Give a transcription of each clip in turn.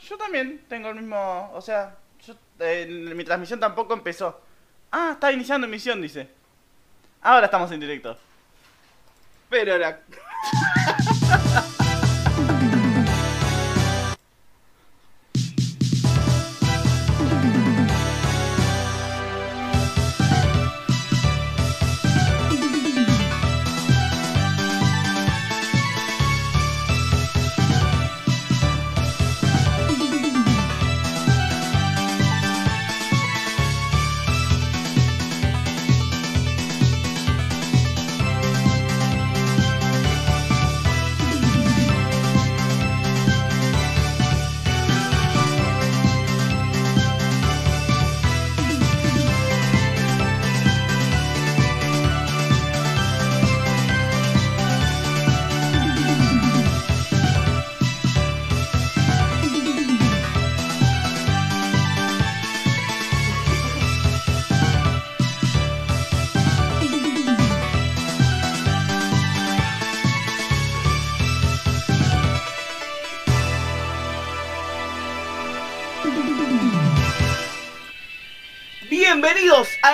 Yo también tengo el mismo. O sea, yo, eh, mi transmisión tampoco empezó. Ah, está iniciando emisión, dice. Ahora estamos en directo. Pero la...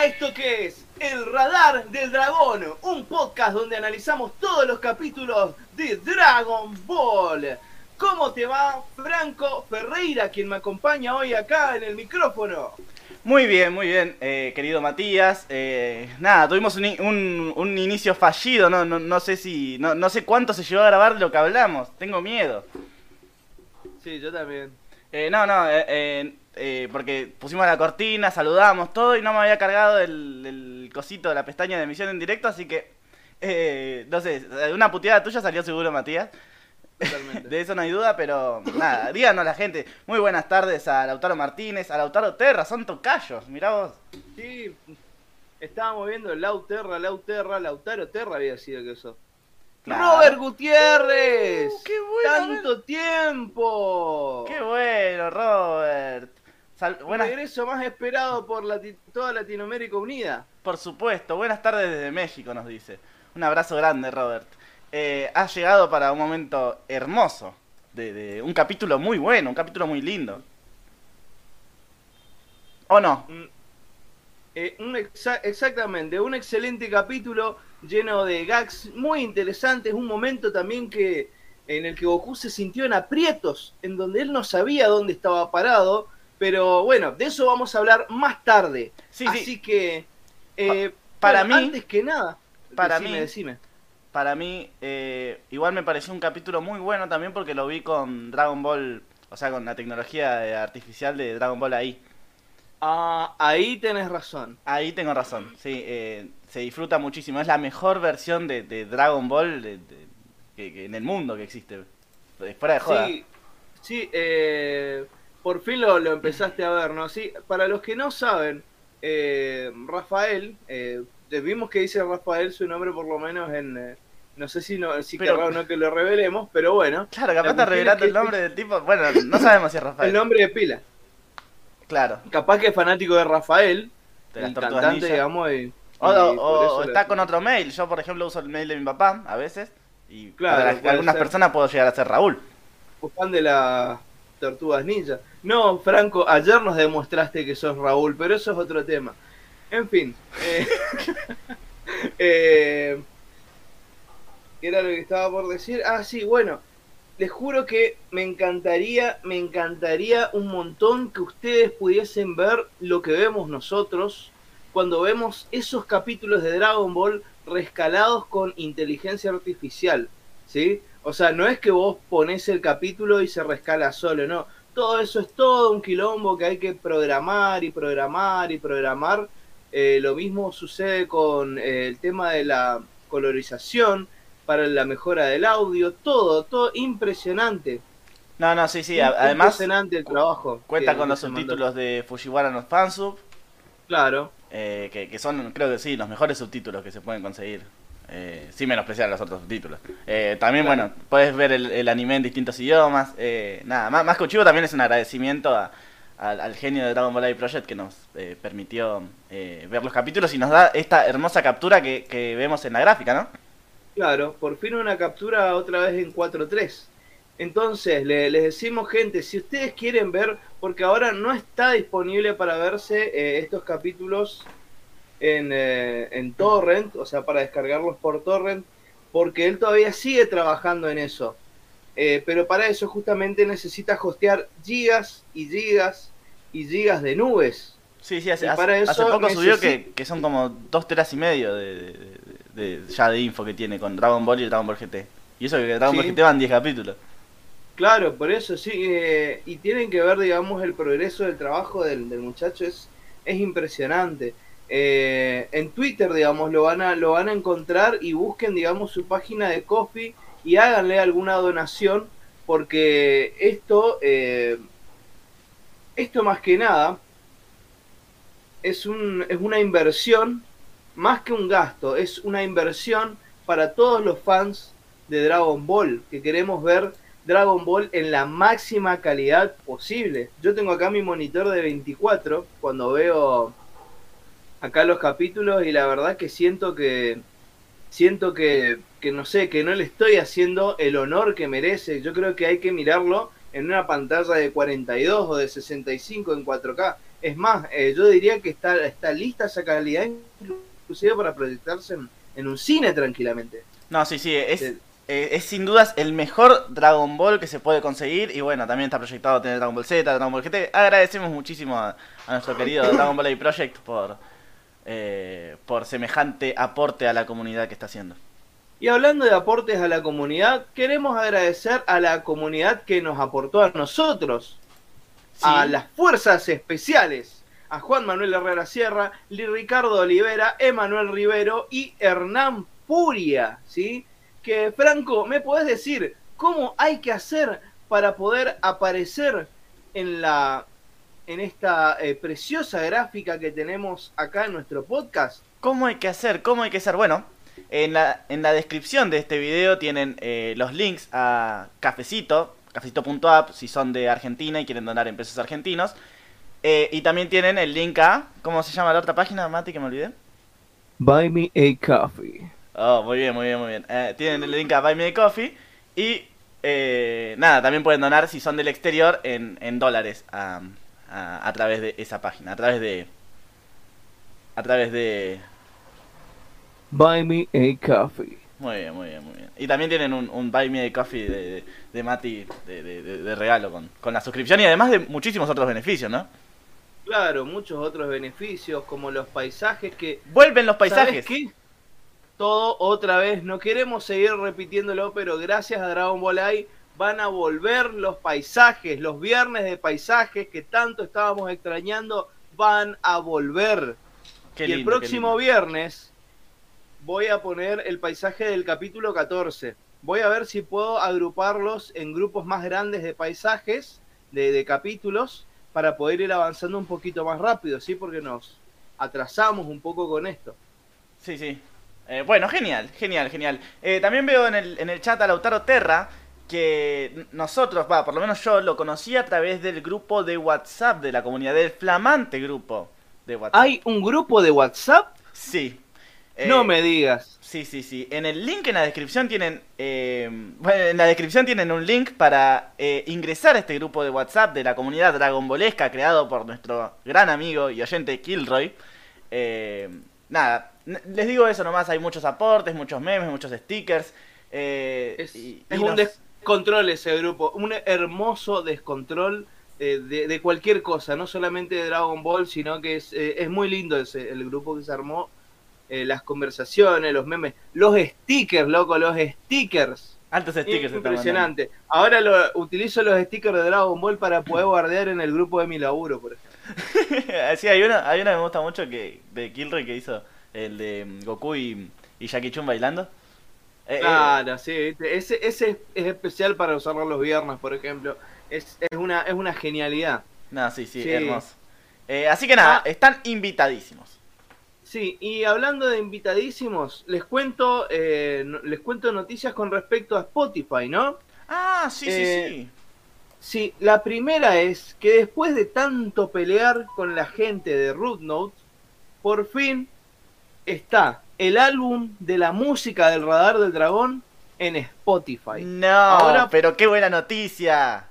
esto que es El Radar del Dragón, un podcast donde analizamos todos los capítulos de Dragon Ball. ¿Cómo te va Franco Ferreira, quien me acompaña hoy acá en el micrófono? Muy bien, muy bien, eh, querido Matías. Eh, nada, tuvimos un, i- un- un inicio fallido, no, no, no sé si. No, no sé cuánto se llevó a grabar lo que hablamos. Tengo miedo. Sí, yo también. Eh, no, no, eh, eh, eh, porque pusimos la cortina, saludamos todo y no me había cargado el, el cosito de la pestaña de emisión en directo, así que. eh, no sé, una puteada tuya salió seguro, Matías. Totalmente. De eso no hay duda, pero nada, díganos la gente. Muy buenas tardes a Lautaro Martínez, a Lautaro Terra, son tocayos, mirá vos. Sí, estábamos viendo Lauterra, Lauterra, Lautaro Terra había sido que eso. Claro. Robert Gutiérrez. Uh, qué bueno, Tanto tiempo. Qué bueno, Robert. Sal- buenas, Regreso más esperado por Lati- toda Latinoamérica Unida. por supuesto, buenas tardes desde México, nos dice. Un abrazo grande, Robert. Eh, has llegado para un momento hermoso, de, de un capítulo muy bueno, un capítulo muy lindo. ¿O no? Mm, eh, un exa- exactamente, un excelente capítulo lleno de gags muy interesantes. Un momento también que en el que Goku se sintió en aprietos, en donde él no sabía dónde estaba parado. Pero bueno, de eso vamos a hablar más tarde. Sí, Así sí. que, eh, para bueno, mí- antes que nada, para decime, mí- decime. Para mí, eh, igual me pareció un capítulo muy bueno también porque lo vi con Dragon Ball, o sea, con la tecnología artificial de Dragon Ball ahí. Ah, ahí tenés razón. Ahí tengo razón, sí, eh, se disfruta muchísimo. Es la mejor versión de, de Dragon Ball de- de- que, que en el mundo que existe. Fuera de joda. Sí, sí eh, por fin lo, lo empezaste a ver, ¿no? Sí, para los que no saben, eh, Rafael, eh, vimos que dice Rafael su nombre por lo menos en... eh, no sé si, no, si Pero- querrá o no que lo revelemos, pero bueno, Claro, La capaz está revelando el nombre del tipo. Bueno, no sabemos si es Rafael. el nombre de pila. Claro, Capaz que es fanático de Rafael, de el cantante, ninja. digamos, y, O, y o- o está con otro mail. Yo, por ejemplo, uso el mail de mi papá a veces. Y Claro, para algunas ser. personas puedo llegar a ser Raúl. Fue fan de las tortugas ninja. No, Franco, ayer nos demostraste que sos Raúl, pero eso es otro tema. En fin. eh, eh, ¿Qué era lo que estaba por decir? Ah, sí, bueno. Les juro que me encantaría, me encantaría un montón que ustedes pudiesen ver lo que vemos nosotros cuando vemos esos capítulos de Dragon Ball rescalados con inteligencia artificial, ¿sí? O sea, no es que vos pones el capítulo y se rescala solo, no. Todo eso es todo un quilombo que hay que programar y programar y programar. Eh, lo mismo sucede con eh, el tema de la colorización para la mejora del audio, todo, todo impresionante. No, no, sí, sí. Además, impresionante el trabajo. cuenta con los mandó. subtítulos de Fujiwara no Fansub. Claro, eh, que, que son, creo que sí, los mejores subtítulos que se pueden conseguir. Eh, sin menospreciar los otros subtítulos. Eh, también, bueno, puedes ver el, anime en distintos idiomas. eh, nada, más, más chivo también es un agradecimiento al, genio de Dragon Ball Live Project que nos eh, permitió eh, ver los capítulos y nos da esta hermosa captura que, que vemos en la gráfica, ¿no? claro. Por fin una captura otra vez en 4.3. Entonces, le- les decimos, gente, si ustedes quieren ver, porque ahora no está disponible para verse eh, estos capítulos en, eh, en torrent, o sea, para descargarlos por torrent, porque él todavía sigue trabajando en eso. Eh, pero para eso justamente necesita hostear gigas y gigas y gigas de nubes. Sí, sí, hace, hace- para hace eso poco subió que, que son como dos teras y medio de, de- de- de- ya de info que tiene con Dragon Ball y Dragon Ball GT. Y eso que Dragon Ball. GT van 10 capítulos. Claro, por eso sí, eh, y tienen que ver, digamos, el progreso del trabajo del, del muchacho es, es impresionante. Eh, en Twitter, digamos, lo van, a, lo van a encontrar y busquen, digamos, su página de Coffee y háganle alguna donación, porque esto, eh, esto más que nada, es, un, es una inversión, más que un gasto, es una inversión para todos los fans de Dragon Ball, que queremos ver Dragon Ball en la máxima calidad posible. Yo tengo acá mi monitor de 24 cuando veo acá los capítulos y la verdad que siento que siento que, que no sé, que no le estoy haciendo el honor que merece. Yo creo que hay que mirarlo en una pantalla de 42 o de 65 en 4K. Es más, eh, yo diría que está, está lista esa calidad inclusive para proyectarse en, en un cine tranquilamente. No, sí, sí, es, Eh, eh, es sin dudas el mejor Dragon Ball que se puede conseguir. Y bueno, también está proyectado tener Dragon Ball Z, Dragon Ball GT. Agradecemos muchísimo a, a nuestro querido Dragon Ball A Project por, eh, por semejante aporte a la comunidad que está haciendo. Y hablando de aportes a la comunidad, queremos agradecer a la comunidad que nos aportó a nosotros, Sí. a las fuerzas especiales, a Juan Manuel Herrera Sierra, Ricardo Olivera, Emanuel Rivero y Hernán Puria, ¿sí? Que Franco, ¿me podés decir cómo hay que hacer para poder aparecer en la en esta eh, preciosa gráfica que tenemos acá en nuestro podcast? ¿Cómo hay que hacer? ¿Cómo hay que hacer? Bueno, en la, en la descripción de este video tienen eh, los links a Cafecito, cafecito.app, si son de Argentina y quieren donar en pesos argentinos. Eh, y también tienen el link a. ¿Cómo se llama la otra página, Mati, que me olvidé? Buy me a coffee. Oh, muy bien, muy bien, muy bien. Eh, tienen el link a Buy Me a Coffee. Y eh, nada, también pueden donar si son del exterior en, en dólares a, a, a través de esa página. A través de. A través de. Buy me a coffee. Muy bien, muy bien, muy bien. Y también tienen un, un Buy Me a Coffee de, de, de Mati de, de- de- de regalo con, con la suscripción y además de muchísimos otros beneficios, ¿no? Claro, muchos otros beneficios como los paisajes que Vuelven los ¿sabes paisajes. qué? Todo otra vez, no queremos seguir repitiéndolo, pero gracias a Dragon Ball AI van a volver los paisajes, los viernes de paisajes que tanto estábamos extrañando van a volver. Qué y el lindo, próximo viernes voy a poner el paisaje del capítulo 14. Voy a ver si puedo agruparlos en grupos más grandes de paisajes, de, de capítulos, para poder ir avanzando un poquito más rápido, ¿sí? Porque nos atrasamos un poco con esto. Sí, sí. Eh, bueno, genial, genial, genial. Eh, también veo en el, en el chat a Lautaro Terra que nosotros, va, por lo menos yo lo conocí a través del grupo de WhatsApp de la comunidad, del flamante grupo de WhatsApp. ¿Hay un grupo de WhatsApp? Sí. Eh, no me digas. Sí, sí, sí. En el link en la descripción tienen. eh, bueno, en la descripción tienen un link para eh, ingresar a este grupo de WhatsApp de la comunidad Dragon Ballesca creado por nuestro gran amigo y oyente Kilroy. Eh, nada, les digo eso nomás. Hay muchos aportes, muchos memes, muchos stickers. eh, Es, y- es y un nos- descontrol ese grupo, un hermoso descontrol eh, de, de cualquier cosa, no solamente de Dragon Ball, sino que es, eh, es muy lindo ese, el grupo que se armó, eh, las conversaciones, los memes, los stickers, loco, los stickers. Altos stickers. Impresionante. Ahora lo, utilizo los stickers de Dragon Ball para poder guardear en el grupo de mi laburo, por ejemplo. sí, hay uno, hay uno que me gusta mucho que, de Kilroy que hizo el de mm, Goku y, y Jackie Chun bailando. Eh, eh, Claro, sí, ¿viste? ese, ese es, es especial para usarlo los viernes, por ejemplo. Es, es, una, es una genialidad. No, sí, sí, Sí. hermoso. Eh, así que nada, Ah. están invitadísimos. Sí, y hablando de invitadísimos, les cuento, eh, les cuento noticias con respecto a Spotify, ¿no? Ah, sí, sí, sí. Sí, la primera es que después de tanto pelear con la gente de Root Note, por fin está el álbum de la música del Radar del Dragón en Spotify. No, Ahora, pero qué buena noticia.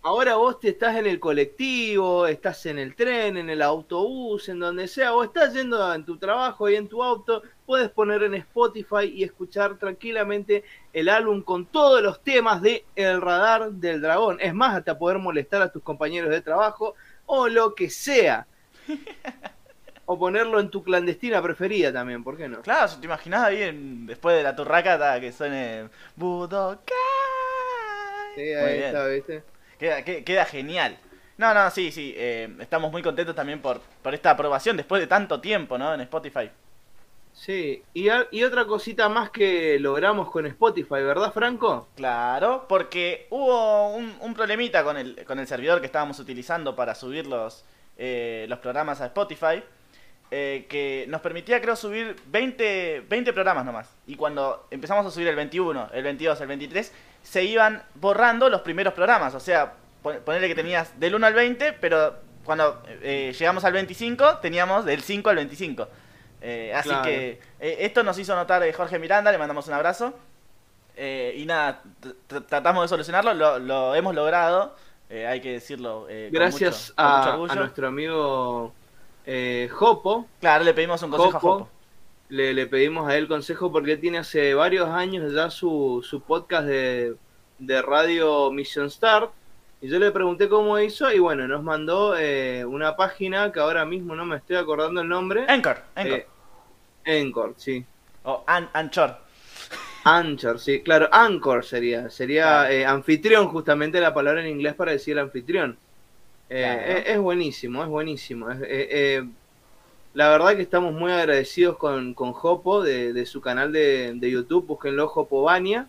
Ahora vos te estás en el colectivo, estás en el tren, en el autobús, en donde sea, o estás yendo en tu trabajo y en tu auto, puedes poner en Spotify y escuchar tranquilamente el álbum con todos los temas de El Radar del Dragón. Es más, hasta poder molestar a tus compañeros de trabajo o lo que sea. O ponerlo en tu clandestina preferida también, ¿por qué no? Claro, si te imaginás bien después de la turraca que suene Budokai. Sí, ahí está, ¿viste? Queda, queda, genial. No, no, sí, sí. Eh, estamos muy contentos también por, por esta aprobación después de tanto tiempo, ¿no? En Spotify. Sí, y, y, otra cosita más que logramos con Spotify, ¿verdad, Franco? Claro, porque hubo un, un problemita con el, con el servidor que estábamos utilizando para subir los, eh, los programas a Spotify. Eh, que nos permitía, creo, subir 20, 20 programas nomás. Y cuando empezamos a subir el 21, el 22, el 23, se iban borrando los primeros programas. O sea, ponerle que tenías del 1 al 20, pero cuando eh, llegamos al 25, teníamos del 5 al 25. así que esto nos hizo notar Jorge Miranda, le mandamos un abrazo. y nada, tratamos de solucionarlo, lo, lo hemos logrado. Eh, hay que decirlo. Eh, Gracias a, nuestro amigo eh, Jopo. Claro, le pedimos un consejo a Jopo. Le, le, pedimos a él consejo porque tiene hace varios años ya su, su podcast de, de radio Mission Star. Y yo le pregunté cómo hizo y bueno, nos mandó eh, una página que ahora mismo no me estoy acordando el nombre. Anchor, Anchor. Anchor, sí. O Anchor. Anchor, sí, claro, Anchor sería, sería eh, anfitrión justamente la palabra en inglés para decir anfitrión. Eh, es, buenísimo, es buenísimo. Eh, la verdad que estamos muy agradecidos con, con Jopo de, su canal de, de YouTube, búsquenlo Jopovania.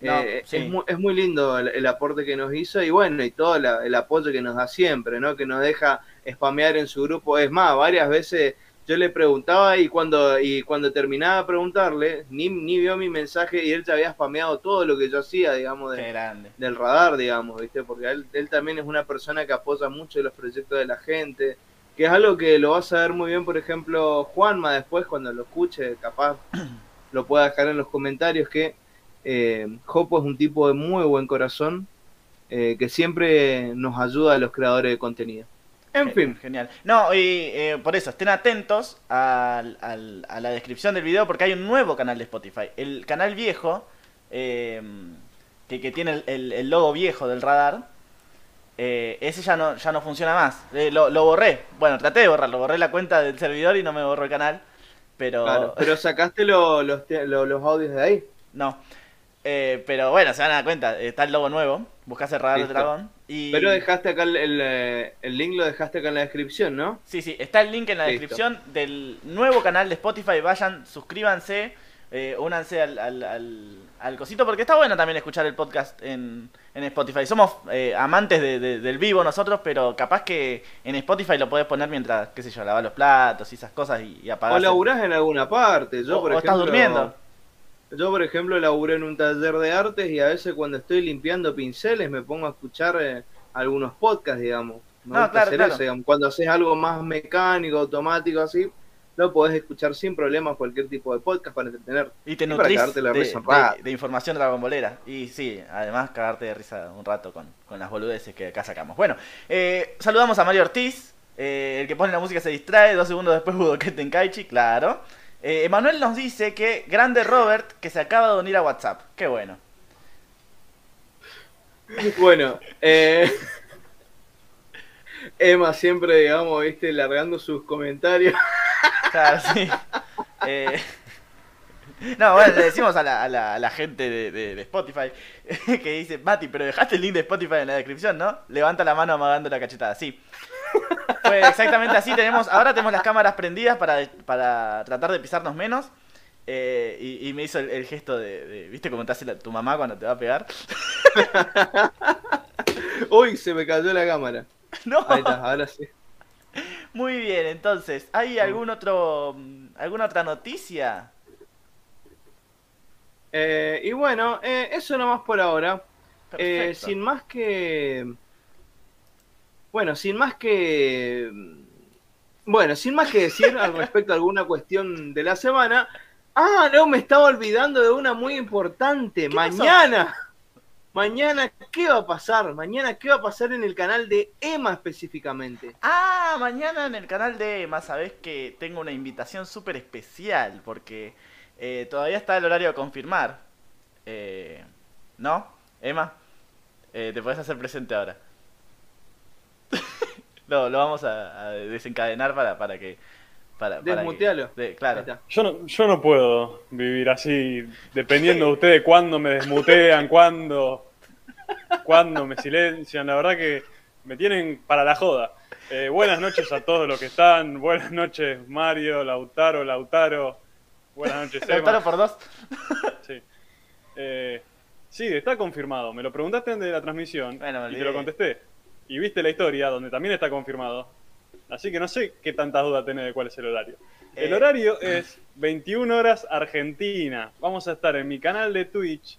es, muy, es, muy, lindo el, aporte que nos hizo y bueno, y todo el apoyo que nos da siempre, ¿no? Que nos deja spamear en su grupo. Es más, varias veces yo le preguntaba y cuando, y cuando terminaba de preguntarle, ni, ni vio mi mensaje y él ya había spameado todo lo que yo hacía, digamos, del radar, digamos, ¿viste? Porque él, él también es una persona que apoya mucho los proyectos de la gente, que es algo que lo va a saber muy bien, por ejemplo, Juanma después, cuando lo escuche, capaz lo pueda dejar en los comentarios, que eh, Jopo es un tipo de muy buen corazón, eh, que siempre nos ayuda a los creadores de contenido. En fin. Genial. No, y eh, por eso, estén atentos a, la descripción del video porque hay un nuevo canal de Spotify. El canal viejo, eh, que, tiene el, logo viejo del radar, eh, ese ya no, ya no funciona más. Lo, borré. Bueno, traté de borrarlo. Borré la cuenta del servidor y no me borró el canal. Pero, pero sacaste los, los audios de ahí. No. Pero bueno, se van a dar cuenta. Está el logo nuevo. Buscás el radar del dragón. Pero dejaste acá el, el, link, lo dejaste acá en la descripción, ¿no? Sí, sí, está el link en la descripción del nuevo canal de Spotify. Vayan, suscríbanse, eh, únanse al, al, al, cosito, porque está bueno también escuchar el podcast en, en Spotify. Somos eh, amantes de, del vivo nosotros, pero capaz que en Spotify lo podés poner mientras, qué sé yo, lavas los platos y esas cosas y, y O laburás en alguna parte. Yo, por o estás durmiendo. Yo, por ejemplo, laburé en un taller de artes y a veces cuando estoy limpiando pinceles me pongo a escuchar eh, algunos podcasts, digamos. no, claro, Cuando haces algo más mecánico, automático, así, lo podés escuchar sin problemas cualquier tipo de podcast para entretener. Y te nutrís de, de, de, información dragonbolera. Y sí, además cagarte de risa un rato con, con las boludeces que acá sacamos. Bueno, eh, saludamos a Mario Ortiz, eh, el que pone la música se distrae, dos segundos después Budokai Tenkaichi, claro. Eh, Emanuel nos dice que grande Robert que se acaba de unir a WhatsApp. Qué bueno. Bueno, eh, Emma siempre, digamos, viste, largando sus comentarios. Claro, sí. Eh, no, bueno, le decimos a la, a la, gente de, de, Spotify que dice, Mati, pero dejaste el link de Spotify en la descripción, ¿no? Levanta la mano amagando la cachetada, sí. Fue exactamente así. Tenemos, ahora tenemos las cámaras prendidas para, para tratar de pisarnos menos. Eh, y, me hizo el, gesto de, ¿Viste cómo te hace tu mamá cuando te va a pegar? Uy, se me cayó la cámara. No. Ahí está, ahora sí. Muy bien, entonces, ¿hay algún otro alguna otra noticia? Eh, y bueno, eh, eso nomás por ahora. sin más que bueno, sin más que. Bueno, sin más que decir al respecto a alguna cuestión de la semana, Ah, no, me estaba olvidando de una muy importante. Mañana. Mañana, ¿qué va a pasar? Mañana, ¿qué va a pasar en el canal de Emma específicamente? Ah, mañana en el canal de Emma, sabés que tengo una invitación súper especial, porque eh, todavía está el horario a confirmar. Eh, ¿No? Emma, eh, te puedes hacer presente ahora. lo, lo vamos a, a desencadenar para, para que... Para, para que- Desmutealo. de- claro. Yo no, yo no puedo vivir así, dependiendo de ustedes cuándo me desmutean, cuándo, cuándo me silencian. La verdad que me tienen para la joda. Eh, buenas noches a todos los que están. Buenas noches, Mario, Lautaro, Lautaro. Buenas noches, Emma. Lautaro por dos. Sí. Eh, sí, está confirmado. Me lo preguntaste antes de la transmisión Bueno, y te lo contesté. Y viste la historia donde también está confirmado. Así que no sé qué tantas dudas tenés de cuál es el horario. El Eh. horario es 21 horas Argentina. Vamos a estar en mi canal de Twitch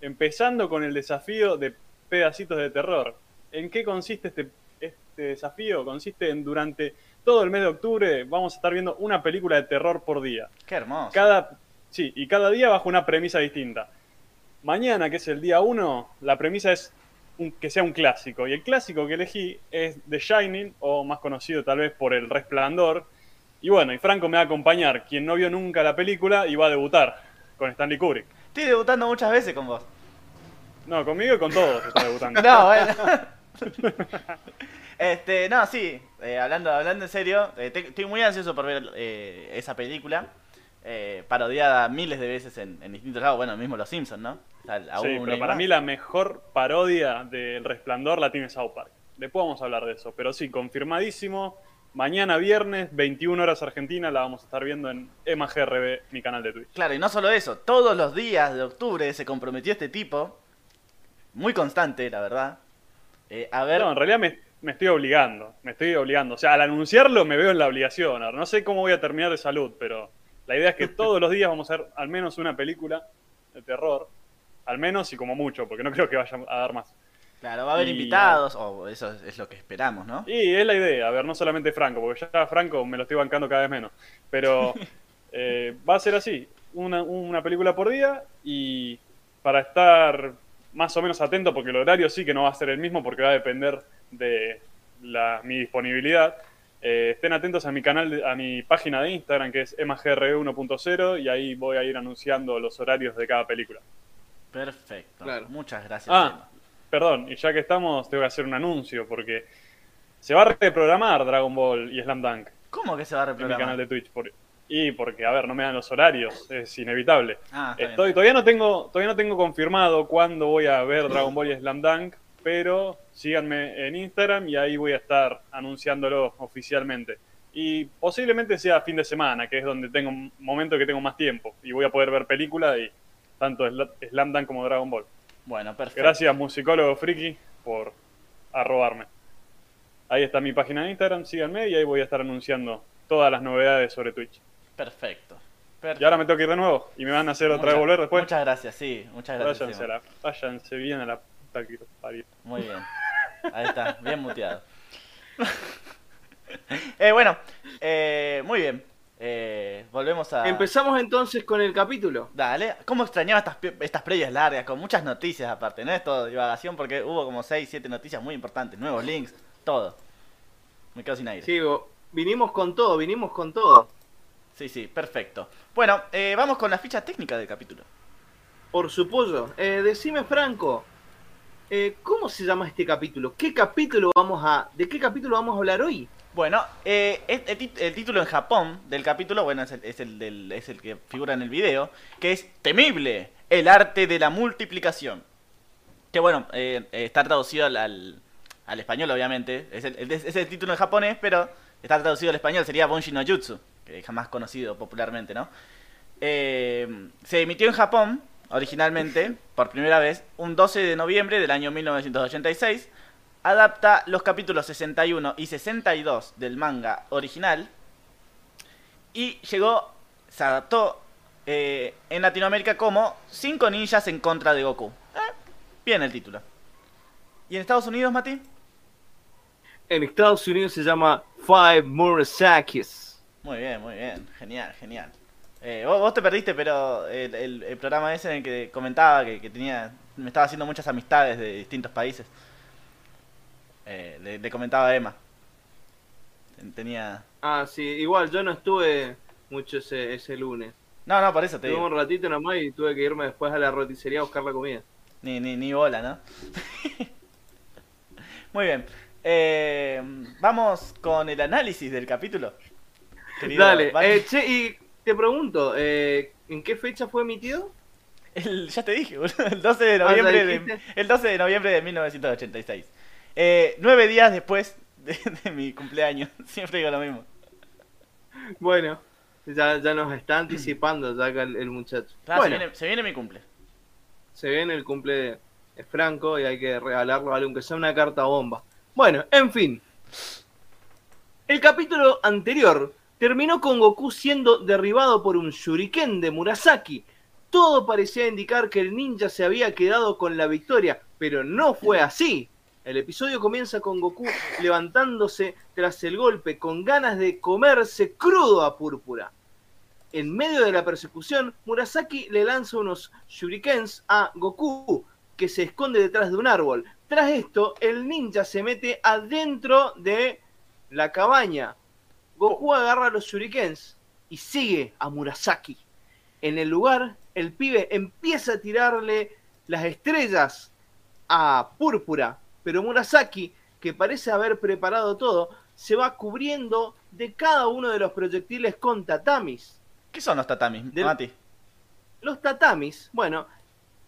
empezando con el desafío de pedacitos de terror. ¿En qué consiste este, este desafío? Consiste en durante todo el mes de octubre vamos a estar viendo una película de terror por día. Qué hermoso. Cada, sí, y cada día bajo una premisa distinta. Mañana, que es el día 1, la premisa es un- que sea un clásico. Y el clásico que elegí es The Shining, o más conocido tal vez por El Resplandor. Y bueno, y Franco me va a acompañar, quien no vio nunca la película y va a debutar con Stanley Kubrick. Estoy debutando muchas veces con vos. No, conmigo y con todos está debutando. No, bueno. este, no, sí, eh, hablando, hablando en serio, eh, te- estoy muy ansioso por ver eh, esa película, eh, parodiada miles de veces en, en distintos lados, bueno, mismo Los Simpsons, ¿no? O sea, aún Sí, pero para más. mí la mejor parodia del Resplandor la tiene South Park. Después vamos a hablar de eso. Pero sí, confirmadísimo. Mañana viernes, 21 horas Argentina, la vamos a estar viendo en EmaGRB, mi canal de Twitch. Claro, y no solo eso, todos los días de octubre se comprometió este tipo, muy constante, la verdad, eh, a ver... No, en realidad me, me estoy obligando. Me estoy obligando. O sea, al anunciarlo me veo en la obligación. Ahora, no sé cómo voy a terminar de salud, pero la idea es que todos los días vamos a ver al menos una película de terror. Al menos y como mucho, porque no creo que vaya a dar más. Claro, va a haber y- invitados, o eso es, es lo que esperamos, ¿no? Y es la idea, a ver, no solamente Franco, porque ya Franco me lo estoy bancando cada vez menos. Pero eh, va a ser así, una, una película por día y para estar más o menos atento, porque el horario sí que no va a ser el mismo, porque va a depender de la, mi disponibilidad. Eh, estén atentos a mi canal, de- a mi página de Instagram, que es emagr 1.0, y ahí voy a ir anunciando los horarios de cada película. Perfecto. Claro. Muchas gracias. Ah, Emma. perdón, y ya que estamos, tengo que hacer un anuncio, porque se va a reprogramar Dragon Ball y Slam Dunk. ¿Cómo que se va a en mi reprogramar? canal de Twitch. por- y porque, a ver, no me dan los horarios, es inevitable. Ah, está Estoy, bien. todavía, no tengo, todavía no tengo confirmado cuándo voy a ver Dragon Ball y Slam Dunk, pero síganme en Instagram y ahí voy a estar anunciándolo oficialmente. Y posiblemente sea fin de semana, que es donde tengo un momento que tengo más tiempo y voy a poder ver película y tanto Sla- Slam Dunk como Dragon Ball. Bueno, perfecto. Gracias, musicólogo friki, por arrobarme. Ahí está mi página de Instagram, síganme y ahí voy a estar anunciando todas las novedades sobre Twitch. Perfecto. Y Perfecto. ahora me tengo que ir de nuevo y me van a hacer otra vez volver después. Muchas gracias, sí, muchas gracias. váyanse, a la, váyanse bien a la puta que parió. Muy bien. Ahí está, bien muteado. eh, bueno, eh, muy bien. Eh, volvemos a. Empezamos entonces con el capítulo. Dale. ¿Cómo extrañaba estas, estas previas largas? Con muchas noticias aparte. No es todo divagación porque hubo como 6, 7 noticias muy importantes. Nuevos links, todo. Me quedo sin aire. Sí, vinimos con todo, vinimos con todo. Sí, sí, perfecto. Bueno, eh, vamos con la ficha técnica del capítulo. Por supuesto. Eh, decime, Franco, eh, ¿cómo se llama este capítulo? ¿Qué capítulo vamos a, ¿De qué capítulo vamos a hablar hoy? Bueno, eh, el, título en Japón del capítulo, bueno, es el, del- que figura en el video, que es Temible, el arte de la multiplicación. Que bueno, eh, está traducido al, al, español, obviamente. Es el, título en japonés, pero está traducido al español, sería Bonshi no Jutsu, que jamás conocido popularmente, ¿no? Eh, se emitió en Japón, originalmente, por primera vez, un 12 de noviembre del año 1986. Adapta los capítulos 61 y 62 del manga original. Y llegó, se adaptó eh, en Latinoamérica como 5 ninjas en contra de Goku. Eh, bien el título. ¿Y en Estados Unidos, Mati? En Estados Unidos se llama Five Murasakis. Muy bien, muy bien. Genial, genial. Eh, vos, vos te perdiste, pero el, el- el programa ese en el que comentaba que, que tenía, me estaba haciendo muchas amistades de distintos países. Eh, le, le comentaba a Emma. Ten- Tenía... Ah, sí, igual yo no estuve mucho ese, ese lunes. No, no, por eso te Estuve digo. un ratito nomás y tuve que irme después a la roticería a buscar la comida. Ni, ni, ni bola, ¿no? Muy bien. Eh, vamos con el análisis del capítulo. Querido Dale, eh, che, y te pregunto, eh, ¿en qué fecha fue emitido? El- ya te dije, boludo, el 12 de Ah, ¿ya noviembre, de, el 12 de noviembre de 1986. Eh, nueve días después de, de mi cumpleaños. Siempre digo lo mismo. Bueno, ya, ya nos está anticipando ya el, el muchacho. Claro, bueno, se, viene, se viene mi cumple. se viene el cumple de, de Franco y hay que regalarlo, ¿vale? aunque sea una carta bomba. Bueno, en fin. El capítulo anterior terminó con Goku siendo derribado por un shuriken de Murasaki. Todo parecía indicar que el ninja se había quedado con la victoria, pero no fue así. El episodio comienza con Goku levantándose tras el golpe con ganas de comerse crudo a Púrpura. En medio de la persecución, Murasaki le lanza unos shurikens a Goku, que se esconde detrás de un árbol. Tras esto, el ninja se mete adentro de la cabaña. Goku agarra los shurikens y sigue a Murasaki. En el lugar, el pibe empieza a tirarle las estrellas a Púrpura, pero Murasaki, que parece haber preparado todo, se va cubriendo de cada uno de los proyectiles con tatamis. ¿Qué son los tatamis, Del- Mati? Los tatamis, bueno,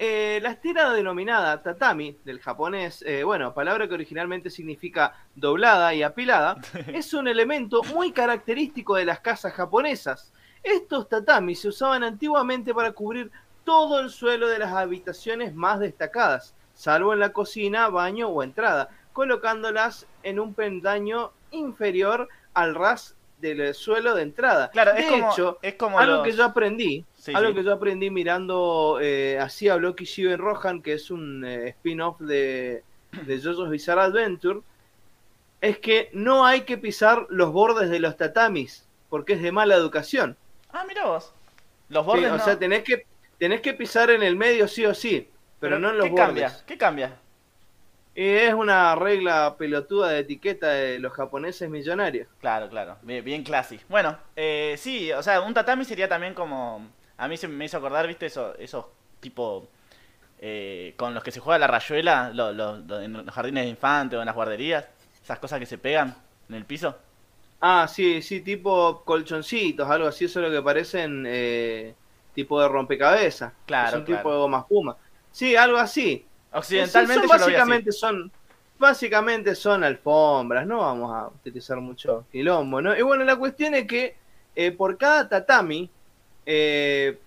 eh, la estera denominada tatami, del japonés, eh, bueno, palabra que originalmente significa doblada y apilada, es un elemento muy característico de las casas japonesas. Estos tatamis se usaban antiguamente para cubrir todo el suelo de las habitaciones más destacadas, salvo en la cocina, baño o entrada, colocándolas en un pendaño inferior al ras del suelo de entrada. Claro, de es como, hecho, es como algo los- que yo aprendí, Sí, algo sí. que yo aprendí mirando eh, así a Blocky Shiven Rohan, que es un eh, spin-off de, de JoJo's Bizarre Adventure, es que no hay que pisar los bordes de los tatamis, porque es de mala educación. Ah, mira vos. Los Sí, bordes o no. sea, tenés que, tenés que pisar en el medio sí o sí, pero, no en los ¿qué bordes. cambia? ¿Qué cambia? Y es una regla pelotuda de etiqueta de los japoneses millonarios. Claro, claro. Bien, bien classy. Bueno, eh, sí, o sea, un tatami sería también como... A mí se me hizo acordar, viste, eso, esos tipo... eh, con los que se juega la rayuela lo- lo- lo- en los jardines de infantes o en las guarderías. Esas cosas que se pegan en el piso. Ah, sí, sí, tipo colchoncitos, algo así, eso es lo que parecen eh, tipo de rompecabezas. Claro, Es un claro. tipo de goma espuma. Sí, algo así. Occidentalmente Sí, yo lo básicamente son básicamente son alfombras, no vamos a utilizar mucho quilombo, ¿no? Y bueno, la cuestión es que eh, por cada tatami eh,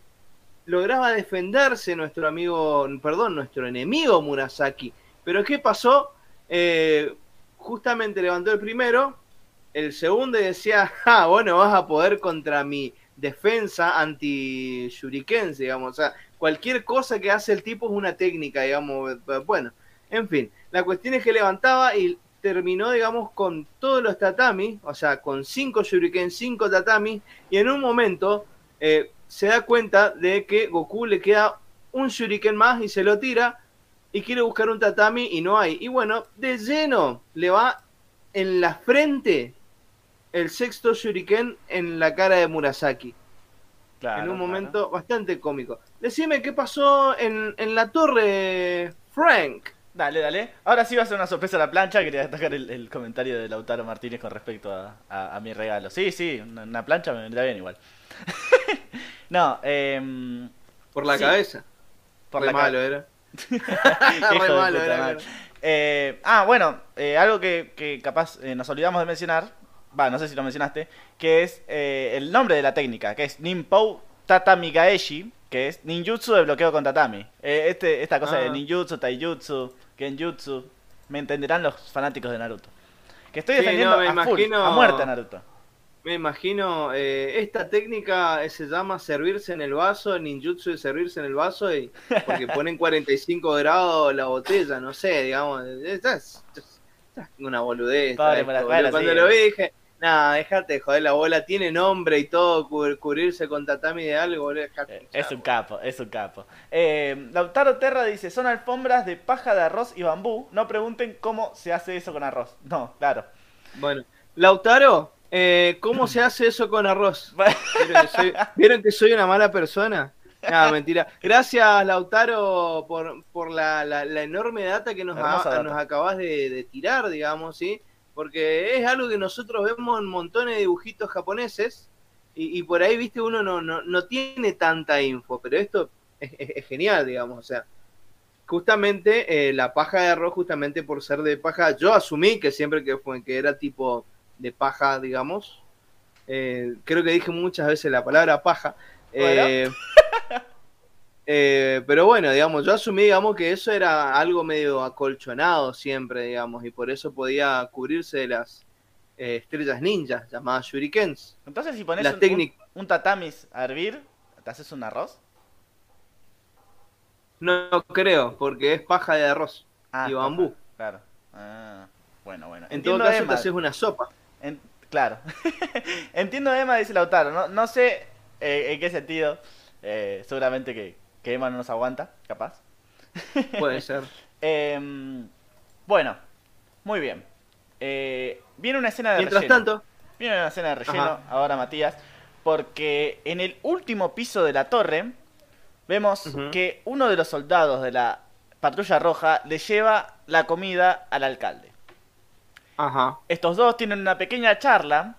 lograba defenderse nuestro amigo, perdón, nuestro enemigo Murasaki. Pero ¿qué pasó? Eh, justamente levantó el primero, el segundo y decía, ah, bueno, vas a poder contra mi defensa anti-shuriken, digamos. O sea, cualquier cosa que hace el tipo es una técnica, digamos. Bueno, en fin, la cuestión es que levantaba y terminó, digamos, con todos los tatamis, o sea, con cinco shuriken, cinco tatamis, y en un momento eh, se da cuenta de que Goku le queda un shuriken más y se lo tira y quiere buscar un tatami y no hay. Y bueno, de lleno le va en la frente el sexto shuriken en la cara de Murasaki. Claro, en un claro. momento bastante cómico. Decime qué pasó en, en la torre, Frank. Dale, dale. Ahora sí va a ser una sorpresa la plancha. Quería destacar el, el comentario de Lautaro Martínez con respecto a, a- a mi regalo. Sí, sí, una, una plancha me vendría bien igual. no, eh, Por la Sí. cabeza. por Re la malo ca- era. Re malo era. Eh, ah, bueno, eh, algo que, que capaz eh, nos olvidamos de mencionar, va, no sé si lo mencionaste, que es eh, el nombre de la técnica, que es Ninpou Tatami Gaeshi, que es ninjutsu de bloqueo con tatami. Eh, este, esta cosa de Ah. ninjutsu, taijutsu, genjutsu, me entenderán los fanáticos de Naruto. Que estoy Sí, defendiendo no, me a, full, a muerte a Naruto. Me imagino, eh, esta técnica eh, se llama servirse en el vaso, ninjutsu de servirse en el vaso, y porque ponen 45 grados la botella, no sé, digamos, es, es- es una boludez. Pobre esto, para- boludo. bueno, Cuando sí. lo vi dije, Nah, déjate de joder la bola, tiene nombre y todo, cubrir- cubrirse con tatami de algo, boludo. dejate Eh, Es un capo, es un capo. Eh, Lautaro Terra dice, son alfombras de paja de arroz y bambú. No pregunten cómo se hace eso con arroz. No, claro. Bueno, Lautaro, eh, ¿cómo se hace eso con arroz? ¿Vieron que soy, ¿vieron que soy una mala persona? Nada, mentira. Gracias, Lautaro, por, por la, la- la enorme data que nos, nos acabas de, de tirar, digamos, ¿sí? Porque es algo que nosotros vemos en montones de dibujitos japoneses y, y por ahí, viste, uno no, no, no tiene tanta info, pero esto es, es- es genial, digamos, o sea, justamente eh, la paja de arroz, justamente por ser de paja, yo asumí que siempre que, fue, que era tipo de paja, digamos, eh, creo que dije muchas veces la palabra paja, eh, eh, pero bueno, digamos, yo asumí, digamos, que eso era algo medio acolchonado siempre, digamos, y por eso podía cubrirse de las eh, estrellas ninjas, llamadas shurikens. Entonces si pones un, un- un tatamis a hervir, ¿te haces un arroz? No creo, porque es paja de arroz. Ah, Y paja, bambú. Claro. Ah, bueno, bueno. En todo Entiendo, caso, Emma. te haces una sopa. En- claro. Entiendo Emma, dice Lautaro. No, no sé eh, en qué sentido. Eh, seguramente que, que Emma no nos aguanta, capaz. Puede ser. Em, bueno, muy bien. Eh, viene una escena de Mientras relleno. tanto, Viene una escena de relleno Ajá. ahora, Matías. Porque en el último piso de la torre vemos que uno de los soldados de la patrulla roja le lleva la comida al alcalde. ajá. Estos dos tienen una pequeña charla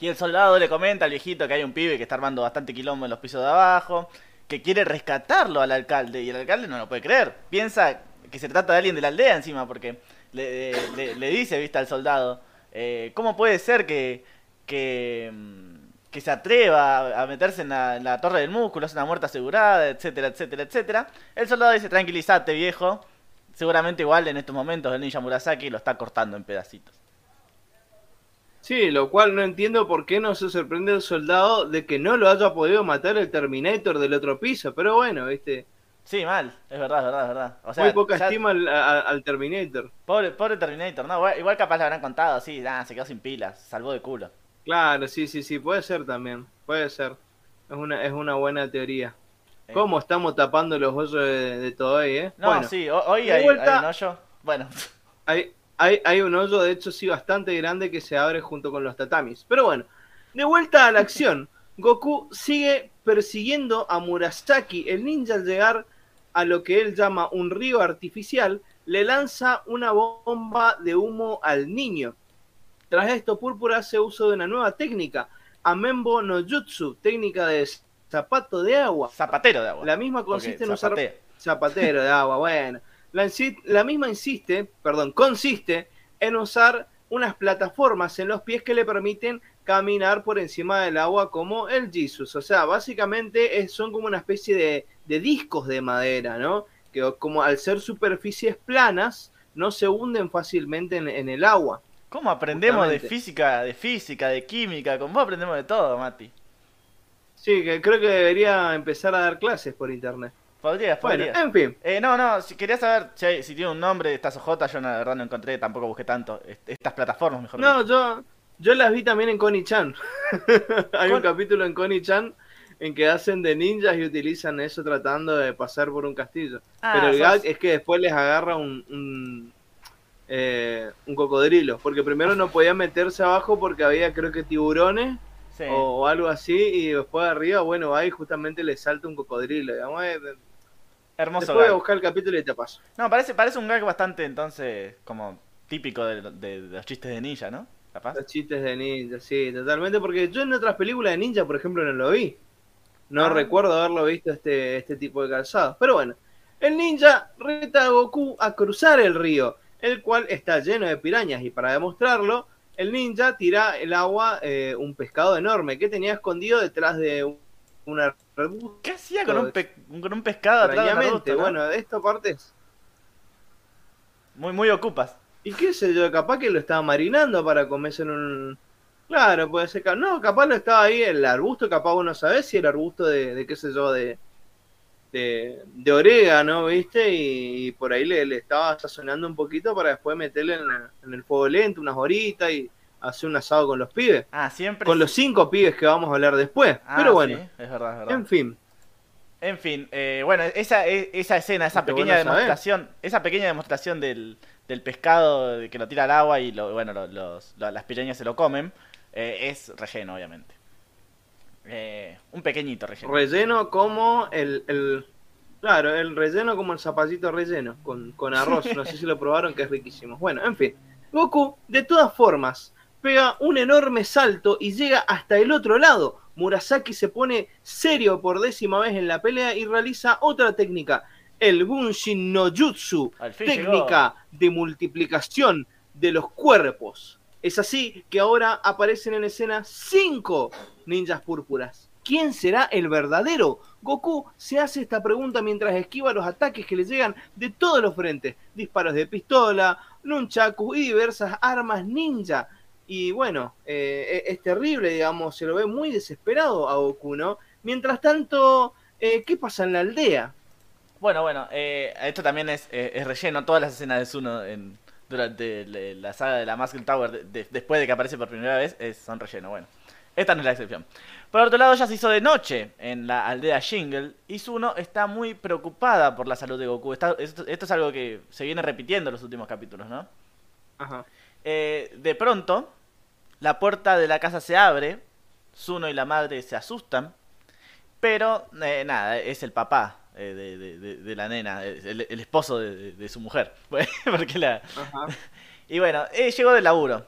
y el soldado le comenta al viejito que hay un pibe que está armando bastante quilombo en los pisos de abajo, que quiere rescatarlo al alcalde y el alcalde no lo puede creer. Piensa que se trata de alguien de la aldea encima porque le, dice, viste, al soldado, eh, ¿cómo puede ser que, que, mm, que se atreva a- meterse en la, en la torre del músculo, es una muerte asegurada, etcétera, etcétera, etcétera? El soldado dice, tranquilízate viejo, seguramente igual en estos momentos el ninja Murasaki lo está cortando en pedacitos. Sí, lo cual no entiendo por qué no se sorprende el soldado de que no lo haya podido matar el Terminator del otro piso. Pero bueno, viste, Sí, mal, es verdad, es verdad, es verdad. O sea, muy poca ya- estima al, a- al Terminator. Pobre, pobre Terminator, no, igual, capaz le habrán contado, sí, se quedó sin pilas, salvó de culo. Claro, sí, sí, sí, puede ser también. Puede ser. Es una, es una buena teoría. ¿Cómo estamos tapando los hoyos de, de Toei, eh? No, bueno, sí, ho- hoy hay, vuelta- hay un hoyo. Bueno, hay, hay, hay un hoyo, de hecho, sí, bastante grande que se abre junto con los tatamis. Pero bueno, de vuelta a la acción. Goku sigue persiguiendo a Murasaki, el ninja al llegar a lo que él llama un río artificial, le lanza una bomba de humo al niño. Tras esto, Púrpura hace uso de una nueva técnica, Amembo no Jutsu, técnica de zapato de agua. zapatero de agua. La misma consiste en usar zapatero de agua, bueno. La, misma insiste, perdón, consiste en usar unas plataformas en los pies que le permiten caminar por encima del agua como el Jesus. O sea, básicamente es- son como una especie de, de discos de madera, ¿no? Que como al ser superficies planas, no se hunden fácilmente en, en el agua. ¿Cómo aprendemos de física, de física, de química? Vos aprendemos de todo, Mati. Sí, que creo que debería empezar a dar clases por internet. Podrías, Bueno, en fin. Eh, no, no, si querías saber si, si tiene un nombre estas ojotas, yo la verdad no encontré, tampoco busqué tanto. Est- Estas plataformas, mejor No, yo, yo las vi también en Connie-chan. Hay un capítulo en Connie-chan en que hacen de ninjas y utilizan eso tratando de pasar por un castillo. Ah, Pero el sos- gag es que después les agarra un, un, eh, un cocodrilo. Porque primero no podían meterse abajo porque había creo que tiburones sí. o, o algo así. Y después de arriba, bueno, ahí justamente les salta un cocodrilo. Digamos, eh, Hermoso después voy a gag. buscar el capítulo y te paso. No, parece, parece un gag bastante, entonces, como típico de, de- de los chistes de ninja, ¿no? Capaz. Los chistes de ninja, sí, totalmente, porque yo en otras películas de ninja, por ejemplo, no lo vi. No Ah. recuerdo haberlo visto este, este tipo de calzado. Pero bueno, el ninja reta a Goku a cruzar el río, el cual está lleno de pirañas, y para demostrarlo, el ninja tira el agua eh, un pescado enorme que tenía escondido detrás de un, un arbusto. ¿Qué hacía con un, pe- con un pescado atrás de un Extrañamente, arbusto, no? bueno, de esta parte es- Muy, muy ocupas. Y qué sé yo, capaz que lo estaba marinando para comerse en un... Claro, puede ser... No, capaz lo estaba ahí el arbusto, capaz uno sabe si el arbusto de, de qué sé yo, de... De, de orégano, ¿viste? Y, por ahí le, le estaba sazonando un poquito para después meterle en, la- en el fuego lento unas horitas y hacer un asado con los pibes. Ah, siempre. Con los cinco pibes que vamos a hablar después. Ah, Pero bueno, sí, es verdad, es verdad. en fin. En fin, eh, bueno, esa, e- esa escena, esa pequeña bueno saber. demostración, esa pequeña demostración del, del pescado que lo tira al agua y lo, bueno, lo- los, lo- las pirañas se lo comen, eh, es relleno, obviamente. Eh, un pequeñito relleno. Relleno como el, el- Claro, el relleno como el zapallito relleno, con, con arroz. No sé si lo probaron, que es riquísimo. Bueno, en fin. Goku, de todas formas, pega un enorme salto y llega hasta el otro lado. Murasaki se pone serio por décima vez en la pelea y realiza otra técnica, el Bunshin no Jutsu, técnica de multiplicación de los cuerpos. Es así que ahora aparecen en escena cinco ninjas púrpuras. ¿Quién será el verdadero? Goku se hace esta pregunta mientras esquiva los ataques que le llegan de todos los frentes. Disparos de pistola, nunchakus y diversas armas ninja. Y bueno, eh, es terrible, digamos, se lo ve muy desesperado a Goku, ¿no? Mientras tanto, eh, ¿qué pasa en la aldea? Bueno, bueno, eh, esto también es, eh, es relleno, todas las escenas de Zuno en, durante le- la saga de la Muscle Tower, de- de- después de que aparece por primera vez, es- son relleno, bueno. Esta no es la excepción. Por otro lado, ya se hizo de noche en la aldea Jingle y Zuno está muy preocupada por la salud de Goku. Está- esto, esto es algo que se viene repitiendo en los últimos capítulos, ¿no? Ajá. Eh, de pronto, la puerta de la casa se abre, Zuno y la madre se asustan, pero eh, nada, es el papá eh, de, de- de- de la nena, el, el esposo de, su mujer. Porque la... Ajá. Y bueno, eh, llegó del laburo.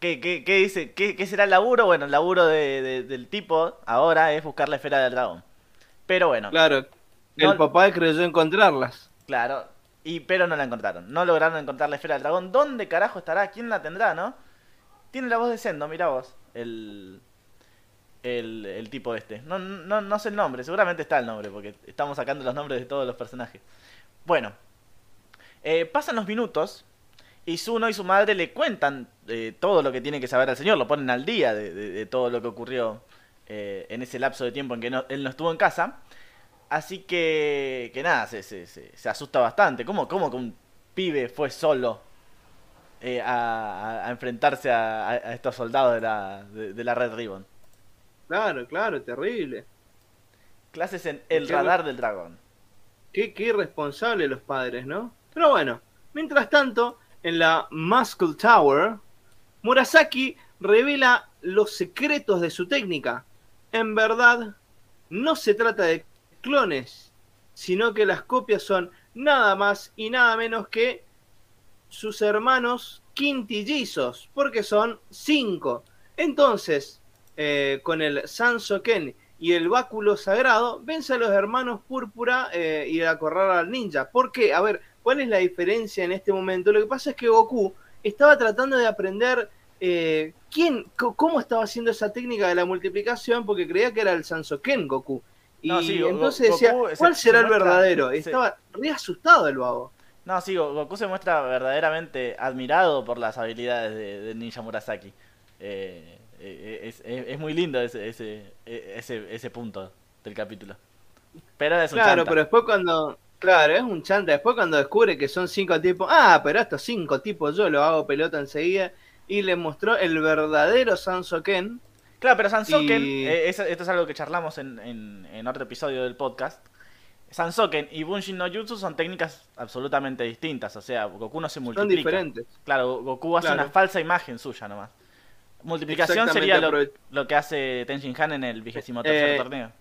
¿Qué, qué, qué dice? ¿Qué, qué será el laburo? Bueno, el laburo de- de- del tipo ahora es buscar la esfera del dragón. Pero bueno, Claro, No- el papá creyó encontrarlas. Claro, y pero no la encontraron. No lograron encontrar la esfera del dragón. ¿Dónde carajo estará? ¿Quién la tendrá, no? Tiene la voz de Sendo, mira vos. El, el, el tipo este. No, no, no sé el nombre, seguramente está el nombre, porque estamos sacando los nombres de todos los personajes. Bueno, eh, pasan los minutos y Zuno y su madre le cuentan eh, todo lo que tiene que saber al señor. Lo ponen al día de, todo lo que ocurrió eh, en ese lapso de tiempo en que él no estuvo en casa. Así que, que nada, se, se, se, se asusta bastante. ¿Cómo, cómo que un pibe fue solo eh, a, enfrentarse a, a- a estos soldados de la, de, de la Red Ribbon? Claro, claro, terrible. Clases en El Qué Radar del Dragón. Qué, qué irresponsable los padres, ¿no? Pero bueno, mientras tanto, en la Muscle Tower, Murasaki revela los secretos de su técnica. En verdad, no se trata de clones, sino que las copias son nada más y nada menos que sus hermanos quintillizos, porque son cinco. Entonces, eh, con el Sansoken y el báculo sagrado, vence a los hermanos púrpura eh, y a correr al ninja. ¿Por qué? A ver, ¿cuál es la diferencia en este momento? Lo que pasa es que Goku estaba tratando de aprender eh, quién, cómo estaba haciendo esa técnica de la multiplicación, porque creía que era el Sansoken Goku. Y No, sí, Go- entonces decía, ¿cuál se será el verdadero? Estaba re asustado el vago. No, sí, Go- Goku se muestra verdaderamente admirado por las habilidades de, de Ninja Murasaki. Eh, eh, es, es- es muy lindo ese, ese, ese, ese punto del capítulo. Pero es un Claro, chanta. pero después cuando. Claro, es un chanta. Después cuando descubre que son cinco tipos. Ah, pero estos cinco tipos yo los hago pelota enseguida. Y le mostró el verdadero Sansoken. Claro, pero Sansoken, Y- eh, esto es algo que charlamos en, en, en otro episodio del podcast. Sansoken y Bunshin no Jutsu son técnicas absolutamente distintas. O sea, Goku no se Son multiplica. diferentes. Claro, Goku hace Claro. una falsa imagen suya nomás. Multiplicación sería lo, que hace Tenshin Han en el vigésimo tercer Eh, torneo.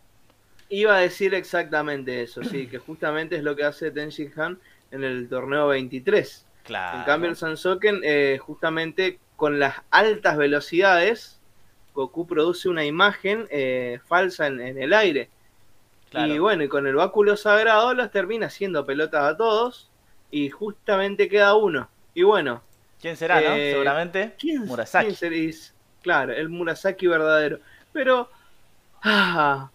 Iba a decir exactamente eso, sí, que justamente es lo que hace Tenshin Han en el torneo 23. Claro. En cambio, el Sansoken, eh, justamente con las altas velocidades, Goku produce una imagen eh, falsa en, en el aire. Claro. Y bueno, y con el báculo sagrado los termina haciendo pelotas a todos. Y justamente queda uno. Y bueno, ¿Quién será, no? eh, Seguramente ¿quién, Murasaki. quién? Claro, el Murasaki verdadero. Pero. ah,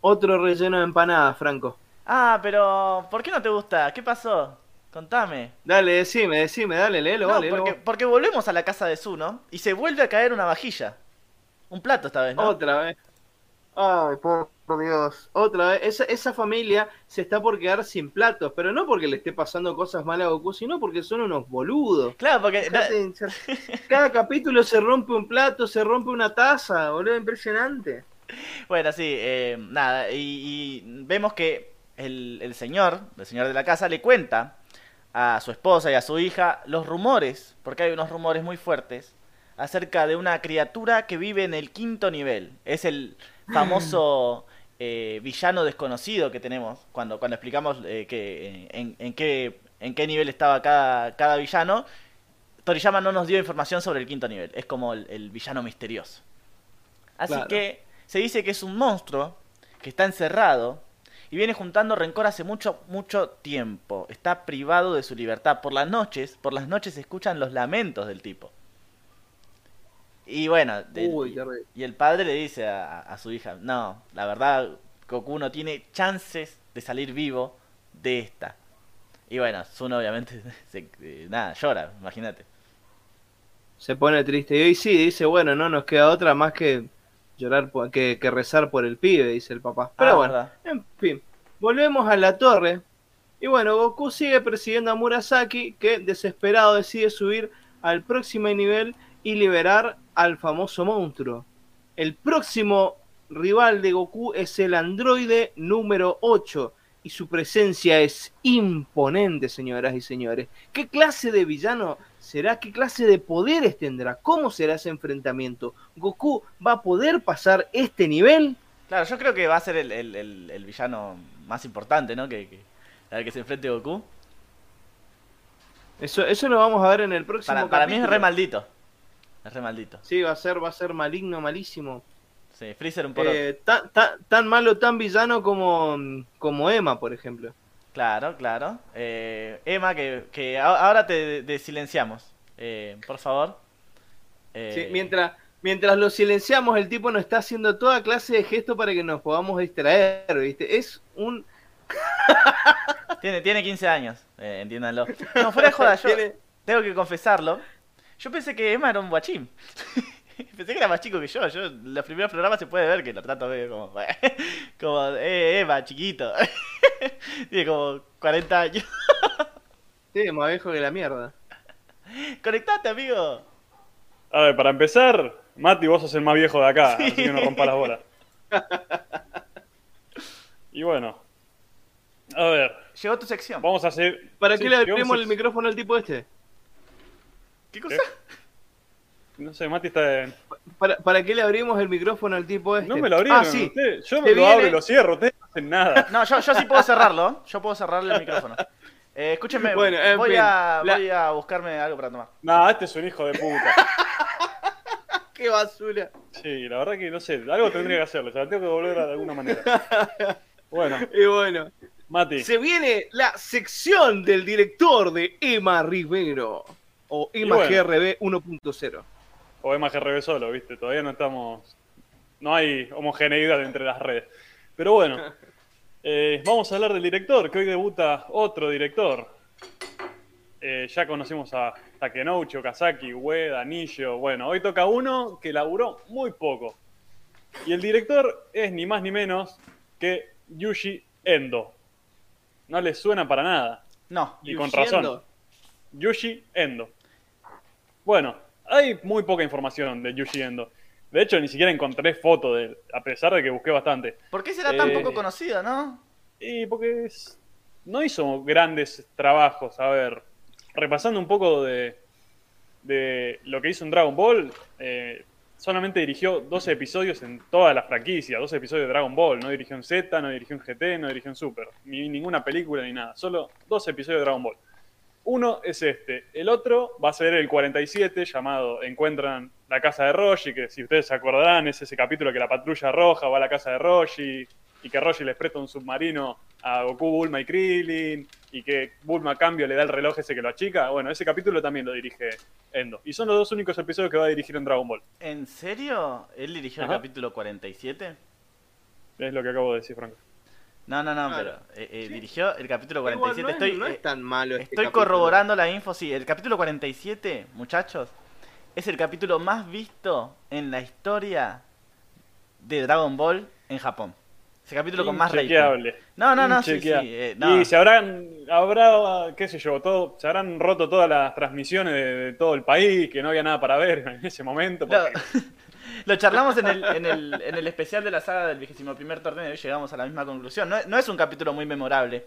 otro relleno de empanada, Franco. Ah, pero ¿por qué no te gusta? ¿Qué pasó? Contame. Dale, decime, decime, dale, léelo, No, vale, porque, léelo. porque volvemos a la casa de Zuno y se vuelve a caer una vajilla. Un plato esta vez, ¿no? Otra vez. Ay, por Dios. Otra vez, esa, esa familia se está por quedar sin platos, pero no porque le esté pasando cosas malas a Goku, sino porque son unos boludos. Claro, porque... Hinchar. Cada capítulo se rompe un plato, se rompe una taza, boludo, impresionante. Bueno, sí, eh, nada, y, y vemos que el, el señor, el señor de la casa, le cuenta a su esposa y a su hija los rumores, porque hay unos rumores muy fuertes, acerca de una criatura que vive en el quinto nivel. Es el famoso eh, villano desconocido que tenemos cuando, cuando explicamos eh, que, en, en qué, en qué nivel estaba cada, cada villano. Toriyama no nos dio información sobre el quinto nivel, es como el, el villano misterioso. Así Claro. que se dice que es un monstruo que está encerrado y viene juntando rencor hace mucho, mucho tiempo. Está privado de su libertad. Por las noches, por las noches se escuchan los lamentos del tipo. Y bueno, Uy, y el padre le dice a, a su hija, no, la verdad, Goku no tiene chances de salir vivo de esta. Y bueno, Zuno obviamente, se- eh, nada, llora, imagínate. Se pone triste. Y hoy sí, dice, bueno, no nos queda otra más que llorar, por- que, que rezar por el pibe, dice el papá. Pero Ah, bueno, verdad. en fin, volvemos a la torre. Y bueno, Goku sigue persiguiendo a Murasaki, que desesperado decide subir al próximo nivel y liberar al famoso monstruo. El próximo rival de Goku es el androide número 8 y su presencia es imponente, señoras y señores. ¿Qué clase de villano será? ¿Qué clase de poderes tendrá? ¿Cómo será ese enfrentamiento? ¿Goku va a poder pasar este nivel? Claro, yo creo que va a ser el, el- el- el villano más importante, ¿no? Que, que, al que se enfrente Goku. Eso, eso lo vamos a ver en el próximo Para, para mí es re maldito. Es re maldito. Sí, va a ser, va a ser maligno, malísimo. Sí, Freezer un poco. Eh, tan, tan, tan malo, tan villano como, como Emma, por ejemplo. Claro, claro. Eh, Emma, que, que ahora te desilenciamos. Eh, por favor. Sí, mientras, mientras lo silenciamos, el tipo nos está haciendo toda clase de gestos para que nos podamos distraer, ¿viste? Es un... Tiene, tiene 15 años, entiéndanlo. No, fuera de joda, yo Tiene- tengo que confesarlo. Yo pensé que Emma era un guachín. pensé que era más chico que yo. Yo los primeros programas se puede ver que lo trato medio como... como, eh, Emma, chiquito. Tiene como 40 años. Sí, más viejo que la mierda. Conectate, amigo. A ver, para empezar, Mati, vos sos el más viejo de acá, así que no rompa las bolas. Y bueno, a ver, Llegó tu sección. vamos a hacer. ¿Para sí, qué le abrimos el micrófono al tipo este? ¿Qué cosa? No sé, Mati está en. ¿Para, para qué le abrimos el micrófono al tipo este? No me lo abrieron. Ah, sí. ustedes. Yo me lo viene- abro y lo cierro, ustedes no hacen nada. No, yo, yo sí puedo cerrarlo. Yo puedo cerrarle el micrófono. Eh, escúchenme, Bueno, en voy, fin, a, la- voy a buscarme algo para tomar. Nah, este es un hijo de puta. ¡Qué basura! Sí, la verdad que no sé, algo tendría que hacerle, la tengo que volver de alguna manera. Bueno, Y bueno, Mati, se viene la sección del director de Emma Rivero. O Emma bueno. GRB 1.0. o Emma GRB solo, viste, todavía no estamos. No hay homogeneidad entre las redes. Pero bueno, eh, vamos a hablar del director, que hoy debuta otro director. Eh, ya conocimos a Takenouchi, Okazaki, Ueda, Nillo. Bueno, hoy toca uno que laburó muy poco. Y el director es ni más ni menos que Yushi Endo. No le suena para nada. No. Y con razón. Yushi Endo. Bueno, hay muy poca información de Yushi Endo. De hecho, ni siquiera encontré foto de él, a pesar de que busqué bastante. ¿Por qué será tan Eh, poco conocido, no? Y porque es- no hizo grandes trabajos. A ver, repasando un poco de, de lo que hizo en Dragon Ball, eh, solamente dirigió 12 episodios en toda la franquicia, 12 episodios de Dragon Ball. No dirigió en Z, no dirigió en GT, no dirigió en Super, ni ninguna película ni nada. Solo 12 episodios de Dragon Ball. Uno es este. El otro va a ser el 47, llamado Encuentran la casa de Roshi, que si ustedes se acordarán, es ese capítulo que la patrulla roja va a la casa de Roshi y que Roshi les presta un submarino a Goku, Bulma y Krillin y que Bulma a cambio le da el reloj ese que lo achica. Bueno, ese capítulo también lo dirige Endo. Y son los dos únicos episodios que va a dirigir en Dragon Ball. ¿En serio? ¿Él dirigió Ajá. el capítulo 47? Es lo que acabo de decir, Franco. No, no, no, Claro. pero eh, eh, dirigió el capítulo Igual 47. no es, estoy no es eh, tan malo este estoy capítulo. corroborando la info, sí. El capítulo 47, muchachos, es el capítulo más visto en la historia de Dragon Ball en Japón. Ese capítulo con más rating. No, no, no, sí, sí. Eh, no. Y se habrán, habrá, qué sé yo, todo, se habrán roto todas las transmisiones de, de todo el país, que no había nada para ver en ese momento. No, porque- Lo charlamos en el, en, el, en el especial de la saga del vigésimo primer torneo y llegamos a la misma conclusión. No, no es un capítulo muy memorable,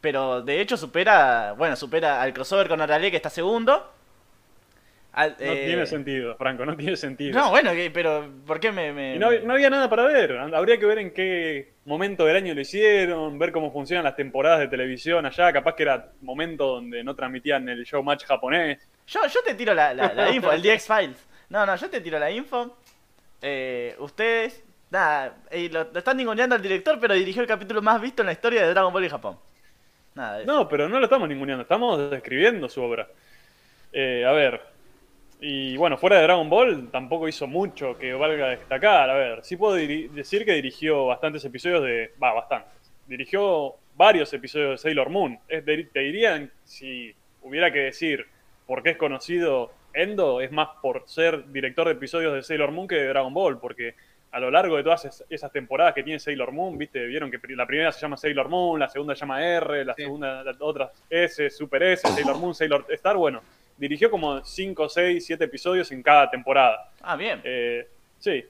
pero de hecho supera, bueno, supera al crossover con Arale que está segundo. Al- No eh, tiene sentido, Franco, no tiene sentido. No, bueno, pero ¿por qué me...? no, no había nada para ver. Habría que ver en qué momento del año lo hicieron, ver cómo funcionan las temporadas de televisión allá. Capaz que era momento donde no transmitían el show match japonés. Yo, yo te tiro la, la- la info, el DX Files. No, no, yo te tiro la info. Eh, ustedes, nada, lo, están ninguneando al director, pero dirigió el capítulo más visto en la historia de Dragon Ball y Japón. Nada. No, pero no lo estamos ninguneando, estamos describiendo su obra. Eh, a ver, y bueno, fuera de Dragon Ball tampoco hizo mucho que valga destacar. A ver, sí puedo decir que dirigió bastantes episodios de... Va, bastantes. Dirigió varios episodios de Sailor Moon. Te dirían, si hubiera que decir por qué es conocido Endo, es más por ser director de episodios de Sailor Moon que de Dragon Ball, porque a lo largo de todas es- esas temporadas que tiene Sailor Moon, viste, vieron que la primera se llama Sailor Moon, la segunda se llama R, la Sí. segunda, la otra S, Super S, Sailor Moon, Sailor Star, bueno, dirigió como 5, 6, 7 episodios en cada temporada. Ah, bien. Eh, sí.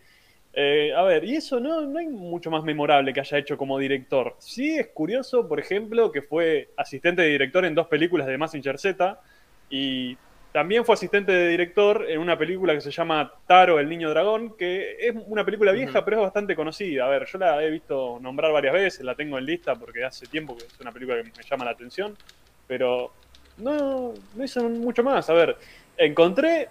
Eh, a ver, y eso no, no hay mucho más memorable que haya hecho como director. Sí es curioso, por ejemplo, que fue asistente de director en dos películas de Mazinger Z y también fue asistente de director en una película que se llama Taro, el niño dragón, que es una película vieja, pero es bastante conocida. A ver, yo la he visto nombrar varias veces, la tengo en lista porque hace tiempo que es una película que me llama la atención, pero no, no hizo mucho más. A ver, encontré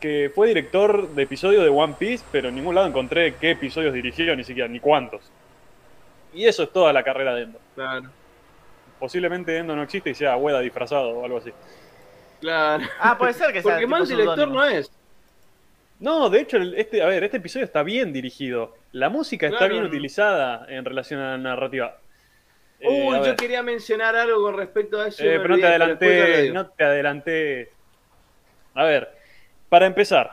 que fue director de episodios de One Piece, pero en ningún lado encontré qué episodios dirigió, ni siquiera, ni cuántos. Y eso es toda la carrera de Endo. Claro, Posiblemente Endo no existe y sea Ueda disfrazado o algo así. Claro. Ah, puede ser que sea Porque mal director no es. No, de hecho, este, a ver, este episodio está bien dirigido. La música está bien utilizada en relación a la narrativa. Eh, Uy, a yo ver. quería mencionar algo con respecto a eso. Eh, pero no te adelanté, no te adelanté. A ver, para empezar.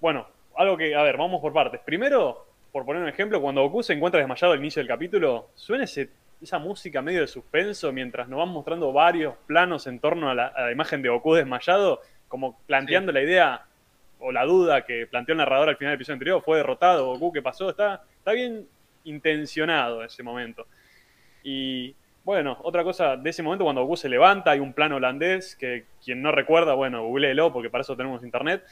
Bueno, algo que, a ver, vamos por partes. Primero, por poner un ejemplo, cuando Goku se encuentra desmayado al inicio del capítulo, suena ese- esa música medio de suspenso mientras nos van mostrando varios planos en torno a la, a la imagen de Goku desmayado, como planteando la idea o la duda que planteó el narrador al final del episodio anterior, fue derrotado Goku, ¿qué pasó? Está, está bien intencionado ese momento. Y bueno, otra cosa, de ese momento cuando Goku se levanta, hay un plano holandés que quien no recuerda, bueno, googleelo porque para eso tenemos internet,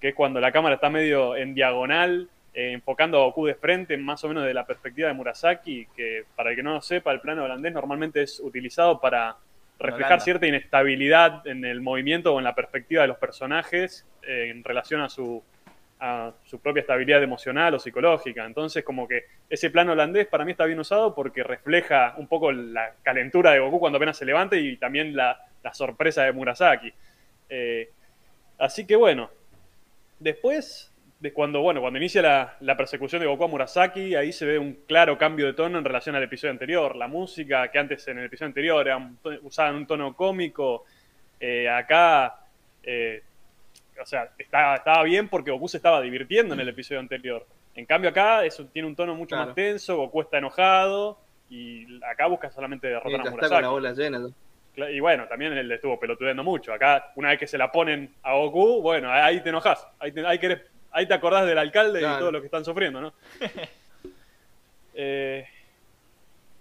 que es cuando la cámara está medio en diagonal, eh, enfocando a Goku de frente, más o menos de la perspectiva de Murasaki, que para el que no lo sepa, el plano holandés normalmente es utilizado para reflejar Holanda. cierta inestabilidad en el movimiento o en la perspectiva de los personajes eh, en relación a su, a su propia estabilidad emocional o psicológica. Entonces, como que ese plano holandés para mí está bien usado porque refleja un poco la calentura de Goku cuando apenas se levanta y también la, la sorpresa de Murasaki. Eh, así que bueno, después de cuando, bueno, cuando inicia la, la persecución de Goku a Murasaki, ahí se ve un claro cambio de tono en relación al episodio anterior. La música que antes en el episodio anterior era un usada en un tono cómico, eh, acá, eh, o sea, está- estaba bien porque Goku se estaba divirtiendo en el episodio anterior. En cambio acá eso tiene un tono mucho Claro. más tenso, Goku está enojado y acá busca solamente Sí, derrotar a está con Murasaki. la bola llena. ¿no? Cla- Y bueno, también él estuvo pelotudeando mucho. Acá, una vez que se la ponen a Goku, bueno, ahí te enojas. Ahí te, ahí querés- ahí te acordás del alcalde y Claro. todo lo que están sufriendo, ¿no? Eh,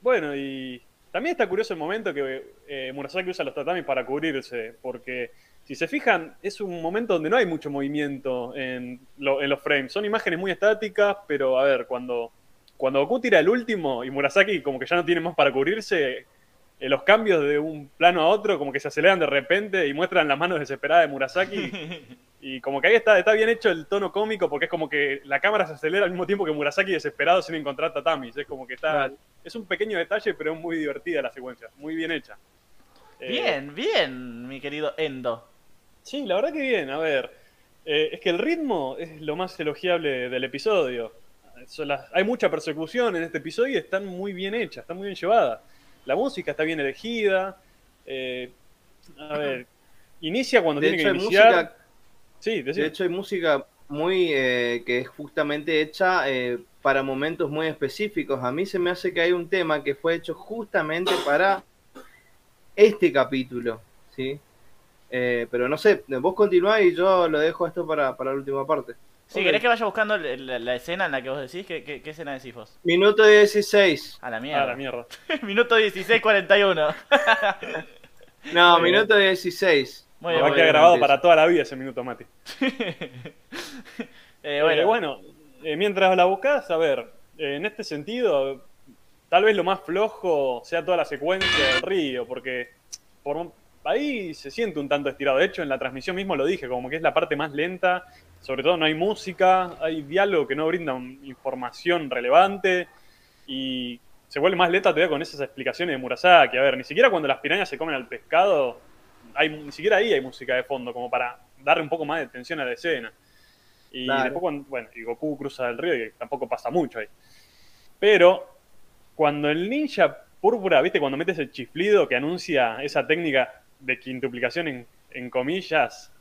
bueno, y también está curioso el momento que eh, Murasaki usa los tatamis para cubrirse, porque si se fijan, es un momento donde no hay mucho movimiento en, lo- en los frames. Son imágenes muy estáticas, pero a ver, cuando, cuando Goku tira el último y Murasaki como que ya no tiene más para cubrirse, eh, los cambios de un plano a otro como que se aceleran de repente y muestran las manos desesperadas de Murasaki. Y como que ahí está, está bien hecho el tono cómico porque es como que la cámara se acelera al mismo tiempo que Murasaki desesperado sin encontrar tatamis. Es como que está. Es un pequeño detalle, pero es muy divertida la secuencia. Muy bien hecha. Eh, Bien, bien, mi querido Endo. Sí, la verdad que bien. A ver, eh, es que el ritmo es lo más elogiable del episodio. Las- hay mucha persecución en este episodio y están muy bien hechas, están muy bien llevadas. La música está bien elegida. eh, a ver, inicia cuando De tiene hecho, que iniciar. música, Sí, de hecho, hay música muy eh, que es justamente hecha eh, para momentos muy específicos. A mí se me hace que hay un tema que fue hecho justamente para este capítulo, ¿sí? Eh, pero no sé, vos continuá y yo lo dejo esto para, para la última parte. Si Ok. querés que vaya buscando el- la, la escena en la que vos decís, ¿qué, qué, qué escena decís vos? Minuto 16. A la Ah, mierda. la mierda. Minuto 16.41. No, Muy bien. minuto 16. Muy bien, va a quedar bien. grabado para toda la vida ese minuto, Mati. Eh, Eh, bueno, bueno, eh, mientras la buscas, a ver, eh, en este sentido, tal vez lo más flojo sea toda la secuencia del río, porque por ahí se siente un tanto estirado. De hecho, en la transmisión mismo lo dije, como que es la parte más lenta, sobre todo no hay música, hay diálogo que no brinda información relevante y se vuelve más lenta todavía con esas explicaciones de Murasaki. A ver, ni siquiera cuando las pirañas se comen al pescado, hay, ni siquiera ahí hay música de fondo, como para darle un poco más de atención a la escena. Y Claro. después, cuando, bueno, y Goku cruza el río, y tampoco pasa mucho ahí. Pero cuando el ninja púrpura, ¿viste? Cuando metes el chiflido que anuncia esa técnica de quintuplicación en, en comillas,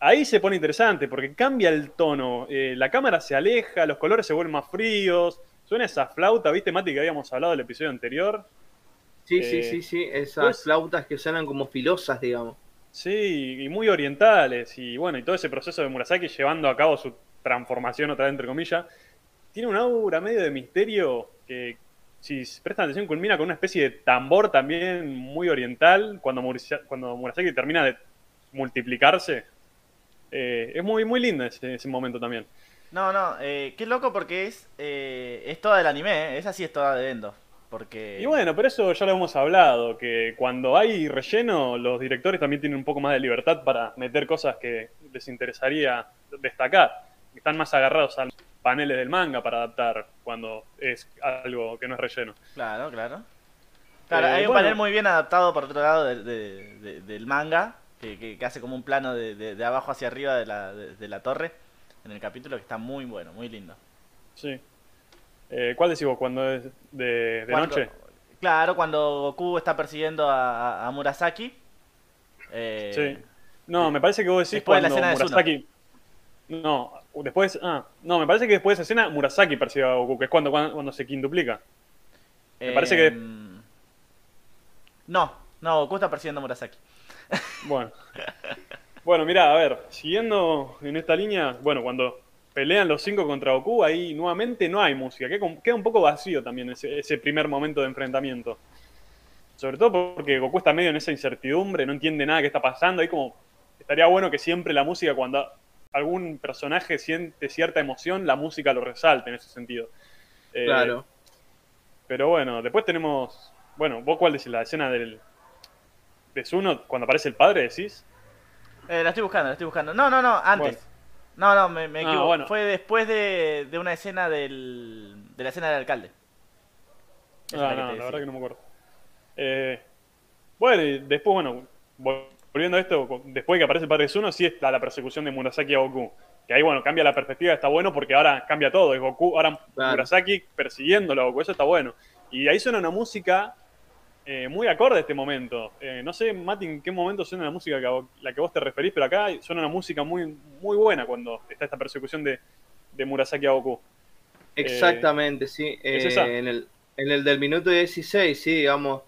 ahí se pone interesante porque cambia el tono. Eh, la cámara se aleja, los colores se vuelven más fríos. Suena esa flauta, ¿viste, Mati, que habíamos hablado del episodio anterior? Sí, sí, Eh, sí, sí. Esas pues- flautas que suenan como filosas, digamos. Sí, y muy orientales. Y bueno, y todo ese proceso de Murasaki llevando a cabo su transformación, otra vez entre comillas, tiene un aura medio de misterio que, si prestan atención, culmina con una especie de tambor también muy oriental. Cuando, cuando Murasaki termina de multiplicarse, Eh, es muy, muy lindo ese, ese momento también. No, no, eh, qué loco porque es eh, es toda del anime, ¿eh? esa sí es toda de Endo. Porque... Y bueno, pero eso ya lo hemos hablado, que cuando hay relleno, los directores también tienen un poco más de libertad para meter cosas que les interesaría destacar. Están más agarrados a los paneles del manga para adaptar cuando es algo que no es relleno. Claro, claro. Claro, Eh, hay un bueno. panel muy bien adaptado por otro lado de- de- de- del manga, que, que- que hace como un plano de, de- de abajo hacia arriba de la, de, la torre en el capítulo que está muy bueno, muy lindo. Sí. Eh, ¿Cuál decís vos? ¿Cuando es de, de Cuando- noche? Claro, cuando Goku está persiguiendo a, Murasaki. eh, Sí. No, me parece que vos decís de la cuando de Zuno. Murasaki. No, después. Ah, no, me parece que después de esa escena Murasaki persigue a Goku, que es cuando, cuando, cuando se quintuplica. Me parece que- em, No, no, Goku está persiguiendo a Murasaki. Bueno. Bueno, mira, a ver, siguiendo en esta línea, bueno, cuando pelean los cinco contra Goku, ahí nuevamente no hay música, queda, un poco vacío también ese, ese primer momento de enfrentamiento. Sobre todo porque Goku está medio en esa incertidumbre, no entiende nada que está pasando, ahí como estaría bueno que siempre la música, cuando algún personaje siente cierta emoción, la música lo resalte en ese sentido. Eh, Claro. pero bueno, después tenemos, bueno, vos cuál decís, la escena del de Zuno cuando aparece el padre, decís. Eh, la estoy buscando, la estoy buscando. No, no, no, antes. Bueno. No, no, me, me Ah, equivoco. bueno. Fue después de, de una escena del, de la escena del alcalde. Es Ah, la no, la decía. verdad que no me acuerdo. Eh, bueno, y después, bueno, vol- volviendo a esto, después que aparece el padre de Zuno, sí está la persecución de Murasaki a Goku. Que ahí, bueno, cambia la perspectiva, está bueno porque ahora cambia todo. Es Goku, ahora Claro. Murasaki persiguiéndolo a Goku, eso está bueno. Y ahí suena una música eh, muy acorde a este momento. Eh, no sé, Mati, en qué momento suena la música que a vos- la que vos te referís, pero acá suena una música muy, muy buena cuando está esta persecución de, de Murasaki a Goku. Exactamente, sí. ¿es Eh, en, el, en el del minuto 16, sí, digamos.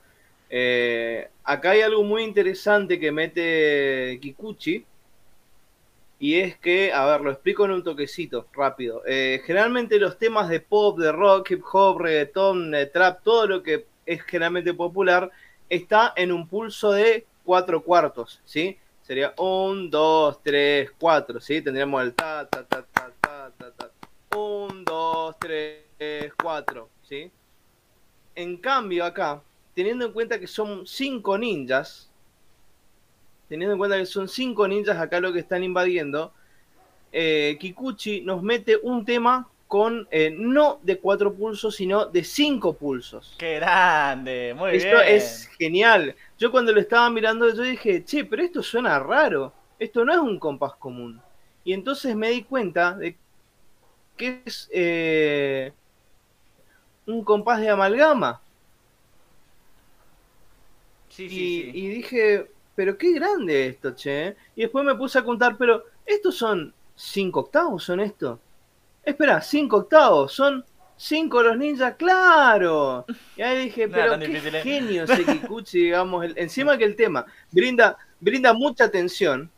Eh, acá hay algo muy interesante que mete Kikuchi. Y es que, a ver, lo explico en un toquecito, rápido. Eh, generalmente los temas de pop, de rock, hip hop, reggaeton, de trap, todo lo que es generalmente popular, está en un pulso de cuatro cuartos, ¿sí? Sería un, dos, tres, cuatro, ¿sí? Tendríamos el ta, ta, ta, ta, ta, ta, ta. Un, dos, tres, cuatro, ¿sí? En cambio, acá, teniendo en cuenta que son cinco ninjas, teniendo en cuenta que son cinco ninjas acá lo que están invadiendo, eh, Kikuchi nos mete un tema con eh, no de cuatro pulsos, sino de cinco pulsos. ¡Qué grande! Muy Esto bien. es genial. Yo cuando lo estaba mirando, yo dije, che, pero esto suena raro. Esto no es un compás común. Y entonces me di cuenta de que es eh, un compás de amalgama. Sí, y, sí, sí. y dije, pero qué grande esto, che. Y después me puse a contar, pero ¿estos son cinco octavos? ¿Son esto? Espera, cinco octavos, son Cinco los ninjas, claro. Y ahí dije, No pero qué difícil, ¿eh? genio ese Kikuchi, digamos. el- encima que el tema brinda, brinda mucha tensión,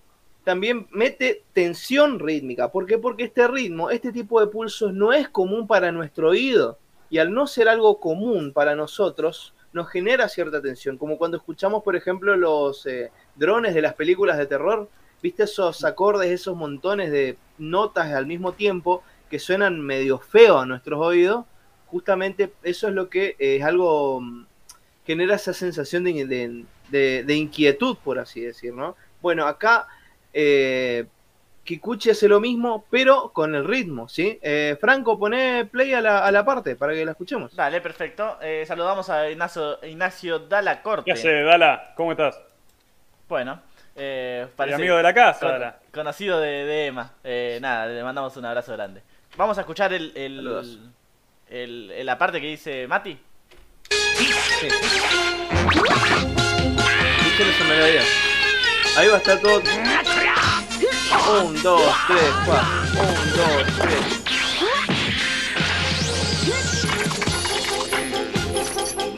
también mete tensión rítmica. ¿Por qué? Porque este ritmo, este tipo de pulsos no es común para nuestro oído. Y al no ser algo común para nosotros, nos genera cierta tensión. Como cuando escuchamos, por ejemplo, los eh, drones de las películas de terror. ¿Viste esos acordes, esos montones de notas al mismo tiempo que suenan medio feo a nuestros oídos? Justamente eso es lo que eh, es algo mm, genera esa sensación de, de- de- de inquietud, por así decir, ¿no? Bueno, acá eh, Kikuchi hace lo mismo, pero con el ritmo, ¿sí? Eh, Franco, pone play a la, a la parte para que la escuchemos. Dale, perfecto. Eh, saludamos a Ignacio, Ignacio Dala Corte. ¿Qué hace, Dala? ¿Cómo estás? Bueno, eh, El amigo de la casa, con- Dala. conocido de, de Emma. Eh, nada, le mandamos un abrazo grande. Vamos a escuchar el, el, el- el- la parte que dice Mati. Sí. Esa melodía. Ahí va a estar todo. Un, dos, tres, cuatro. Un, dos, tres.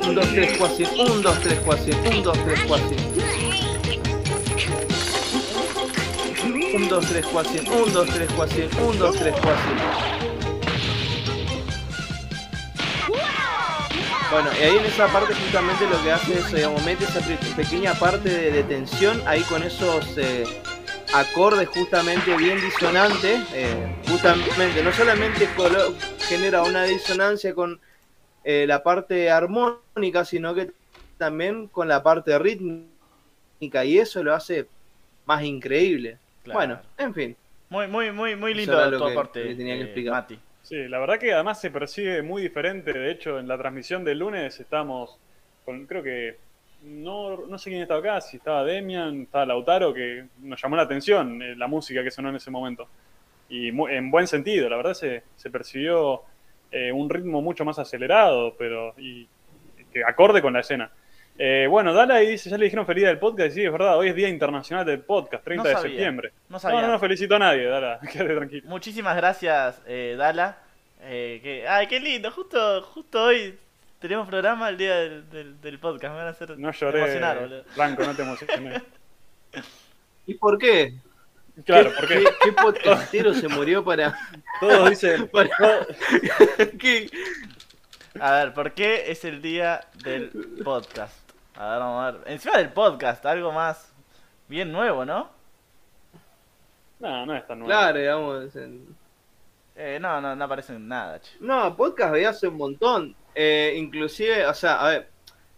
Un, dos, tres, cuatro. Un, dos, tres, cuatro. Un, dos, tres, cuatro. Un, dos, tres, cuatro. Un, dos, tres, cuatro. Un, dos, tres, cuatro. Bueno, y ahí en esa parte justamente lo que hace es, digamos, mete esa pe- pequeña parte de, de tensión ahí con esos eh, acordes justamente bien disonantes, eh, justamente, no solamente genera una disonancia con eh, la parte armónica, sino que también con la parte rítmica, y eso lo hace más increíble. Claro. Bueno, en fin. Muy, muy, muy, muy lindo lo tu que- aporte, que tenía que eh, explicar. Mati. Sí, la verdad que además se percibe muy diferente. De hecho, en la transmisión del lunes estábamos con, creo que, no, no sé quién estaba acá, si estaba Demian, estaba Lautaro, que nos llamó la atención eh, la música que sonó en ese momento. Y mu- en buen sentido, la verdad se, se percibió eh, un ritmo mucho más acelerado, pero y, que acorde con la escena. Eh, bueno, Dala ahí dice, ya le dijeron feliz día del podcast, y sí, es verdad, hoy es Día Internacional del Podcast, 30 No de sabía, septiembre. No No, sabía. no, no felicito a nadie, Dala, quédate tranquilo. Muchísimas gracias, eh, Dala. Eh, que, ay, qué lindo. Justo, justo hoy tenemos programa el día del, del, del podcast. Me van a hacer No lloré, emocionar, boludo. Franco, no te emociones. ¿Y por qué? Claro, ¿Qué, porque qué- qué podcastero se murió para, todos dicen, para- ¿Qué? A ver, ¿por qué es el día del podcast? A ver, vamos a ver. Encima del podcast, algo más bien nuevo, ¿no? no, no es tan nuevo. Claro, digamos. en- Eh, no, no, no aparece en nada, che. No, podcast veía hace un montón. Eh, inclusive, o sea, a ver,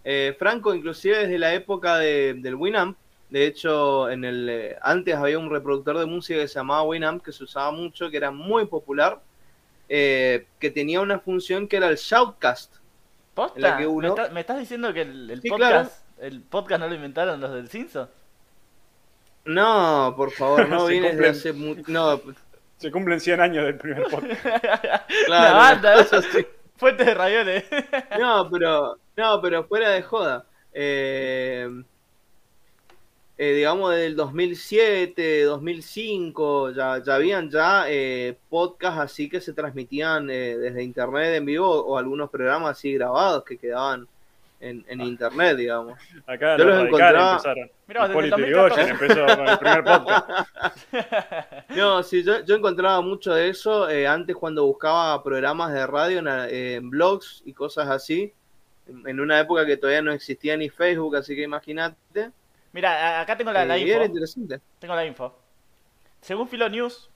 eh, Franco, inclusive desde la época de- del Winamp, de hecho, en el eh, antes había un reproductor de música que se llamaba Winamp, que se usaba mucho, que era muy popular, eh, que tenía una función que era el Shoutcast. ¿Posta? En la que ¿Me, uno- está- me estás diciendo que el, el Sí, podcast el podcast no lo inventaron los del Simpson? No, por favor, no Se viene de cumplen. hace mu- No, Se cumplen 100 años del primer podcast. claro. Fuente de ravioles. No, pero, no, pero fuera de joda. Eh, eh, digamos desde el 2007, 2005, ya, ya habían ya eh, podcasts así que se transmitían eh, desde internet en vivo o algunos programas así grabados que quedaban en, en internet, digamos. Acá Yo los encontraba- empezaron. Mirá, desde el Hipólito 2014. Yrigoyen empezó con el primer podcast. No, sí, yo, yo encontraba mucho de eso eh, antes cuando buscaba programas de radio en, en blogs y cosas así, en, en una época que todavía no existía ni Facebook, así que imagínate. Mira, acá tengo la, la Eh, info. interesante. Tengo la info. Según Philo News,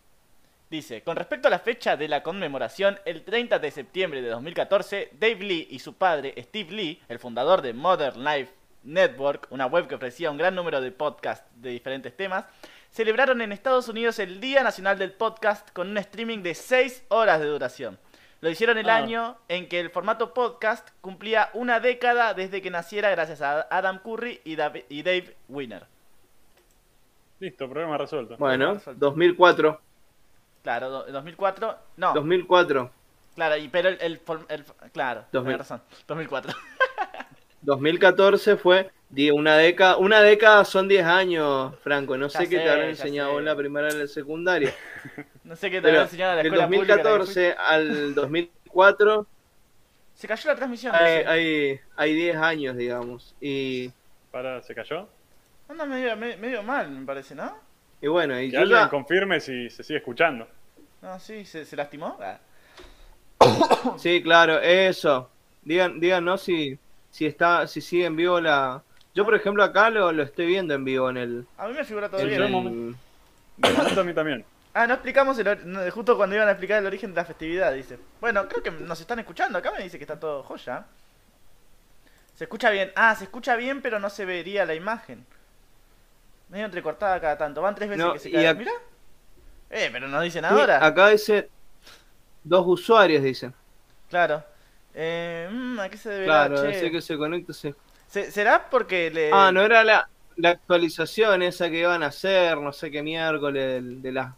dice, con respecto a la fecha de la conmemoración, el 30 de septiembre de 2014, Dave Lee y su padre, Steve Lee, el fundador de Modern Life Network, una web que ofrecía un gran número de podcasts de diferentes temas, celebraron en Estados Unidos el Día Nacional del Podcast con un streaming de 6 horas de duración. Lo hicieron el Ah. año en que el formato podcast cumplía una década desde que naciera gracias a Adam Curry y Dave, y Dave Winner. Listo, problema resuelto. Bueno, Perfecto. 2004, Claro, do- 2004. No, 2004, claro, y, pero el, el, Claro, 2000. tenés razón. 2004. 2014 fue una década, una década son 10 años, Franco, no Ya sé qué sé, te habrán enseñado sé. en la primera y en la secundaria. No sé qué te había enseñado en la del escuela pública. que 2014 al 2004 Se cayó la transmisión. Hay, hay, hay 10 años, digamos. Y, Para, ¿se cayó? Anda medio, me- medio mal, me parece, ¿no? y bueno, y Que alguien ya- confirme si se sigue escuchando. No, sí, se, se lastimó. Ah. Sí, claro, eso. Digan, díganos si, si está, si sigue en vivo la. Yo, por ejemplo, acá lo, lo estoy viendo en vivo en el. A mí me figura todo en bien. ¿eh? De momento a mí también. Ah, no explicamos el or- no, justo cuando iban a explicar el origen de la festividad, dice. Bueno, creo que nos están escuchando. Acá me dice que está todo joya. Se escucha bien. Ah, se escucha bien, pero no se vería la imagen. Medio entrecortada cada tanto. Van tres veces No, que se cae. ac- Mira. Eh, pero no dicen Sí, ahora. acá dice. Dos usuarios, dicen. Claro. Eh, mm, ¿A qué se deberá? Claro, che? ese que se conecta se. Se- ¿Será porque le... Ah, no era la, la actualización esa que iban a hacer, no sé qué miércoles del, de la,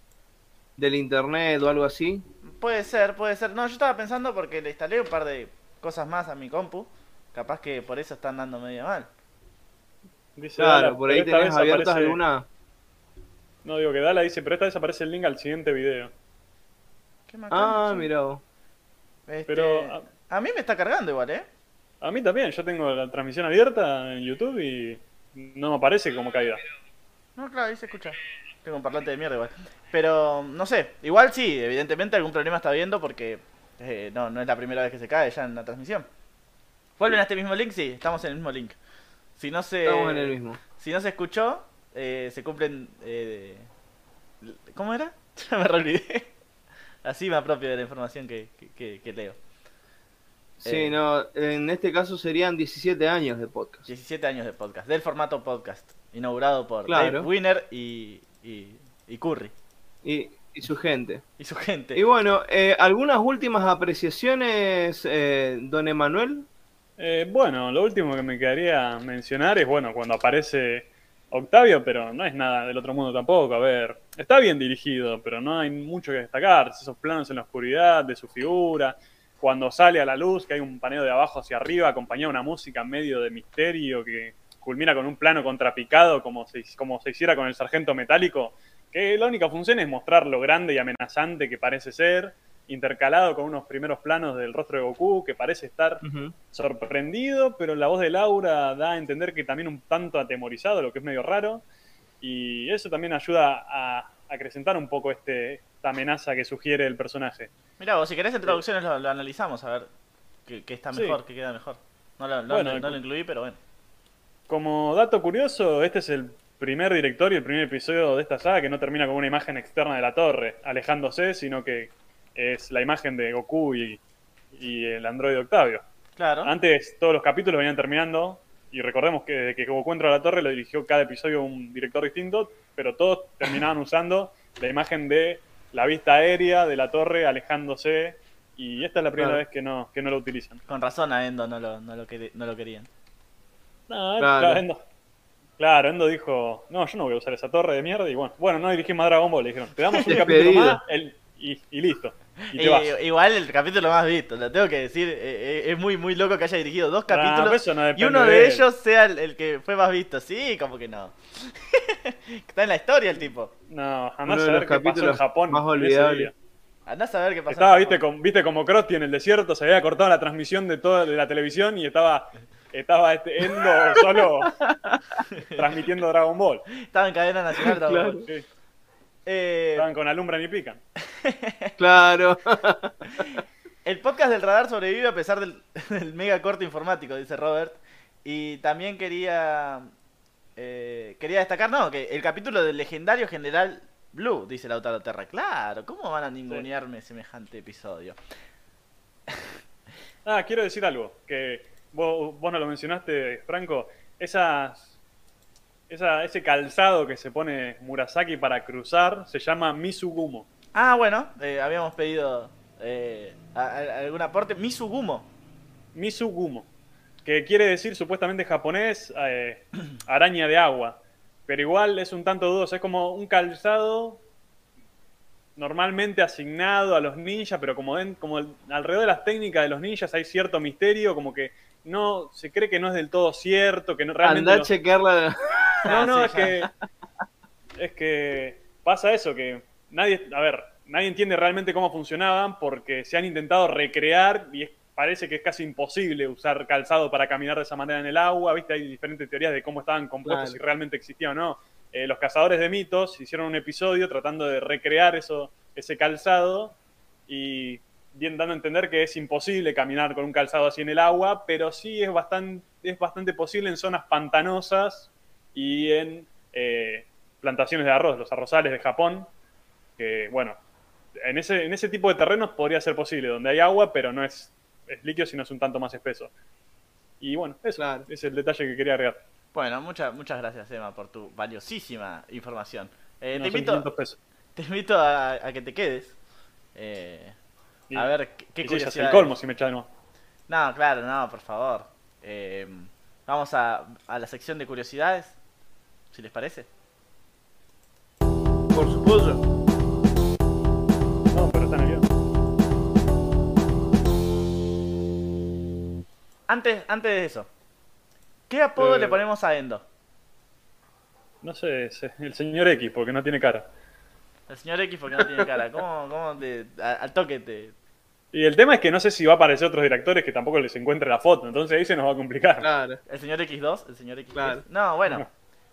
del internet o algo así. Puede ser, puede ser. No, yo estaba pensando porque le instalé un par de cosas más a mi compu. Capaz que por eso están dando medio mal. Dice Claro, Dala, por ahí tenés abiertas aparece- alguna. No, digo que Dala dice, pero esta vez aparece el link al siguiente video. Qué Ah, mira vos. Este, Pero ah, a... mí me está cargando igual, ¿eh? A mí también, yo tengo la transmisión abierta en YouTube y no me aparece como caída. No, claro, ahí se escucha. Tengo un parlante de mierda igual. Pero, no sé. Igual sí, evidentemente algún problema está viendo porque eh, no, no es la primera vez que se cae ya en la transmisión. ¿Vuelven a este mismo link? Sí, estamos en el mismo link. Si no se, Estamos en el mismo. Si no se escuchó, eh, se cumplen... eh, ¿Cómo era? Ya me olvidé. Así me apropio de la información que, que- que- que leo. Sí, Eh. no, en este caso serían 17 años de podcast. 17 años de podcast, del formato podcast, inaugurado por Claro. Dave Winner y, y, y Curry Y, y su gente. y su gente. Y bueno, eh, algunas últimas apreciaciones, eh, don Emanuel. Eh, bueno, lo último que me quedaría mencionar es, bueno, cuando aparece Octavio, pero no es nada del otro mundo tampoco. A ver, está bien dirigido, pero no hay mucho que destacar. Esos planos en la oscuridad de su figura, cuando sale a la luz, que hay un paneo de abajo hacia arriba, acompañado de una música medio de misterio que culmina con un plano contrapicado, como se, como se hiciera con el sargento metálico, que la única función es mostrar lo grande y amenazante que parece ser, intercalado con unos primeros planos del rostro de Goku, que parece estar sorprendido, pero la voz de Laura da a entender que también un tanto atemorizado, lo que es medio raro. Y eso también ayuda a acrecentar un poco este, esta amenaza que sugiere el personaje. Mira, vos si querés en traducciones lo, lo analizamos a ver qué, qué está Sí. mejor, qué queda mejor. No lo, no- Bueno, no- no lo incluí, pero bueno. Como dato curioso, este es el primer director y el primer episodio de esta saga que no termina con una imagen externa de la torre, alejándose, sino que es la imagen de Goku y, y el androide Octavio. Claro. Antes todos los capítulos venían terminando y recordemos que desde que Goku entró a la torre lo dirigió cada episodio un director distinto, pero todos terminaban usando la imagen de la vista aérea de la torre alejándose y esta es la primera Claro. vez que no, que no lo utilizan. Con razón a Endo no lo, no lo, no lo querían. No, Claro. claro, Endo, claro, Endo dijo, no, yo no voy a usar esa torre de mierda y bueno, bueno, no dirigí más Dragon Ball, le dijeron, te damos un capítulo más el- y, y listo. Y te Eh, vas. igual el capítulo más visto, lo tengo que decir. eh, eh, es muy muy loco que haya dirigido dos Ah, capítulos eso no y uno de de ellos sea el, el que fue más visto. Sí, como que no. Está en la historia el tipo. No, Uno jamás de saber los qué pasó en capítulos Japón. más día. Andás a ver qué pasó. Estaba, viste, con, viste como Krusty en el desierto, se había cortado la transmisión de toda de la televisión y estaba, estaba este Endo solo transmitiendo Dragon Ball. Estaba en cadena nacional. Dragon Claro. Ball. Sí, Eh, estaban con alumbran y pican. Claro. El podcast del radar sobrevive a pesar del, del mega corte informático, dice Robert. Y también quería eh, quería destacar, no, que el capítulo del legendario general Blue, dice Lautaro Terra. Claro, ¿cómo van a ningunearme semejante episodio? Ah, quiero decir algo, que vos, vos no lo mencionaste, Franco. Esas, esa, ese calzado que se pone Murasaki para cruzar se llama Misugumo. Ah, bueno, eh, habíamos pedido eh, a- a- algún aporte. Misugumo. Misugumo, que quiere decir supuestamente en japonés eh, araña de agua, pero igual es un tanto dudoso, es como un calzado normalmente asignado a los ninjas, pero como, den- como el- alrededor de las técnicas de los ninjas hay cierto misterio, como que no se cree que no es del todo cierto, que no realmente Andá a los- chequearla. no, no, es que. Es que pasa eso, que nadie. A ver, nadie entiende realmente cómo funcionaban porque se han intentado recrear y es parece que es casi imposible usar calzado para caminar de esa manera en el agua, ¿viste? Hay diferentes teorías de cómo estaban compuestos, Claro. si realmente existía o no. Eh, los cazadores de mitos hicieron un episodio tratando de recrear eso, ese calzado y bien dando a entender que es imposible caminar con un calzado así en el agua, pero sí es bastante, es bastante posible en zonas pantanosas y en eh, plantaciones de arroz, los arrozales de Japón, que bueno, en ese, en ese tipo de terrenos podría ser posible, donde hay agua, pero no es, es líquido, sino es un tanto más espeso. Y bueno, eso Claro. es el detalle que quería agregar. Bueno, muchas muchas gracias, Emma, por tu valiosísima información. Eh, No, te, invito, 500 pesos. te invito a, a que te quedes. Eh, Y- a ver, ¿qué, qué ya es el colmo si me nuevo. No, claro, no, por favor. Eh, vamos a, a la sección de curiosidades, si les parece. Por supuesto. No, pero está en el guion. Antes, antes de eso, ¿qué apodo Eh. le ponemos a Endo? No sé, es el señor X, porque no tiene cara. El señor X porque no tiene cara. ¿Cómo, cómo te, a- al toque te... Y el tema es que no sé si va a aparecer otros directores que tampoco les encuentre la foto, entonces ahí se nos va a complicar. Claro. ¿El señor X2? ¿El señor X3? Claro. No, bueno.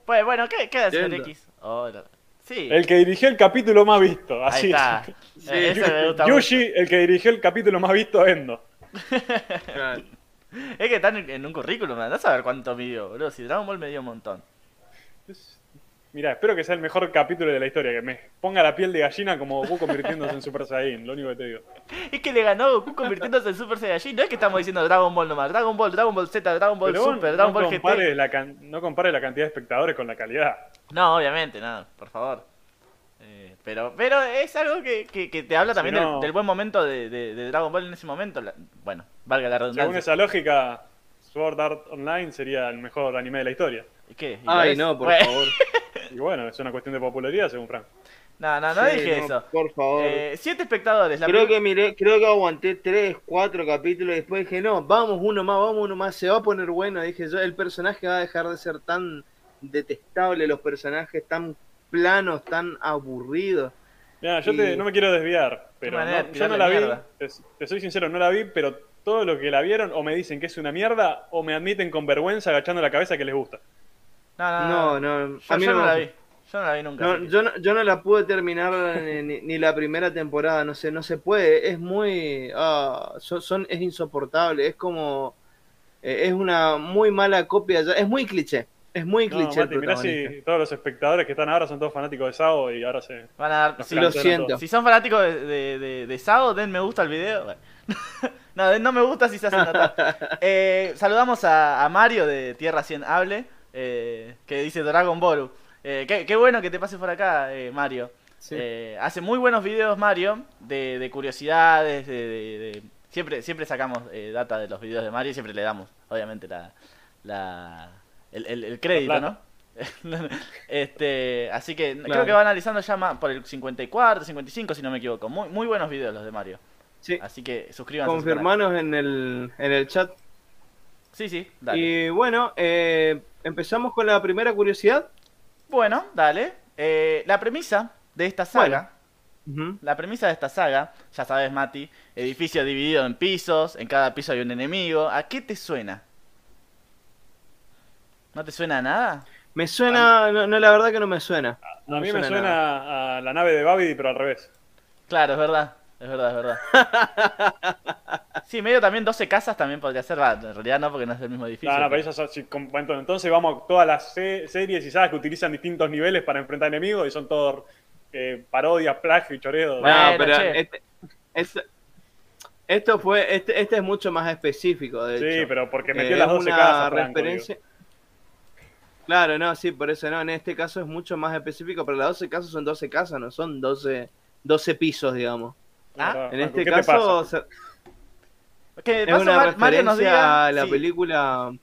Pues bueno, ¿qué queda el. X? Hola. Sí. El que dirigió el capítulo más visto, Ahí así. está. Sí, Eh, ese me gusta mucho. Yushi, el que dirigió el capítulo más visto, Endo. claro. Es que están en, en un currículum, andás a ver cuánto midió, boludo. Si Dragon Ball me dio un montón. Mira, espero que sea el mejor capítulo de la historia, que me ponga la piel de gallina como Goku convirtiéndose en Super Saiyan, lo único que te digo. Es que le ganó Goku convirtiéndose en Super Saiyajin. No es que estamos diciendo Dragon Ball nomás. Dragon Ball, Dragon Ball Z, Dragon Ball Pero Super, no Dragon Ball GT. compares, la can- no compares la cantidad de espectadores con la calidad. No, obviamente, no, por favor. Eh, pero, pero es algo que, que, que te habla Si también no- del, del buen momento de, de- de Dragon Ball en ese momento. La- bueno, valga la Según redundancia. esa lógica, Sword Art Online sería el mejor anime de la historia. ¿Y qué? ¿Y Ay, no, por Bueno, favor. Y bueno, es una cuestión de popularidad, según Frank. No, no, no Sí, dije no, eso. Por favor. Eh, siete espectadores. La creo que miré, creo que aguanté tres, cuatro capítulos y después dije, no, vamos uno más, vamos uno más, se va a poner bueno. Dije yo, el personaje va a dejar de ser tan detestable, los personajes tan planos, tan aburridos. Mira, yo te- no me quiero desviar, pero manera no- yo no la vi, te soy sincero, no la vi, pero todo lo que la vieron o me dicen que es una mierda o me admiten con vergüenza agachando la cabeza que les gusta. No, no, No, no. no, Yo, a mí yo no, la vi. Yo no la vi nunca. No, yo, no, yo no la pude terminar ni, ni- ni la primera temporada, no sé, no se puede, es muy, ah, son, son- es insoportable, es como, eh, es una muy mala copia, ya- es muy cliché, es muy No, cliché el mirá si todos los espectadores que están ahora son todos fanáticos de Sao y ahora se... Van a dar. si, Lo siento. si son fanáticos de, de, de, de Sao, den me gusta al video. Bueno. no, den no me gusta si se hacen notar. Eh, saludamos a, a Mario de Tierra 100 Hable, eh, que dice Dragon Ball. Eh, qué, qué bueno que te pases por acá, eh, Mario. Sí. Eh, hace muy buenos videos, Mario, de, de curiosidades, de, de- de- Siempre, siempre sacamos data de los videos de Mario y siempre le damos, obviamente, la, la, el, el- el crédito, ¿no? este, así que creo que va analizando ya más por el 54, 55, si no me equivoco. Muy, muy buenos videos los de Mario. Sí, Así que suscríbanse. confirmanos en el, en el chat. Sí, sí, dale. Y bueno, eh, empezamos con la primera curiosidad. Bueno, dale. Eh, la premisa de esta saga, la premisa de esta saga, ya sabes, Mati, edificio dividido en pisos, en cada piso hay un enemigo. ¿A qué te suena? ¿No te suena a nada? Me suena, no, no, la verdad que no me suena. A No mí me me suena suena a la nave de Babidi, pero al revés. Claro, es verdad. Es verdad, es verdad. Sí, medio también 12 casas también podría ser. Va, en realidad no, porque no es el mismo edificio. No, no, pero pero- son- si entonces vamos a todas las se- series y sagas que utilizan distintos niveles para enfrentar enemigos y son todos eh, parodias, plagio y choreo. Bueno, no, pero este- este- esto fue, este, este es mucho más específico, de sí, hecho. pero porque Eh, metió las 12 una casas. Franco, referencia. Claro, no, sí, por eso no. En este caso es mucho más específico, pero las 12 casas son 12 casas, no son 12, 12 pisos, digamos. Ah, ¿Verdad, En este ¿Qué te caso pasa? se- Que de es paso una Mar- Mario nos diga. a la sí, película.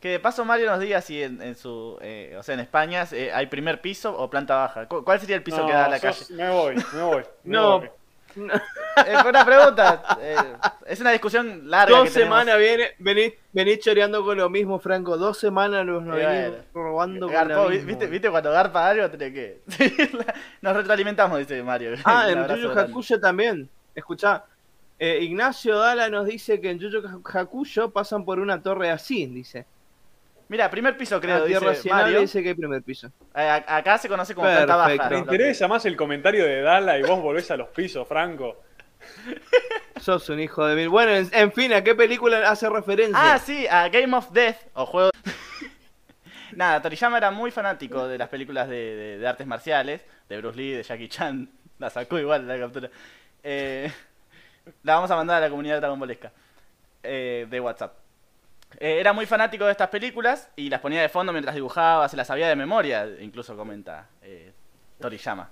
Que de paso Mario nos diga si en, en su. eh, o sea, en España eh, hay primer piso o planta baja. ¿Cu- ¿Cuál sería el piso No, que da a la sos- calle? Me voy, me voy. me No. voy. Eh, fue una pregunta. eh, es una discusión larga. Dos semanas viene, venís, venís choreando con lo mismo, Franco. Dos semanas nos, venís robando con Garpó, lo vi- mismo. ¿viste, ¿Viste cuando garpa algo? Tiene que. Nos retroalimentamos, dice Mario. Ah, en abrazo Yu Yu grande. Hakusho también. Escuchá, Eh, Ignacio Dala nos dice que en Yu Yu Hakusho pasan por una torre así, dice. Mira, primer piso creo, Ah, Tierra dice Mario. dice que hay primer piso. Eh, acá se conoce como planta baja. Me interesa más el comentario de Dala y vos volvés a los pisos, Franco. Sos un hijo de mil. Bueno, en, en fin, ¿a qué película hace referencia? Ah, sí, a Game of Death, o juego... Nada, Toriyama era muy fanático de las películas de, de- de artes marciales, de Bruce Lee, de Jackie Chan, la sacó igual la captura. Eh, la vamos a mandar a la comunidad Dragon Ballesca eh, de WhatsApp. Eh, era muy fanático de estas películas y las ponía de fondo mientras dibujaba, se las sabía de memoria, incluso comenta eh, Toriyama.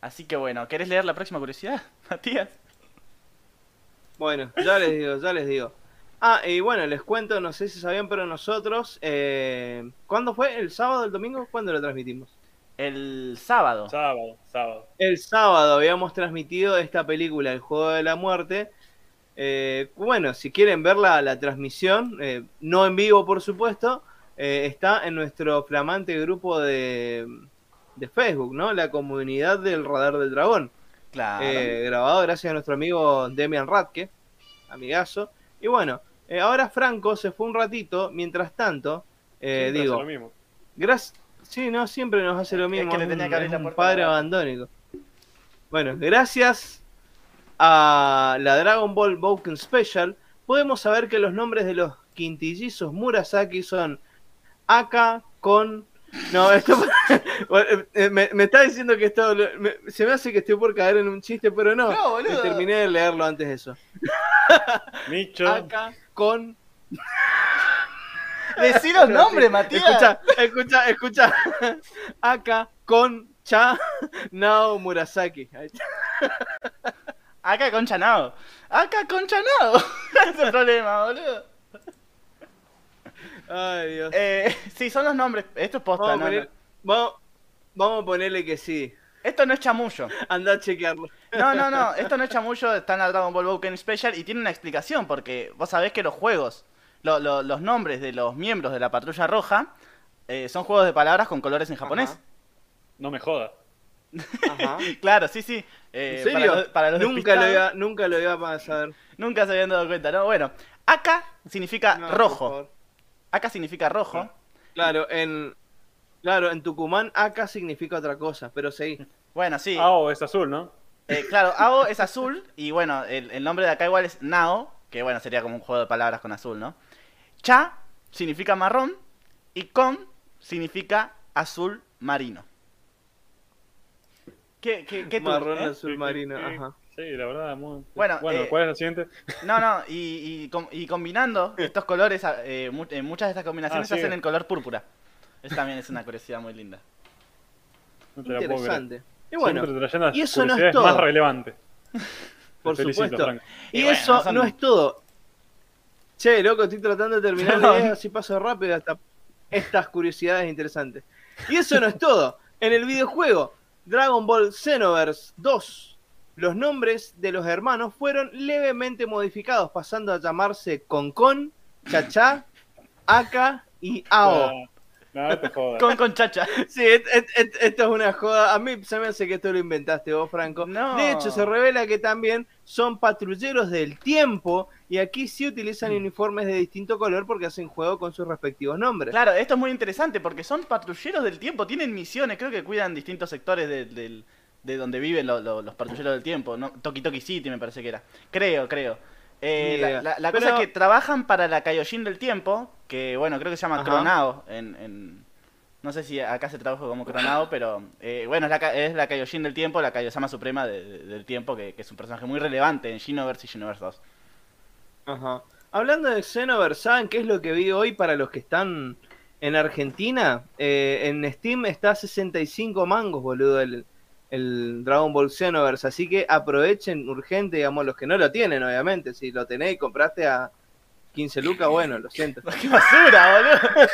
Así que bueno, ¿querés leer la próxima curiosidad, Matías? Bueno, ya les digo, ya les digo. Ah, y bueno, les cuento, no sé si sabían, pero nosotros, eh, ¿cuándo fue? ¿El sábado, el domingo? ¿Cuándo lo transmitimos? El sábado. Sábado, sábado. El sábado habíamos transmitido esta película, El Juego de la Muerte. Eh, bueno, si quieren ver la, la transmisión, eh, no en vivo por supuesto, eh, está en nuestro flamante grupo de, de Facebook, ¿no? La comunidad del Radar del Dragón. Claro. Eh, grabado gracias a nuestro amigo Demian Radke, amigazo. Y bueno, eh, ahora Franco se fue un ratito, mientras tanto, eh, digo, lo mismo. gracias. Sí, no, siempre nos hace lo Es mismo. que le es tenía que abrir es la un puerta. padre abandónico. Bueno, gracias a la Dragon Ball Boken Special, podemos saber que los nombres de los quintillizos Murasaki son Aka con. No, esto. Eh, me, me está diciendo que esto. me- se me hace que estoy por caer en un chiste, pero no. No, boludo. terminé de leerlo antes de eso. Micho. Aka con. Decí los nombres, Matías. Escucha, escucha, escucha. Aka con Cha Nao Murasaki. Acá con Chanao. Acá con Chanao. Ese es el problema, boludo. Ay, Dios. Eh, sí, son los nombres. Esto es posta, Vamos ¿no? poner- vamos, vamos a ponerle que sí. Esto no es chamullo. Anda a chequearlo. No, no, no. Esto no es chamullo. Está en la Dragon Ball Boken Special y tiene una explicación. Porque vos sabés que los juegos, lo- lo- los nombres de los miembros de la Patrulla Roja, eh, son juegos de palabras con colores en japonés. Ajá. No me jodas. Ajá. Claro, sí, sí. Eh, ¿En serio? Para, los- para los nunca, lo iba, nunca lo iba a saber. nunca se habían dado cuenta, ¿no? Bueno, Aka significa No, rojo. Aka significa rojo. Claro, en. Claro, en Tucumán acá significa otra cosa, pero sí. Bueno, sí. Ah, es azul, ¿no? Eh, claro, Ao es azul y bueno, el, el nombre de acá igual es Nao, que bueno, sería como un juego de palabras con azul, ¿no? Cha significa marrón y Con significa azul marino. ¿Qué, qué, qué tú, Marrón eh? azul marino, ajá. Sí, la verdad, muy... Bueno, Bueno, eh, ¿cuál es la siguiente? No, no, y, y, com- y combinando estos colores, eh, mu- eh, muchas de estas combinaciones Ah, hacen en color púrpura. Eso también es una curiosidad muy linda. No. Interesante. Y bueno, y eso no es todo. más relevantes. por felicito, supuesto. Franco. Y, Y bueno, eso son- no es todo. Che, loco, estoy tratando de terminar No. la idea, así paso rápido hasta estas curiosidades interesantes. Y eso no es todo. En el videojuego Dragon Ball Xenoverse 2, los nombres de los hermanos fueron levemente modificados, pasando a llamarse Concon, Chacha, Aka y Ao. No, te jodas. Con conchacha. Sí, et- et- et- esto es una joda. A mí se me hace que esto lo inventaste vos, Franco. No. De hecho, se revela que también son patrulleros del tiempo y aquí sí utilizan Mm. uniformes de distinto color porque hacen juego con sus respectivos nombres. Claro, esto es muy interesante porque son patrulleros del tiempo, tienen misiones, creo que cuidan distintos sectores de, donde viven lo- lo- los patrulleros del tiempo. ¿no? Toki Toki City me parece que era. Creo, creo. Eh, la la- la Pero- cosa es que trabajan para la Kaioshin del tiempo, que bueno, creo que se llama Ajá. Cronao. En, en- no sé si acá se trabaja como Cronao, pero eh, bueno, es la, es la Kaioshin del tiempo, la Kaiosama Suprema de- de- del tiempo, que, que es un personaje muy relevante en Xenoverse y Xenoverse 2. Ajá. Hablando de Xenoverse, ¿saben qué es lo que vi hoy para los que están en Argentina? Eh, en Steam está a 65 mangos, boludo, el, el Dragon Ball Xenoverse. Así que aprovechen urgente, digamos, los que no lo tienen, obviamente. Si lo tenéis y compraste a 15 lucas, bueno, lo siento. ¡Qué basura, boludo!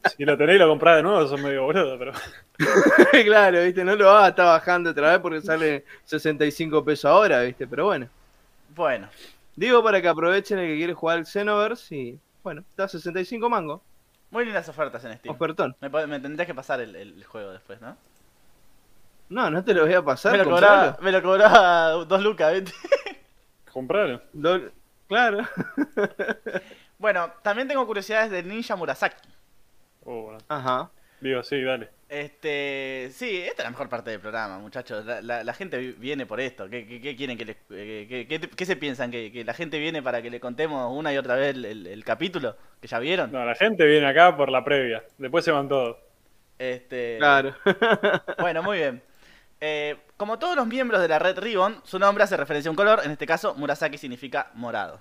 Si lo tenéis y lo comprás de nuevo, son medio boludo, pero. claro, viste, no lo vas a estar bajando otra vez porque sale 65 pesos ahora, viste, pero bueno. Bueno, Digo para que aprovechen el que quiere jugar el Xenoverse y, bueno, está a 65 mangos, muy lindas ofertas en Steam. ofertón. Me, me tendrías que pasar el, el juego después, ¿no? No, no te lo voy a pasar, Me lo, cobraba, me lo cobraba dos lucas, ¿viste? Compralo. Lo- claro. Bueno, también tengo curiosidades del ninja Murasaki. Oh, bueno. Ajá. Digo, sí, dale. Este, sí, esta es la mejor parte del programa, muchachos. La, la- la gente vi- viene por esto. ¿Qué, qué- qué quieren que les, eh, qué, qué- qué se piensan? ¿Que, que la gente viene para que le contemos una y otra vez el, el- el capítulo que ya vieron? No, la gente viene acá por la previa. Después se van todos. Este, Claro. Bueno, muy bien. Eh, como todos los miembros de la Red Ribbon, su nombre hace referencia a un color. En este caso, Murasaki significa morado.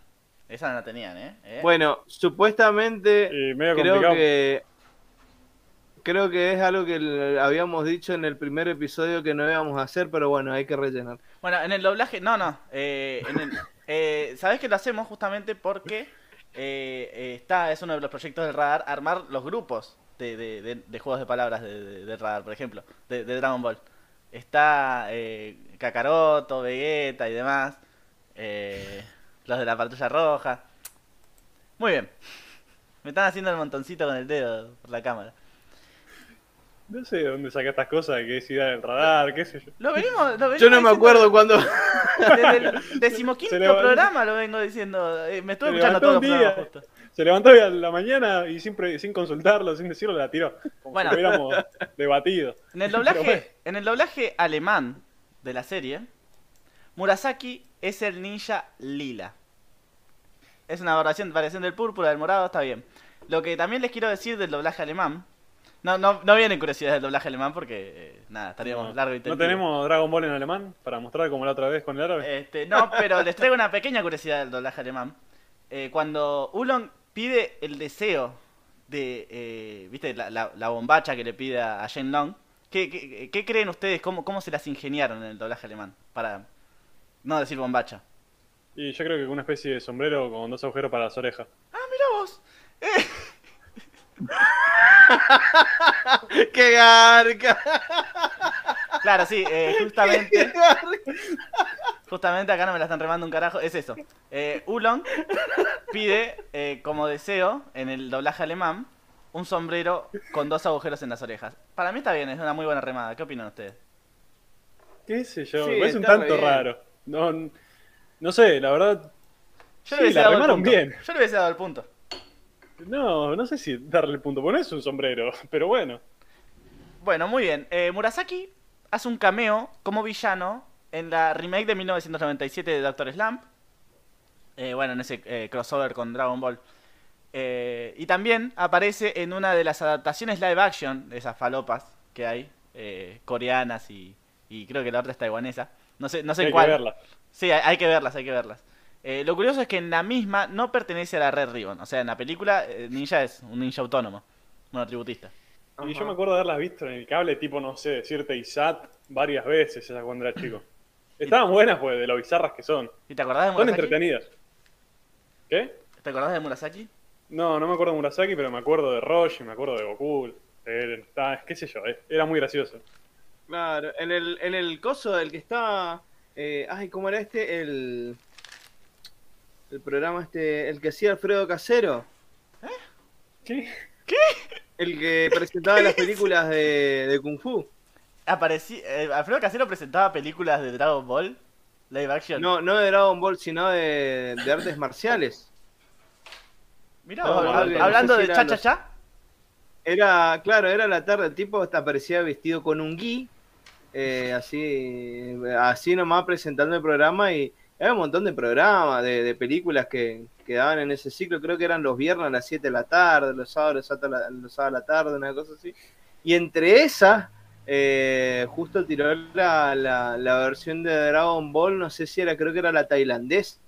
Esa no la tenían, ¿eh? ¿Eh? Bueno, supuestamente Y medio creo complicado. que creo que es algo que habíamos dicho en el primer episodio que no íbamos a hacer, pero bueno, hay que rellenar. Bueno, en el doblaje, no, no. eh, en el, eh, ¿Sabés que lo hacemos justamente porque eh, eh, está, es uno de los proyectos del radar, armar los grupos de, de- de- de juegos de palabras de, de- del radar, por ejemplo, de, de Dragon Ball. Está eh, Kakaroto, Vegeta y demás. eh, los de la patrulla roja. Muy bien. Me están haciendo el montoncito con el dedo por la cámara. No sé de dónde saca estas cosas, que es del radar, qué sé yo. Lo venimos, lo venimos Yo no me acuerdo cuando Desde el decimoquinto programa lo vengo diciendo. eh, me estuve escuchando programas día. justo. Se levantó hoy a la mañana y siempre, sin consultarlo, sin decirlo, la tiró. Como Bueno. si hubiéramos debatido. En el doblaje, bueno. en el doblaje alemán de la serie, Murasaki es el ninja lila. Es una variación, variación del púrpura, del morado, está bien. Lo que también les quiero decir del doblaje alemán. No, no, no vienen curiosidades del doblaje alemán porque, eh, nada, estaríamos No, largo y ¿No tendido. tenemos Dragon Ball en alemán para mostrar como la otra vez con el árabe? Este, no, pero les traigo una pequeña curiosidad del doblaje alemán. Eh, cuando Ulon pide el deseo de, eh, viste, la, la- la bombacha que le pide a Shenlong, ¿qué, qué, qué creen ustedes? ¿Cómo, ¿Cómo se las ingeniaron en el doblaje alemán? Para no decir bombacha. Y yo creo que con una especie de sombrero con dos agujeros para las orejas. Ah, mira vos. ¡Qué garca! Claro, sí, eh, justamente, justamente acá no me la están remando un carajo, es eso. Eh, Ulon pide eh, como deseo en el doblaje alemán un sombrero con dos agujeros en las orejas. Para mí está bien, es una muy buena remada. ¿Qué opinan ustedes? ¿Qué sé yo? Sí, me parece un tanto raro. No, no sé, la verdad. Yo Sí, le hubiese la dado el remaron punto. bien. Yo le hubiese dado el punto. No, no sé si darle el punto, porque no es un sombrero, pero bueno. Bueno, muy bien. Eh, Murasaki hace un cameo como villano en la remake de 1997 de Doctor Slump. Eh, bueno, en ese eh, crossover con Dragon Ball. Eh, y también aparece en una de las adaptaciones live action de esas falopas que hay, eh, coreanas y, y creo que la otra es taiwanesa. No sé, no sé Hay que cuál. verla. Sí, hay, hay que verlas, hay que verlas. Eh, lo curioso es que en la misma no pertenece a la Red Ribbon. O sea, en la película eh, Ninja es un ninja autónomo, un tributista. Y yo me acuerdo de haberlas visto en el cable, tipo, no sé, decirte ISAT varias veces, esas cuando era chico. Estaban buenas, pues, de lo bizarras que son. ¿Y te acordás de Son Murasaki? entretenidas. ¿Qué? ¿Te acordás de Murasaki? No, no me acuerdo de Murasaki, pero me acuerdo de Roshi, me acuerdo de Goku. de- está- qué sé yo, eh, era muy gracioso. Claro, en el, en el coso, el que está. eh, ay, ¿cómo era este? El. El programa este. El que hacía Alfredo Casero. ¿Qué? El que presentaba las películas de, de Kung Fu. Aparecí, eh, Alfredo Casero presentaba películas de Dragon Ball live action. No, no de Dragon Ball, sino de, de artes marciales. Mirá, No, hablando de cha cha cha. Era, claro, era la tarde, el tipo hasta aparecía vestido con un gui, eh, así, así nomás presentando el programa y había un montón de programas, de, de películas que, que daban en ese ciclo, creo que eran los viernes a las 7 de la tarde, los sábados, a la- los sábados a la tarde, una cosa así. Y entre esas, eh, justo tiró la, la, la versión de Dragon Ball, no sé si era, creo que era la tailandesa,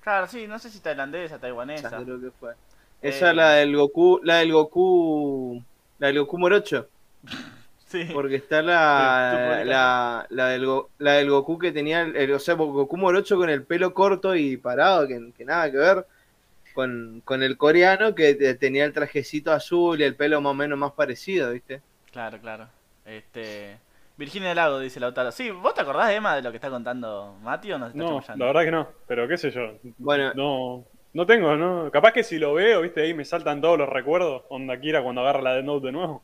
Claro, sí, no sé si tailandesa, taiwanesa. creo que fue. Eh. Esa la del Goku, la del Goku, la del Goku Morocho. Sí. Porque está la, la, la, del, la del Goku que tenía, el, o sea, Goku Morocho con el pelo corto y parado, que, que nada que ver con, con el coreano que te- tenía el trajecito azul y el pelo más o menos más parecido, ¿viste? Claro, claro. Este. Virginia del Lago, dice Lautaro. Sí, ¿vos te acordás, Emma, de lo que está contando Mati o nos está No, la verdad que no, pero qué sé yo. Bueno. No, no tengo, ¿no? Capaz que si lo veo, viste, ahí me saltan todos los recuerdos. Onda Kira cuando agarra la de Note de nuevo.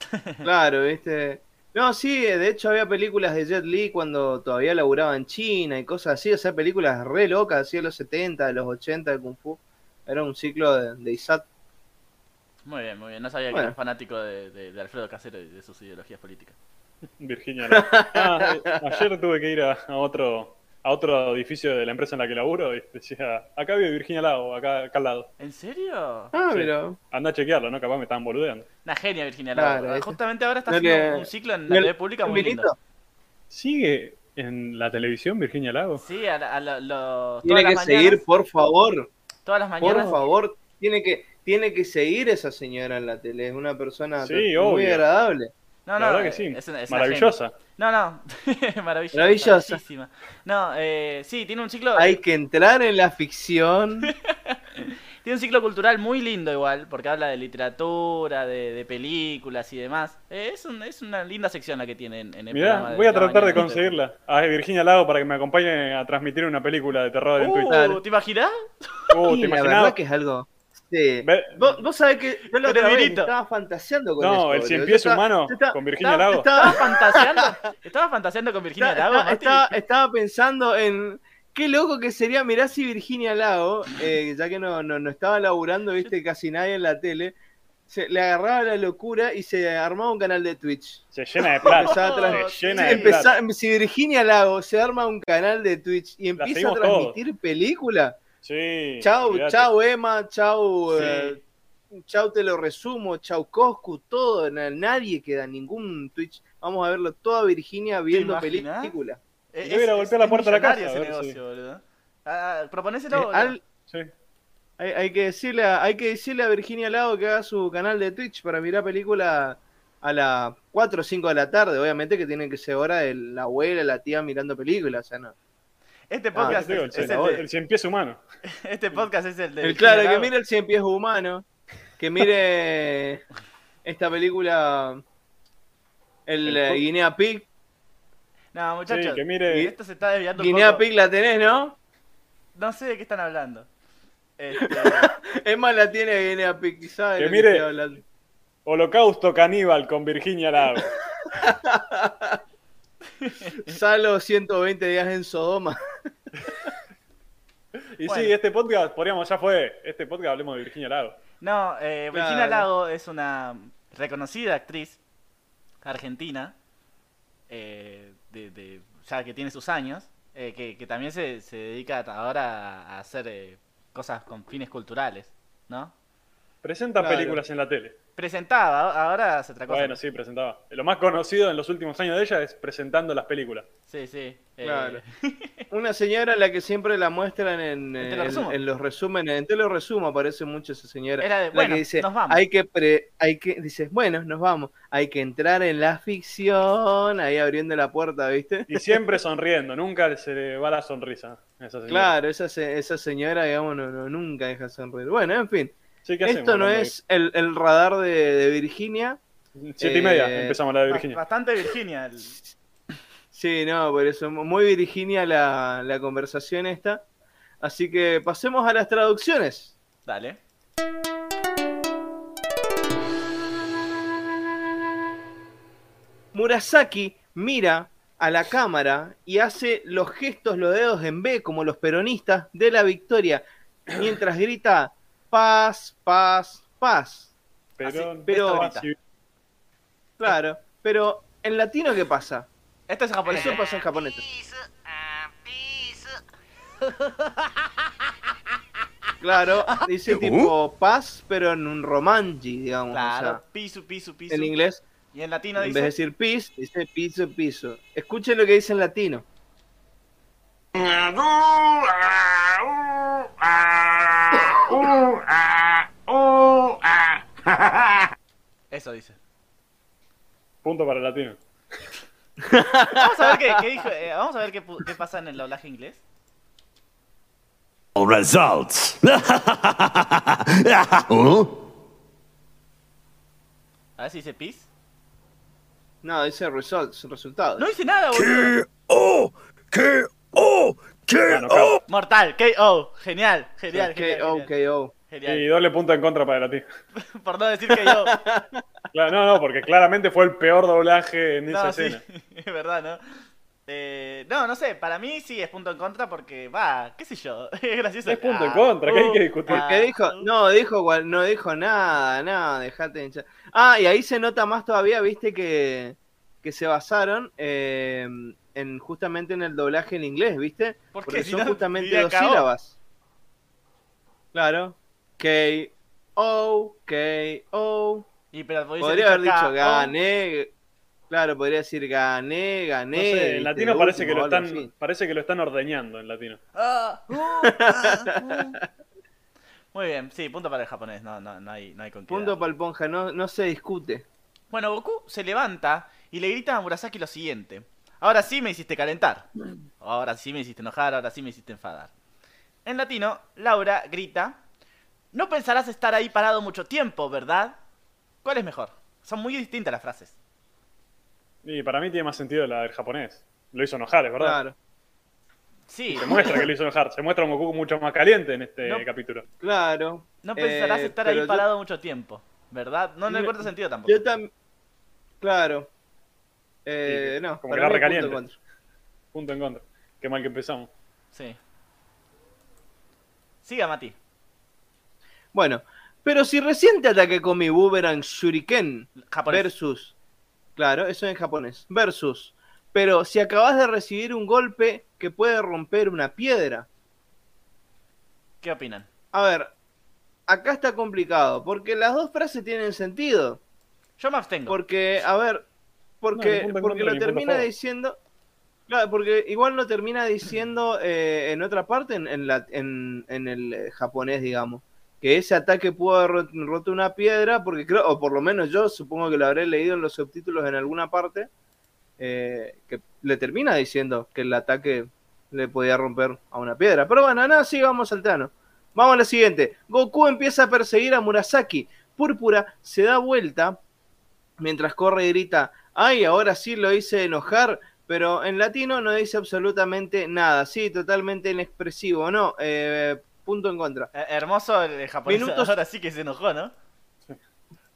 Claro, ¿viste? No, sí, de hecho había películas de Jet Li cuando todavía laburaba en China y cosas así, o sea, películas re locas, así de los 70, de los 80 de Kung Fu. Era un ciclo de, de Isat. Muy bien, muy bien. No sabía que era fanático de, de- de Alfredo Casero y de sus ideologías políticas. Virginia Lago. Ah, eh, ayer tuve que ir a, a otro a otro edificio de la empresa en la que laburo y decía, acá vive Virginia Lago, acá, acá al lado. ¿En serio? Ah, Sí. pero. Anda a chequearlo, ¿no? Capaz me estaban boludeando. Una genia Virginia Lago. Justamente ahora está No haciendo le- un ciclo en ¿No la TV pública muy lindo. ¿Sigue en la televisión Virginia Lago? Sí, a, la- a la- los- Tiene que las seguir, por favor. todas las Por mañanas. favor. Tiene que, tiene que seguir esa señora en la tele. Es una persona Sí, muy obvio. agradable. No, la no, verdad que eh, sí. es una- es una Maravillosa. No, no, maravillosa. No, eh, sí, tiene un ciclo, Hay que entrar en la ficción. tiene un ciclo cultural muy lindo igual, porque habla de literatura, de, de películas y demás. Eh, es, un- es una linda sección la que tiene en, en el programa Mirá, de voy a la tratar de conseguirla. A Virginia Lago para que me acompañe a transmitir una película de terror en Twitch. Uh, ¿te imaginas? Uh, ¿te la imaginabas? verdad que es algo. Sí. Ve- Vos, vos sabés que yo la otra vez Dinerito. estaba fantaseando con No, eso. el cien pies humano estaba- con Virginia Lago. ¿Estabas Estaba, fantaseando? ¿Estabas fantaseando con Virginia Lago, estaba- estaba pensando en qué loco que sería, mirá si Virginia Lago, eh, ya que no, no, no estaba laburando, viste, casi nadie en la tele, se, le agarraba la locura y se armaba un canal de Twitch. Se llena de plata. Se llena Sí, de plata. si Virginia Lago se arma un canal de Twitch y empieza a transmitir películas, Sí. chau, olvidate. chau Emma, chau, Sí. eh, chau te lo resumo, chau Coscu, todo, na- nadie queda, ningún Twitch. Vamos a verlo toda Virginia viendo películas. Eh, Yo voy a ir a golpear la puerta de la casa, ese boludo. Ah, proponéselo, boludo. al- Sí. hay, hay que decirle a, hay que decirle a Virginia Lago que haga su canal de Twitch para mirar películas a las 4 o 5 de la tarde. Obviamente que tiene que ser hora de la abuela, la tía mirando películas. O sea, no. Este Ah, podcast Te digo, es, el, es cien- el de- el cien pies humano. este podcast es el de claro, que mire el cien pies humano, que mire esta película, el, eh, Guinea Pig. No, muchachos, Sí, que mire- esto se está desviando un Guinea poco. Pig la tenés, ¿no? No sé de qué están hablando. Este, Es más, la tiene Guinea Pig, quizás. Que mire- Holocausto caníbal con Virginia Lago. Salo 120 días en Sodoma. Y Bueno. sí, este podcast, podríamos, ya fue. Este podcast hablemos de Virginia Lago. no, eh, Virginia Claro. Lago es una reconocida actriz argentina, eh, de, de- ya que tiene sus años, eh, que, que también se, se dedica ahora a hacer eh, cosas con fines culturales, ¿no? Presenta Claro. películas en la tele. Presentaba, ahora hace otra cosa. Bueno, sí, presentaba. Lo más conocido en los últimos años de ella es presentando las películas. Sí, sí. eh, Claro. Una señora a la que siempre la muestran en, En en- los resúmenes. En Teleresumo aparece mucho esa señora. Era de, la bueno, que dice, nos vamos. hay que, pre- hay que, dice, bueno, nos vamos. Hay que entrar en la ficción, ahí abriendo la puerta, ¿viste? Y siempre sonriendo, nunca se le va la sonrisa a esa señora. Claro, esa, se- esa señora, digamos, no, no- nunca deja sonreír. Bueno, en fin, Sí, ¿qué hacemos esto no es el, el radar de, de Virginia. Siete y media eh, empezamos la de Virginia. Bastante Virginia. el- Sí, no, por eso, muy Virginia la, la conversación esta. Así que pasemos a las traducciones. Dale. Murasaki mira a la cámara y hace los gestos, los dedos en B, como los peronistas, de la victoria, mientras grita paz, paz, paz. Pero, pero- Esto sí, Claro, pero en latino, ¿qué pasa? Esto es japonés. Eso pasa en japonés. Claro, dice tipo paz, pero en un romanji, digamos. o Claro, sea, piso, piso, piso. en inglés, Y en latino en dice. vez de decir peace, dice piso, piso. Escuchen lo que dice en latino. Eso dice. punto para el latino. Vamos a ver qué, qué dijo. eh, vamos a ver qué, qué pasa en el doblaje inglés. Results. huh? A ver si dice peace. No, dice results, resultados. No dice nada, boludo. K.O. K.O. Bueno, K.O. Mortal, KO. Genial, genial, genial. K.O., genial. K.O. Genial. Y doble punto en contra para latino. Por no decir que yo. Claro, no, no, porque claramente fue el peor doblaje en esa No, sí, escena. es verdad, ¿no? Eh, no, no sé, para mí sí es punto en contra porque, va, qué sé yo, es gracioso. Es punto en Ah, contra, ¿qué hay que discutir? ah, Que dijo, uh. no, dijo, no dijo nada, nada, dejate de hinchar. Ah, y ahí se nota más todavía, viste, que, que se basaron eh, en justamente en el doblaje en inglés, viste? Porque Si son no, justamente dos sílabas. Claro. K-O, K-O. Y pero podría Podría haber dicho gané. Claro, podría decir gané, gané. No sé, en latino parece que lo están, así. parece que lo están ordeñando en latino. ah, uh, ah, uh. Muy bien, sí, punto para el japonés, no, no, no hay, no hay con qué Punto para el Ponja, no, no se discute. Bueno, Goku se levanta y le grita a Murasaki lo siguiente. Ahora sí me hiciste calentar. Ahora sí me hiciste enojar, ahora sí me hiciste enfadar. En latino, Laura grita, no pensarás estar ahí parado mucho tiempo, ¿verdad? ¿Cuál es mejor? Son muy distintas las frases. Y para mí tiene más sentido la del japonés. Lo hizo enojar, es verdad. Claro, Sí, Se muestra que lo hizo enojar. Se muestra un Goku mucho más caliente en este No. capítulo. claro. no pensarás Eh, estar ahí yo- parado mucho tiempo, ¿verdad? No, no le Me- encuentro sentido tampoco. Yo también. Claro. Eh, Sí, no, como para que punto en contra. Punto en contra. Qué mal que empezamos. Sí. Siga, Mati. Bueno, pero si recién te ataqué con mi Boomerang Shuriken Japonés. versus. Claro, eso en japonés. Versus. Pero si acabas de recibir un golpe que puede romper una piedra. ¿Qué opinan? A ver, acá está complicado, porque las dos frases tienen sentido. Yo me abstengo. Porque, a ver, porque, porque lo termina diciendo. Claro, porque igual lo termina diciendo eh, en otra parte, en, en, la- en- en el eh, japonés, digamos. Que ese ataque pudo haber rot- roto una piedra, porque creo, o por lo menos yo supongo que lo habré leído en los subtítulos en alguna parte, eh, que le termina diciendo que el ataque le podía romper a una piedra. Pero bueno, nada, sí, vamos al plano. Vamos a la siguiente. Goku empieza a perseguir a Murasaki. Púrpura se da vuelta mientras corre y grita, ay, ahora sí lo hice enojar, pero en latino no dice absolutamente nada, sí, totalmente inexpresivo, no, eh, punto en contra. Eh, hermoso el, japonés. Minutos- Ahora sí que se enojó, ¿no?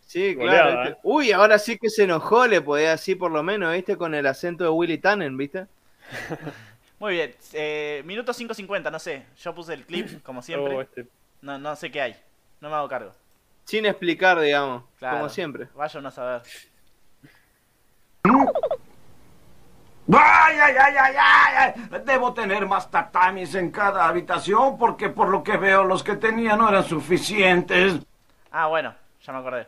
Sí, claro. ¿eh? ¿viste? Uy, ahora sí que se enojó, le podía decir por lo menos, ¿viste? Con el acento de Willy Tannen, ¿viste? Muy bien. Eh, minuto 5.50, no sé. Yo puse el clip, como siempre. Oh, este- No, no sé qué hay. No me hago cargo. Sin explicar, digamos, Claro. como siempre. Vaya uno a saber. ¡Ay, ay, ay, ay! Debo tener más tatamis en cada habitación porque por lo que veo los que tenía no eran suficientes. Ah, bueno, ya me acordé.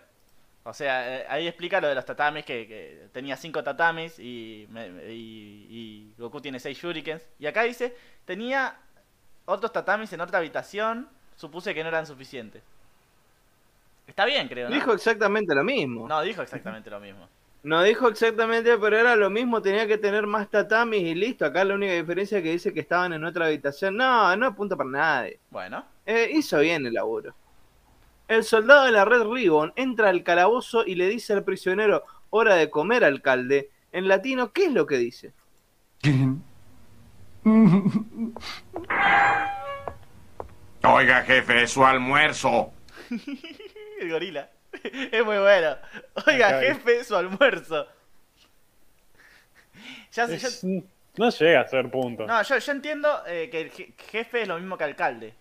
O sea, eh, ahí explica lo de los tatamis, que, que tenía cinco tatamis y, me- me- y, y Goku tiene seis shurikens. Y acá dice, tenía otros tatamis en otra habitación, supuse que no eran suficientes. Está bien, creo, ¿no? Dijo exactamente lo mismo. No, dijo exactamente lo mismo. No dijo exactamente, pero era lo mismo, tenía que tener más tatamis y listo. Acá la única diferencia es que dice que estaban en otra habitación. No, no apunta para nadie. Bueno, Eh, hizo bien el laburo. El soldado de la Red Ribbon entra al calabozo y le dice al prisionero, hora de comer, alcalde. En latino, ¿qué es lo que dice? Oiga, jefe, su almuerzo. el gorila. Es muy bueno. Oiga, Acá hay- jefe, su almuerzo. Ya sé, es- yo- no llega a ser punto. no, yo, yo entiendo eh, que el je- jefe es lo mismo que alcalde.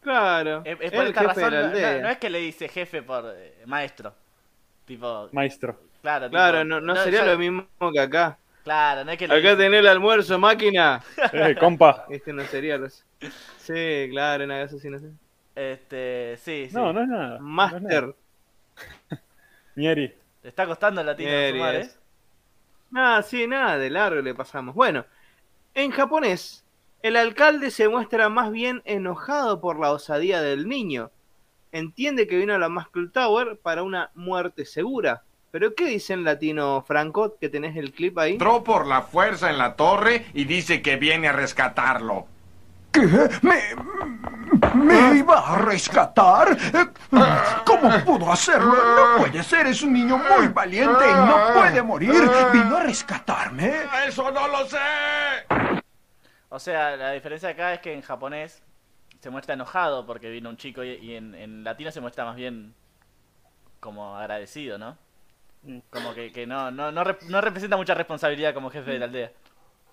Claro, Es, es el por esta jefe de razón, la no, no- aldea. no es que le dice jefe por eh, maestro. Tipo, Maestro. claro. tipo, Claro, no, no sería yo- lo mismo que acá. Claro, no es que le Acá dice- tenés el almuerzo, máquina. Eh, compa. Este no sería los... Sí, claro, una cosa así, no sé. Este, sí, sí. No, no es nada. no es Master. nada. Mieri. Le está costando el latino sumar, ¿eh? Nada, sí, nada, de largo le pasamos. Bueno, en japonés, el alcalde se muestra más bien enojado por la osadía del niño. Entiende que vino a la Muscle Tower para una muerte segura. Pero ¿qué dice en latino, Franco? Que tenés el clip ahí. Entró por la fuerza en la torre y dice que viene a rescatarlo. ¿Qué? ¿Me, me iba a rescatar? ¿Cómo pudo hacerlo? No puede ser, es un niño muy valiente y no puede morir. ¿Vino a rescatarme? ¡Eso no lo sé! O sea, la diferencia acá es que en japonés se muestra enojado porque vino un chico y, en, en latino se muestra más bien como agradecido, ¿no? Mm. Como que, que no, no, no, rep- no representa mucha responsabilidad como jefe de la aldea.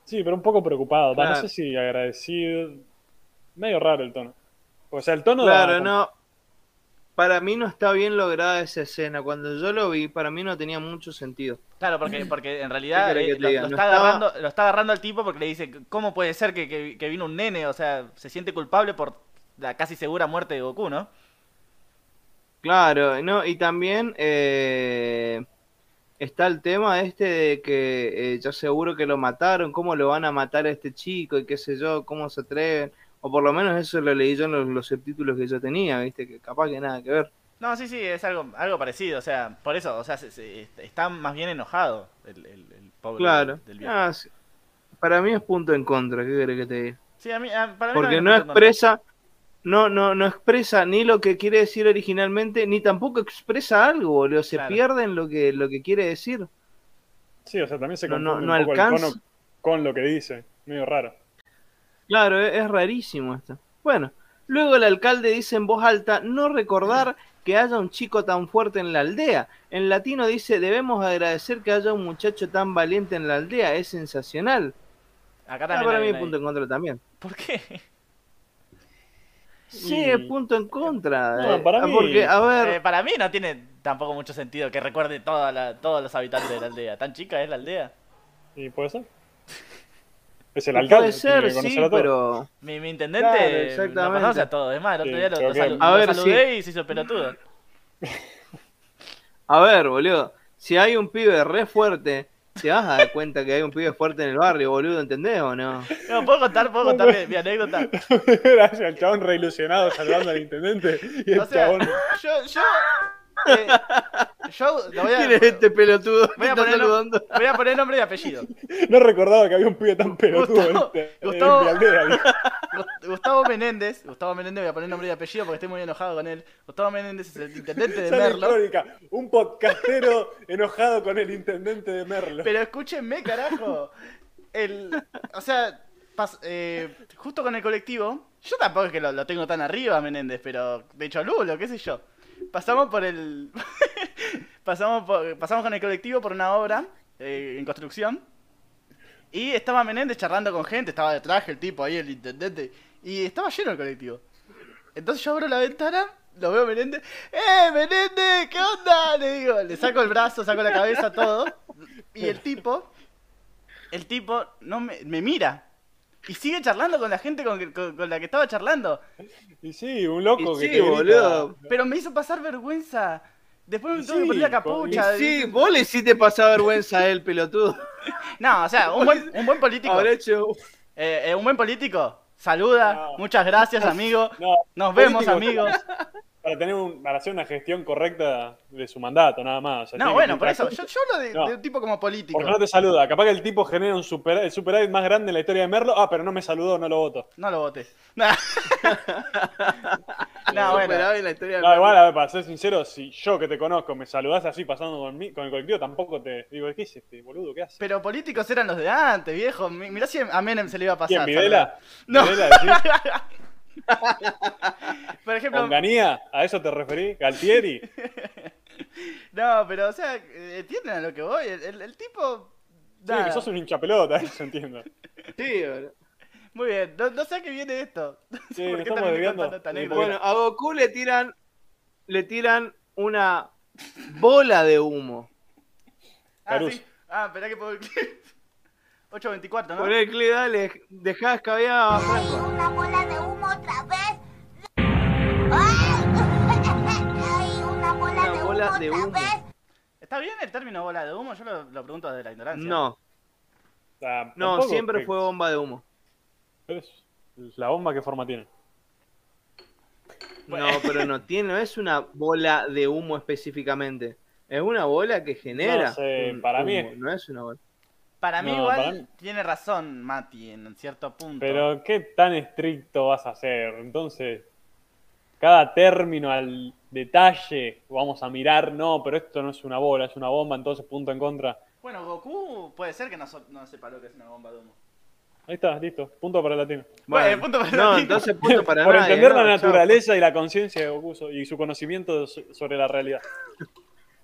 Sí, pero un poco preocupado. Claro. No sé si agradecido. Medio raro el tono. O sea, el tono Claro, da- no. Para mí no está bien lograda esa escena. Cuando yo lo vi, para mí no tenía mucho sentido. Claro, porque, porque en realidad ¿Qué querés eh, lo, No está estaba- agarrando, lo está agarrando al tipo porque le dice, ¿cómo puede ser que, que- que vino un nene? O sea, se siente culpable por la casi segura muerte de Goku, ¿no? Claro, no, y también eh, está el tema este de que eh, yo seguro que lo mataron, cómo lo van a matar a este chico y qué sé yo, cómo se atreven, o por lo menos eso lo leí yo en los, los subtítulos que yo tenía, viste, que capaz que nada que ver. No, sí, sí, es algo, algo parecido, o sea, por eso, o sea, se- se- está más bien enojado el, el, el pobre Claro, del viejo. Ah, sí. para mí es punto en contra, ¿qué querés que te diga? Sí, a mí, a- para mí Porque no expresa, no, no, no expresa ni lo que quiere decir originalmente, ni tampoco expresa algo, boludo, se Claro. pierde en lo que, lo que quiere decir. Sí, o sea, también se confunde no- no un poco el alcanza. tono con lo que dice. Medio raro. Claro, es, es rarísimo esto. Bueno, luego el alcalde dice en voz alta no recordar que haya un chico tan fuerte en la aldea. En latino dice debemos agradecer que haya un muchacho tan valiente en la aldea, es sensacional. Acá Ah, también para mí punto en contra también. ¿Por qué? Sí, Y- es punto en contra. No, eh, para mí- Porque, a ver, Eh, para mí no tiene tampoco mucho sentido que recuerde toda la, todos los habitantes de la aldea. ¿Tan chica es la aldea? ¿Y puede ser? Es el alcalde. puede ser, que sí, pero... Mi, mi intendente Claro, exactamente. conoce a todos. Es más, el otro Sí, día lo, lo A lo ver, saludé y se hizo pelotudo. A ver, boludo, si hay un pibe re fuerte, te vas a dar cuenta que hay un pibe fuerte en el barrio, boludo, ¿entendés o no? No, ¿puedo contar, puedo contar mi, mi anécdota? Gracias, el chabón reilusionado saludando al intendente. Y el O sea, chabón. yo, yo, eh, yo lo voy a, ¿Quién es este pelotudo voy a poner, saludando? voy a poner nombre y apellido. No recordaba que había un pibe tan pelotudo Gustavo- en, este- Gustavo- aldea. Menéndez, Gustavo Menéndez, voy a poner nombre y apellido porque estoy muy enojado con él. Gustavo Menéndez es el intendente de Merlo. crónica, un podcastero enojado con el intendente de Merlo. Pero escúchenme, carajo. El, o sea, pas- eh, justo con el colectivo, yo tampoco es que lo, lo tengo tan arriba, Menéndez, pero de hecho Lulo, qué sé yo. Pasamos por el. pasamos, pasamos con el colectivo por una obra eh, en construcción. Y estaba Menéndez charlando con gente, estaba de traje el tipo ahí, el intendente. Y estaba lleno el colectivo. Entonces yo abro la ventana, lo veo a Menéndez. ¡Eh, Menéndez! ¿Qué onda? Le digo, le saco el brazo, saco la cabeza, todo. Y el tipo, el tipo no me mira. Y sigue charlando con la gente con, que- con- con la que estaba charlando. Y sí, un loco Y que sí, te boludo. Pero me hizo pasar vergüenza. Después me Y tuve que poner la Y capucha. sí, vos le hiciste pasar vergüenza a él, pelotudo. No, o sea, un buen, un buen político. Habrá hecho... eh, eh, un buen político. Saluda. No. Muchas gracias, amigo. No, Nos vemos, político, amigos. Para, tener un, para hacer una gestión correcta de su mandato, nada más. O sea, No, bueno, por eso. Yo, yo hablo de, No. de un tipo como político. Porque no te saluda. Capaz que el tipo genera un super, el superávit más grande en la historia de Merlo. Ah, pero no me saludó, no lo voto. No lo voté. No, bueno. En la historia No, igual, a ver, para ser sincero, si yo que te conozco me saludás así pasando con, mí, con el colectivo, tampoco te digo, ¿qué es este boludo? ¿Qué hace? Pero políticos eran los de antes, viejo. Mi- Mirá si a Menem se le iba a pasar. ¿Quién, Videla? No. Por ejemplo, ¿Onganía? ¿A eso te referí? ¿Galtieri? no, pero o sea, entienden a lo que voy. El, el- el tipo. Sí, nada. que sos un hincha pelota, eso entiendo. Sí, boludo. Muy bien, no, no sé a qué viene esto. Sí, ¿Por qué estamos anécdota? Bueno, a Goku le tiran... Le tiran una bola de humo. ah, sí. Ah, esperá que puedo. 8.24, ¿no? Por el clip, dale, dejá escabear a Franco. una bola de humo bola humo de otra humo. vez. ¿Está bien el término bola de humo? Yo lo, lo pregunto desde la ignorancia. No, no, siempre que- fue bomba de humo. pero es- ¿La bomba qué forma tiene? No, pero no tiene, no es una bola de humo específicamente. Es una bola que genera. No sé, para mí humo, No es una bola. Para mí, No, igual, para mí- tiene razón Mati en cierto punto. Pero ¿qué tan estricto vas a hacer? Entonces, cada término al detalle vamos a mirar, no, pero esto no es una bola, es una bomba, entonces punto en contra. Bueno, Goku puede ser que no, so- no sepa lo que es una bomba de humo. Ahí está, listo. Punto para el latino. Bueno, punto para no, latino. entonces punto para Por nadie, entender ¿no? la Chao. naturaleza y la conciencia de Goku y su conocimiento so- sobre la realidad.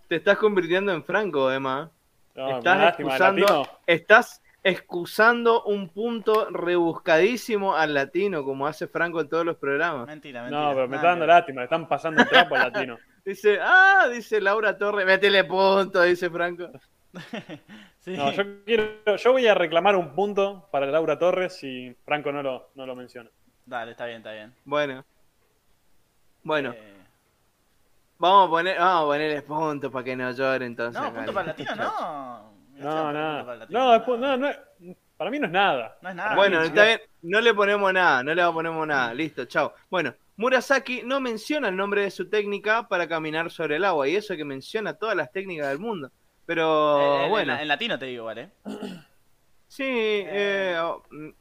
Te estás convirtiendo en Franco, Emma. No, estás el excusando, estás excusando un punto rebuscadísimo al latino, como hace Franco en todos los programas. Mentira, mentira. No, pero me está dando lástima, le están pasando el trapo al latino. Dice, ah, dice Laura Torres, métele punto, dice Franco. Sí. No, yo, quiero, yo voy a reclamar un punto para Laura Torres si Franco no lo, no lo menciona. Dale, está bien, está bien. Bueno. Bueno, Eh, vamos a poner, vamos a ponerles puntos para que no llore entonces. no, punto para el latino, no. No, nada. No, después, no, no, es- para mí no es nada. No es nada. Bueno, está bien, no le ponemos nada, no le ponemos nada, listo, chao. Bueno, Murasaki no menciona el nombre de su técnica para caminar sobre el agua, y eso que menciona todas las técnicas del mundo. Pero Eh, en- bueno, En, en latino te digo ¿eh? sí, eh, oh, mm, mm,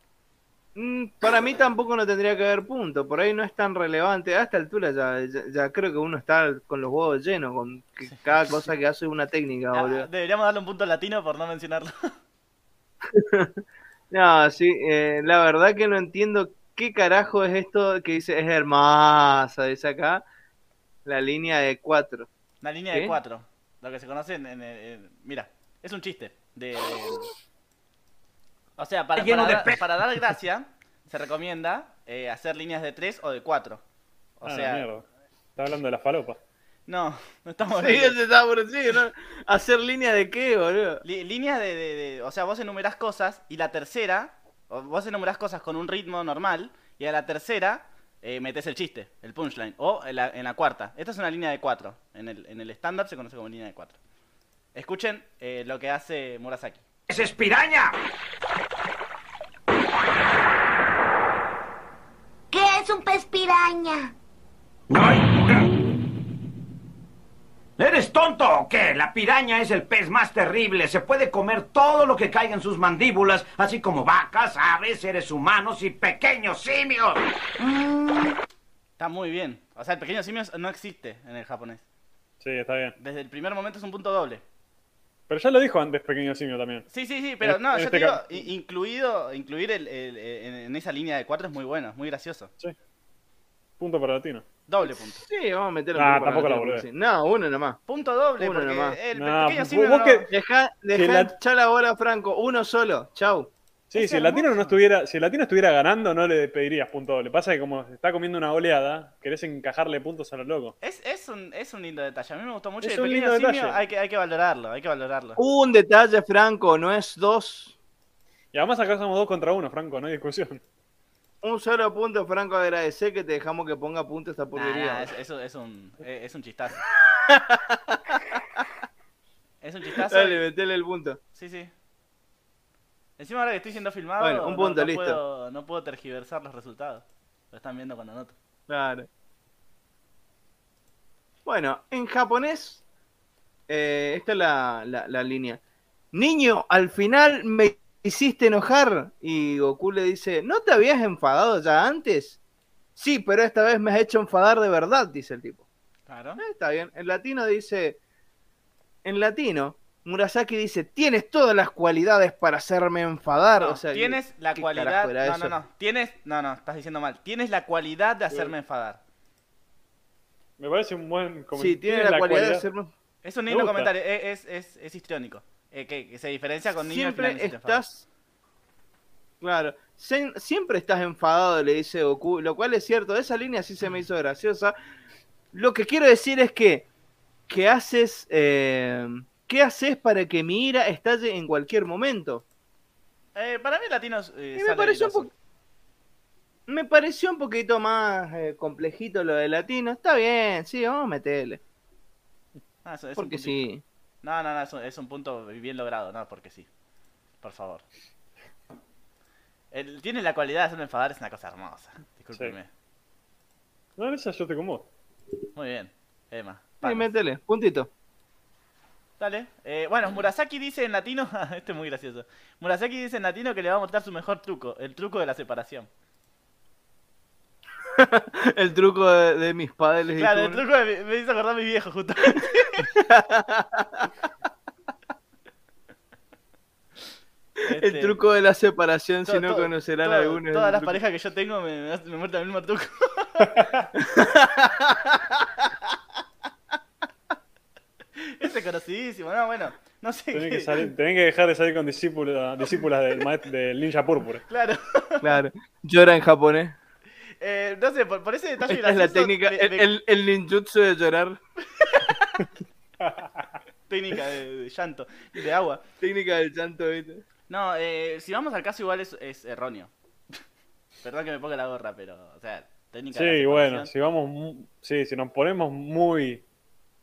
para mí tampoco no tendría que haber punto, por ahí no es tan relevante. A esta altura ya, ya, ya creo que uno está con los huevos llenos, con que cada cosa que hace es una técnica, Ah, deberíamos darle un punto latino por no mencionarlo. No, sí, eh, la verdad que no entiendo qué carajo es esto que dice, es hermosa, dice acá, la línea de 4. Una línea ¿Qué? de cuatro. Lo que se conoce en, en- en- Mira, es un chiste. De, de- O sea, para, para, dar- para dar gracia, se recomienda eh, hacer líneas de tres o de cuatro. O Ah, sea, mierda. Está hablando de la falopa. no, no estamos Sí, hablando- ese está por decir, ¿no? ¿Hacer línea de qué, boludo? Líneas de, de- de- O sea, vos enumerás cosas y la tercera. vos enumerás cosas con un ritmo normal y a la tercera eh, metes el chiste, el punchline. O en la, en la cuarta. Esta es una línea de cuatro. En el, en el estándar se conoce como línea de cuatro. Escuchen eh, lo que hace Murasaki. ¡Es espiraña! Es un pez piraña? ¿Eres tonto o qué? La piraña es el pez más terrible. Se puede comer todo lo que caiga en sus mandíbulas, así como vacas, aves, seres humanos y pequeños simios. Está muy bien. O sea, el pequeño simio no existe en el japonés. Sí, está bien. Desde el primer momento es un punto doble. Pero ya lo dijo antes Pequeño Simio también. Sí, sí, sí, pero En- no, en yo este te digo, incluido, incluir el, el- el- en esa línea de cuatro es muy bueno, es muy gracioso. Sí. Punto para Latino. Doble punto. Sí, vamos a meter Ah, un tampoco la boludez. boludez. No, uno nomás. Punto doble, Uno porque nomás. el No, pequeño simio vos no- que- Deja, deja Que la- echar la bola Franco, uno solo, chau. Sí, Es si el latino no estuviera, si el latino estuviera ganando, no le pedirías punto doble. Pasa que como se está comiendo una oleada, querés encajarle puntos a lo loco. Es, es, un, es un lindo detalle. A mí me gustó mucho. Es y el un pequeño lindo simio detalle. hay que, hay que valorarlo, hay que valorarlo. Un detalle, Franco, no es dos. Y además acá somos dos contra uno, Franco, no hay discusión. Un solo punto, Franco, agradecer que te dejamos que ponga punto esta Nah, porquería. nah, es, eso es un, es, es un chistazo. es un chistazo. Dale, metele el punto. Sí, sí. Encima ahora que estoy siendo filmado, Bueno, un no- punto, no, listo. Puedo, no puedo tergiversar los resultados. Lo están viendo cuando anoto. Claro. Bueno, en japonés, eh, esta es la, la- la línea. Niño, al final me hiciste enojar. Y Goku le dice, ¿no te habías enfadado ya antes? Sí, pero esta vez me has hecho enfadar de verdad, dice el tipo. Claro. Eh, está bien. En latino dice, en latino, Murasaki dice, tienes todas las cualidades para hacerme enfadar. No, o sea, tienes la ¿qué cualidad. No, eso? no, no. Tienes. No, no, estás diciendo mal. Tienes la cualidad de hacerme enfadar. Me parece un buen Sí, comentario. tiene la, cualidad, de hacerme Es un Me lindo comentario. Es, es, es, es histriónico. Eh, que, que se diferencia con niños siempre estás. Claro, siempre estás enfadado, le dice Goku, lo cual es cierto, esa línea sí se me hizo graciosa. Lo que quiero decir es que, que haces, eh, ¿qué haces para que mi ira estalle en cualquier momento? Eh, para mí, latinos. Eh, Y me pareció un airoso. po- Me pareció un poquito más eh, complejito lo de latino. Está bien, sí, vamos a meterle. Ah, eso- es un Porque sí. No, no, no, es un, es un punto bien logrado, no, porque sí. Por favor. El, tiene la cualidad de hacerme enfadar, es una cosa hermosa. Discúlpeme. No, en esa yo con vos. Muy bien, Emma. Sí, Vamos. métele, puntito. Dale. Eh, bueno, Murasaki dice en latino. este es muy gracioso. Murasaki dice en latino que le va a mostrar su mejor truco: el truco de la separación. El truco de, de mis padres. y Claro, el truco de, mi- me hizo acordar a mi viejo, justo. Este, El truco de la separación, si no conocerán todo- algunos. Todas las truco. parejas que yo tengo me, me, me el mismo truco. Conocidísimo, no, bueno, no sé Tenés qué. que, salir- tenés que dejar de salir con discípulas, discípulas del, maest- del ninja púrpura. Claro. Claro. Llora en japonés. Eh, no sé, por, por ese detalle Esta es la gracioso, técnica, me- el, me- el, el ninjutsu de llorar. técnica de, de llanto, de agua. Técnica del llanto, ¿viste? No, eh, si vamos al caso igual es, es erróneo. Perdón que me ponga la gorra, pero, o sea, técnica de Sí, bueno, si vamos, sí, si nos ponemos muy,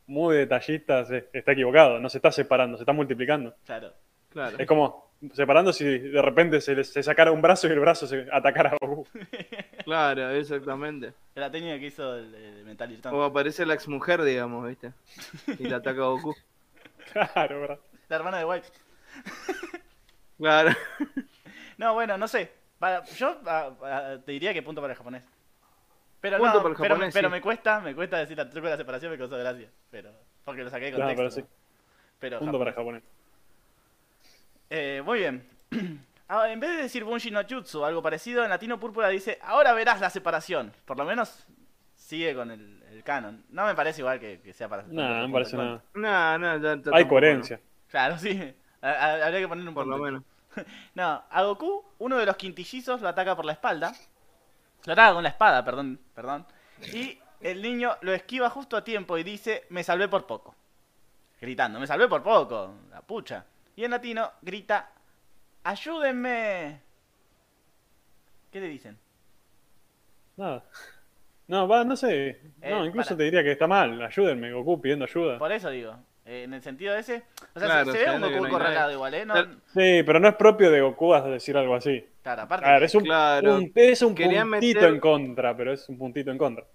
muy detallistas, eh, está equivocado. No se está separando, se está multiplicando. Claro. Claro. Es como separando si de repente se, le- se sacara un brazo y el brazo se atacara a Goku. Claro, exactamente. La técnica que hizo el, el Metal Gear O aparece la exmujer, digamos, ¿viste? Y le ataca a Goku. Claro, ¿verdad? La hermana de White. Claro. No, bueno, no sé. Para- yo ah, te diría que punto para el japonés. Pero Punto no, para el pero, japonés, pero sí. me cuesta, me cuesta decir el truco de la separación, me causó gracia. Pero, porque lo saqué de Claro, contexto. pero sí. Pero Punto para japonés. japonés. Eh, muy bien. Ah, en vez de decir Bunshi no Jutsu o algo parecido, en latino púrpura dice, ahora verás la separación. Por lo menos sigue con el, el canon. No me parece igual que, que sea para... No, no me parece nada. No, no, ya, ya Hay tampoco, coherencia. Claro, sí. A- a- Habría que poner un Por lo menos. No, a Goku, uno de los quintillizos lo ataca por la espalda. Lo ataca con la espada, perdón, perdón. Y el niño lo esquiva justo a tiempo y dice, me salvé por poco. Gritando, me salvé por poco, la pucha. Y en latino grita, ayúdenme. ¿Qué le dicen? Nada. No, va, no sé. No, Eh, incluso para. te diría que está mal. Ayúdenme, Goku pidiendo ayuda. Por eso digo, eh, en el sentido ese... O sea, Claro, se, se ve un Goku corralado igual, ¿eh? No, Claro. Sí, pero no es propio de Goku a decir algo así. claro, aparte... Ver, es un, Claro. un- es un Querían puntito meter- en contra, pero es un puntito en contra.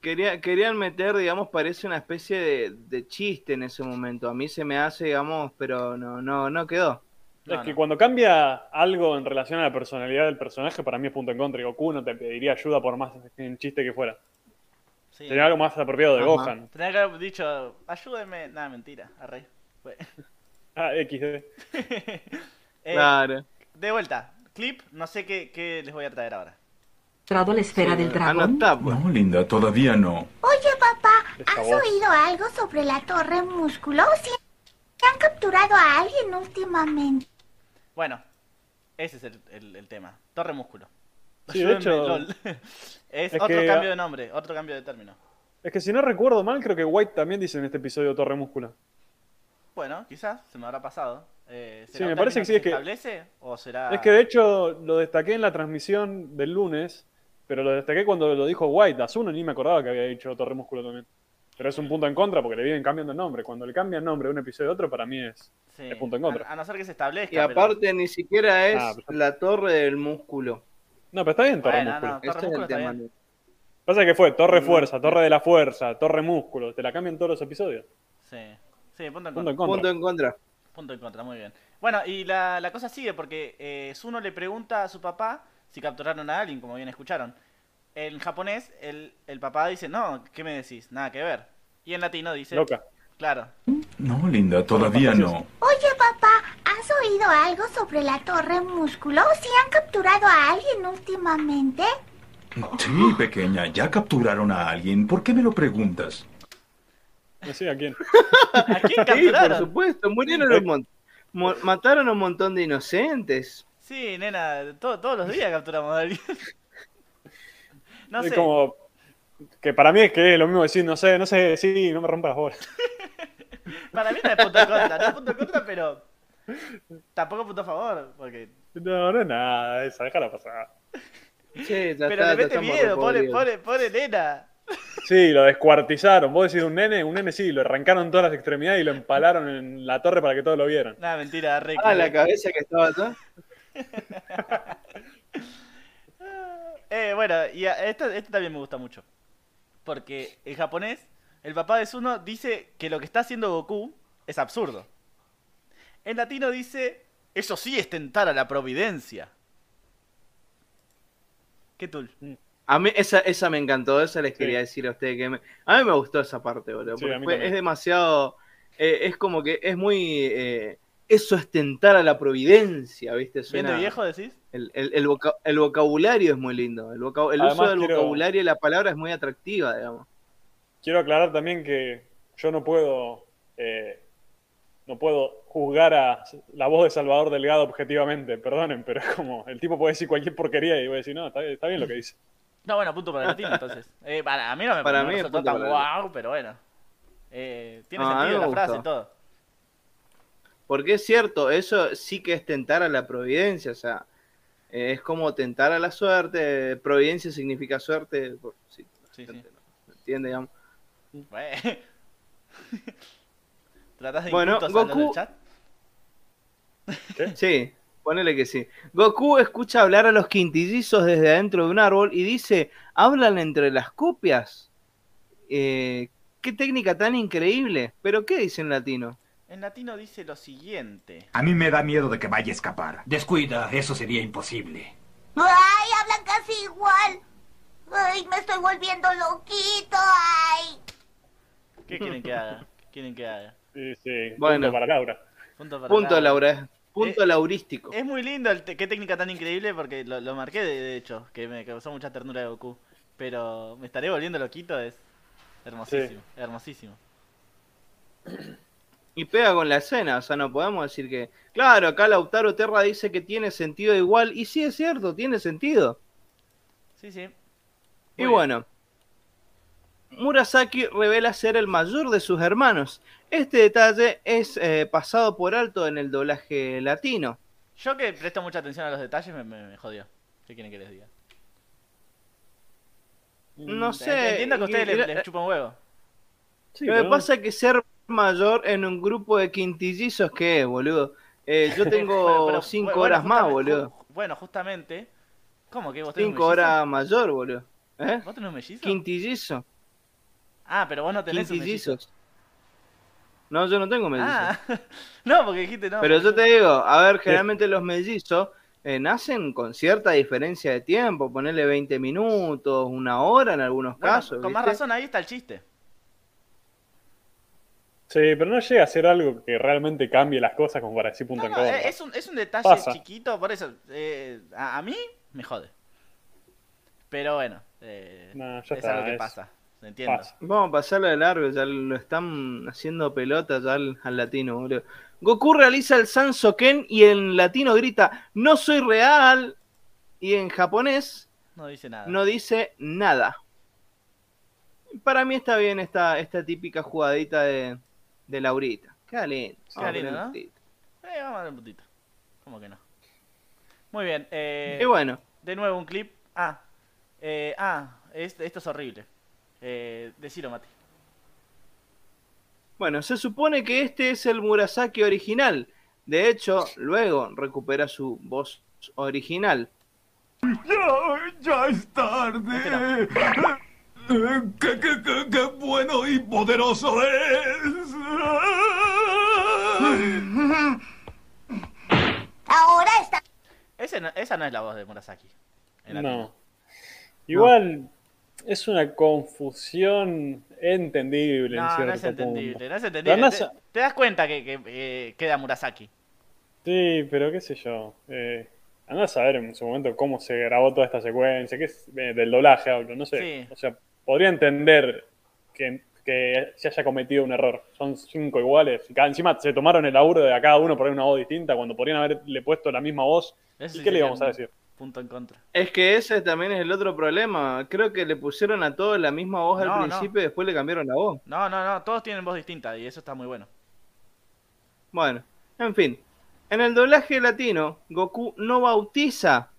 Quería, querían meter, digamos, parece una especie de, de chiste en ese momento. A mí se me hace, digamos, pero no, no, no quedó. no, es que no. cuando cambia algo en relación a la personalidad del personaje, para mí es punto en contra. Y Goku no te pediría ayuda por más en chiste que fuera. Sí. Sería algo más apropiado de Ajá. Gohan. Tenía que haber dicho, ayúdenme. Nada, mentira, arre. Fue. Ah, XD. Eh, Claro. De vuelta, clip, no sé qué, qué les voy a traer ahora. ¿Entrado la esfera del dragón? Anotá, pues. No, linda, todavía no. Oye, papá, ¿has voz. oído algo sobre la torre músculo? Si han capturado a alguien últimamente. Bueno, ese es el, el- el tema. Torre Músculo. Sí, de hecho- lol. es, es otro que- cambio de nombre, otro cambio de término. Es que si no recuerdo mal, creo que White también dice en este episodio Torre Múscula. Bueno, quizás se me habrá pasado. Eh, ¿será Sí, me parece que sí, es se que- establece o será...? Es que de hecho lo destaqué en la transmisión del lunes, pero lo destaqué cuando lo dijo White. Asuno ni me acordaba que había dicho Torre Músculo también. Pero es un punto en contra porque le vienen cambiando el nombre. Cuando le cambian nombre de un episodio a otro, para mí es, Sí. es punto en contra. A, a no ser que se establezca. Y pero- aparte, ni siquiera es Ah, pero- la torre del músculo. No, pero está bien Torre Bueno, Músculo. no, Torre Ese es el Músculo está tema. bien. Pasa que fue Torre. Fuerza, Torre de la Fuerza, Torre Músculo. Te la cambian todos los episodios. Sí, sí, punto en Punto contra. en contra. Punto en contra. Punto en contra, muy bien. Bueno, y la, la cosa sigue porque eh, Zuno le pregunta a su papá si capturaron a alguien, como bien escucharon. En japonés, el, el papá dice, no, ¿qué me decís? Nada que ver. Y en latino dice, Loca. claro, No, linda, todavía no. Oye, ¿has oído algo sobre la torre músculo? Si han capturado a alguien últimamente. Sí, pequeña, ya capturaron a alguien. ¿Por qué me lo preguntas? No sé a quién. ¿a quién Sí, por capturaron? supuesto. Murieron un mon- mo- mataron a un montón de inocentes. Sí, nena, to- todos los días capturamos a alguien. no es sé, como que para mí es que es lo mismo decir, no sé, no sé, sí, no me rompas las bolas. para mí no es punto contra, no es punto contra, pero tampoco punto a favor, porque... No, no es nada, esa, déjala pasar. Sí, ya Pero está, le mete miedo, pobre, pobre, pobre nena. Sí, lo descuartizaron. Vos decís un nene, un nene sí, lo arrancaron todas las extremidades y lo empalaron en la torre para que todos lo vieran. Nada, mentira, re. Ah, la cabeza que estaba acá. Eh, bueno, y a- esto, esto también me gusta mucho. Porque en japonés, el papá de Zuno dice que lo que está haciendo Goku es absurdo. En latino dice, eso sí es tentar a la providencia. ¿Qué tul? A mí esa, esa me encantó, esa les Sí. quería decir a ustedes que me- a mí me gustó esa parte, boludo, Sí, porque es demasiado, eh, es como que es muy, eh, eso es tentar a la providencia, ¿viste? ¿Bien Suena, de viejo decís? El, el- el voca- el vocabulario es muy lindo. El, voca- el uso del quiero- vocabulario y la palabra es muy atractiva, digamos. Quiero aclarar también que yo no puedo eh, no puedo juzgar a la voz de Salvador Delgado objetivamente, perdonen, pero es como el tipo puede decir cualquier porquería y voy a decir, no, está, bien- está bien lo que dice. No, bueno, punto para el latino entonces. Eh, para, a mí no me, Para no mí es resultó tan guau, pero bueno. Eh, tiene sentido la frase y todo. Porque es cierto, eso sí que es tentar a la providencia, o sea, eh, es como tentar a la suerte. Providencia significa suerte, por Sí, gente no entiende, digamos. Bueno. ¿Tratás de Bueno, incultos a los del Goku- chat? Sí, ponele que sí. Goku escucha hablar a los quintillizos desde adentro de un árbol y dice, ¿hablan entre las copias? Eh, qué técnica tan increíble. ¿Pero qué dice en latino? En latino dice lo siguiente. A mí me da miedo de que vaya a escapar. Descuida, eso sería imposible. ¡Ay, hablan casi igual! ¡Ay, me estoy volviendo loquito! ¡Ay! ¿Qué quieren que haga? ¿Qué quieren que haga? Sí, sí, Bueno. punto para Laura. Punto para Punto, Laura. Laura. Punto Eh, laurístico. Es muy lindo, el qué técnica tan increíble, porque lo, lo marqué de, de hecho, que me causó mucha ternura de Goku. Pero me estaré volviendo loquito, es hermosísimo, hermosísimo. Y pega con la escena, o sea, no podemos decir que... Claro, acá Lautaro Terra dice que tiene sentido igual, y sí es cierto, tiene sentido. Sí, sí. Y bien. bueno, Murasaki revela ser el mayor de sus hermanos. Este detalle es eh, pasado por alto en el doblaje latino. Yo que presto mucha atención a los detalles me, me, me jodió. ¿Qué quieren que les diga? No sé. Entiendo que a ustedes y- les, les chupa un huevo. Sí, Lo que pero- pasa es que ser mayor en un grupo de quintillizos, ¿qué es, boludo? Eh, yo Bueno, tengo pero, cinco bueno, horas más, boludo. Bueno, justamente. ¿Cómo que vos tenés un Cinco mellizo? horas mayor, boludo. ¿Eh? ¿Vos tenés un mellizo? Quintillizo. Ah, pero vos no tenés un mellizo. Quintillizos. No, yo no tengo mellizos. Ah, no, porque dijiste no. Pero yo te digo, a ver, generalmente los mellizos eh, nacen con cierta diferencia de tiempo, ponerle 20 minutos, una hora en algunos Bueno, casos. con más razón ahí está el chiste. Sí, pero no llega a ser algo que realmente cambie las cosas como para decir punto No, en no, contra. eh, es, un, es un detalle Pasa. chiquito, por eso. eh, a, a mí me jode. Pero bueno, eh, No, ya es está, algo que es- pasa. Vamos a pasarlo de largo, ya lo están haciendo pelota ya al, al latino, boludo. Goku realiza el Sansoken y en latino grita, no soy real. Y en japonés No dice nada. no dice nada. Para mí está bien esta, esta típica jugadita de, de Laurita. Queda lindo. A lindo, ¿no? putito. Eh, vamos a dar un puntito. ¿Cómo que no? Muy bien. Eh, Y bueno, De nuevo un clip. Ah, eh, ah es- esto es horrible. Eh, decilo, Mati. Bueno, se supone que este es el Murasaki original. De hecho, luego recupera su voz original. Ya, ya es tarde. ¡Qué, qué, qué, qué bueno y poderoso es! Ahora está... Ese no- esa no es la voz de Murasaki. No. Es una confusión entendible en No, cierto no es punto. entendible, no es entendible. no Te, das cuenta que, que, eh, queda Murasaki. Sí, pero qué sé yo. Eh, andá a saber en su momento cómo se grabó toda esta secuencia, que es eh, del doblaje hablo, no sé. Sí. O sea, podría entender que, que se haya cometido un error. Son cinco iguales. Y cada, encima se tomaron el laburo de a cada uno poner una voz distinta cuando podrían haberle puesto la misma voz. Eso ¿Y sí qué le íbamos a decir? Punto en contra. Es que ese también es el otro problema. Creo que le pusieron a todos la misma voz No, al no. principio y después le cambiaron la voz. No, no, no, todos tienen voz distinta y eso está muy bueno. Bueno, en fin. En el doblaje latino, Goku no bautiza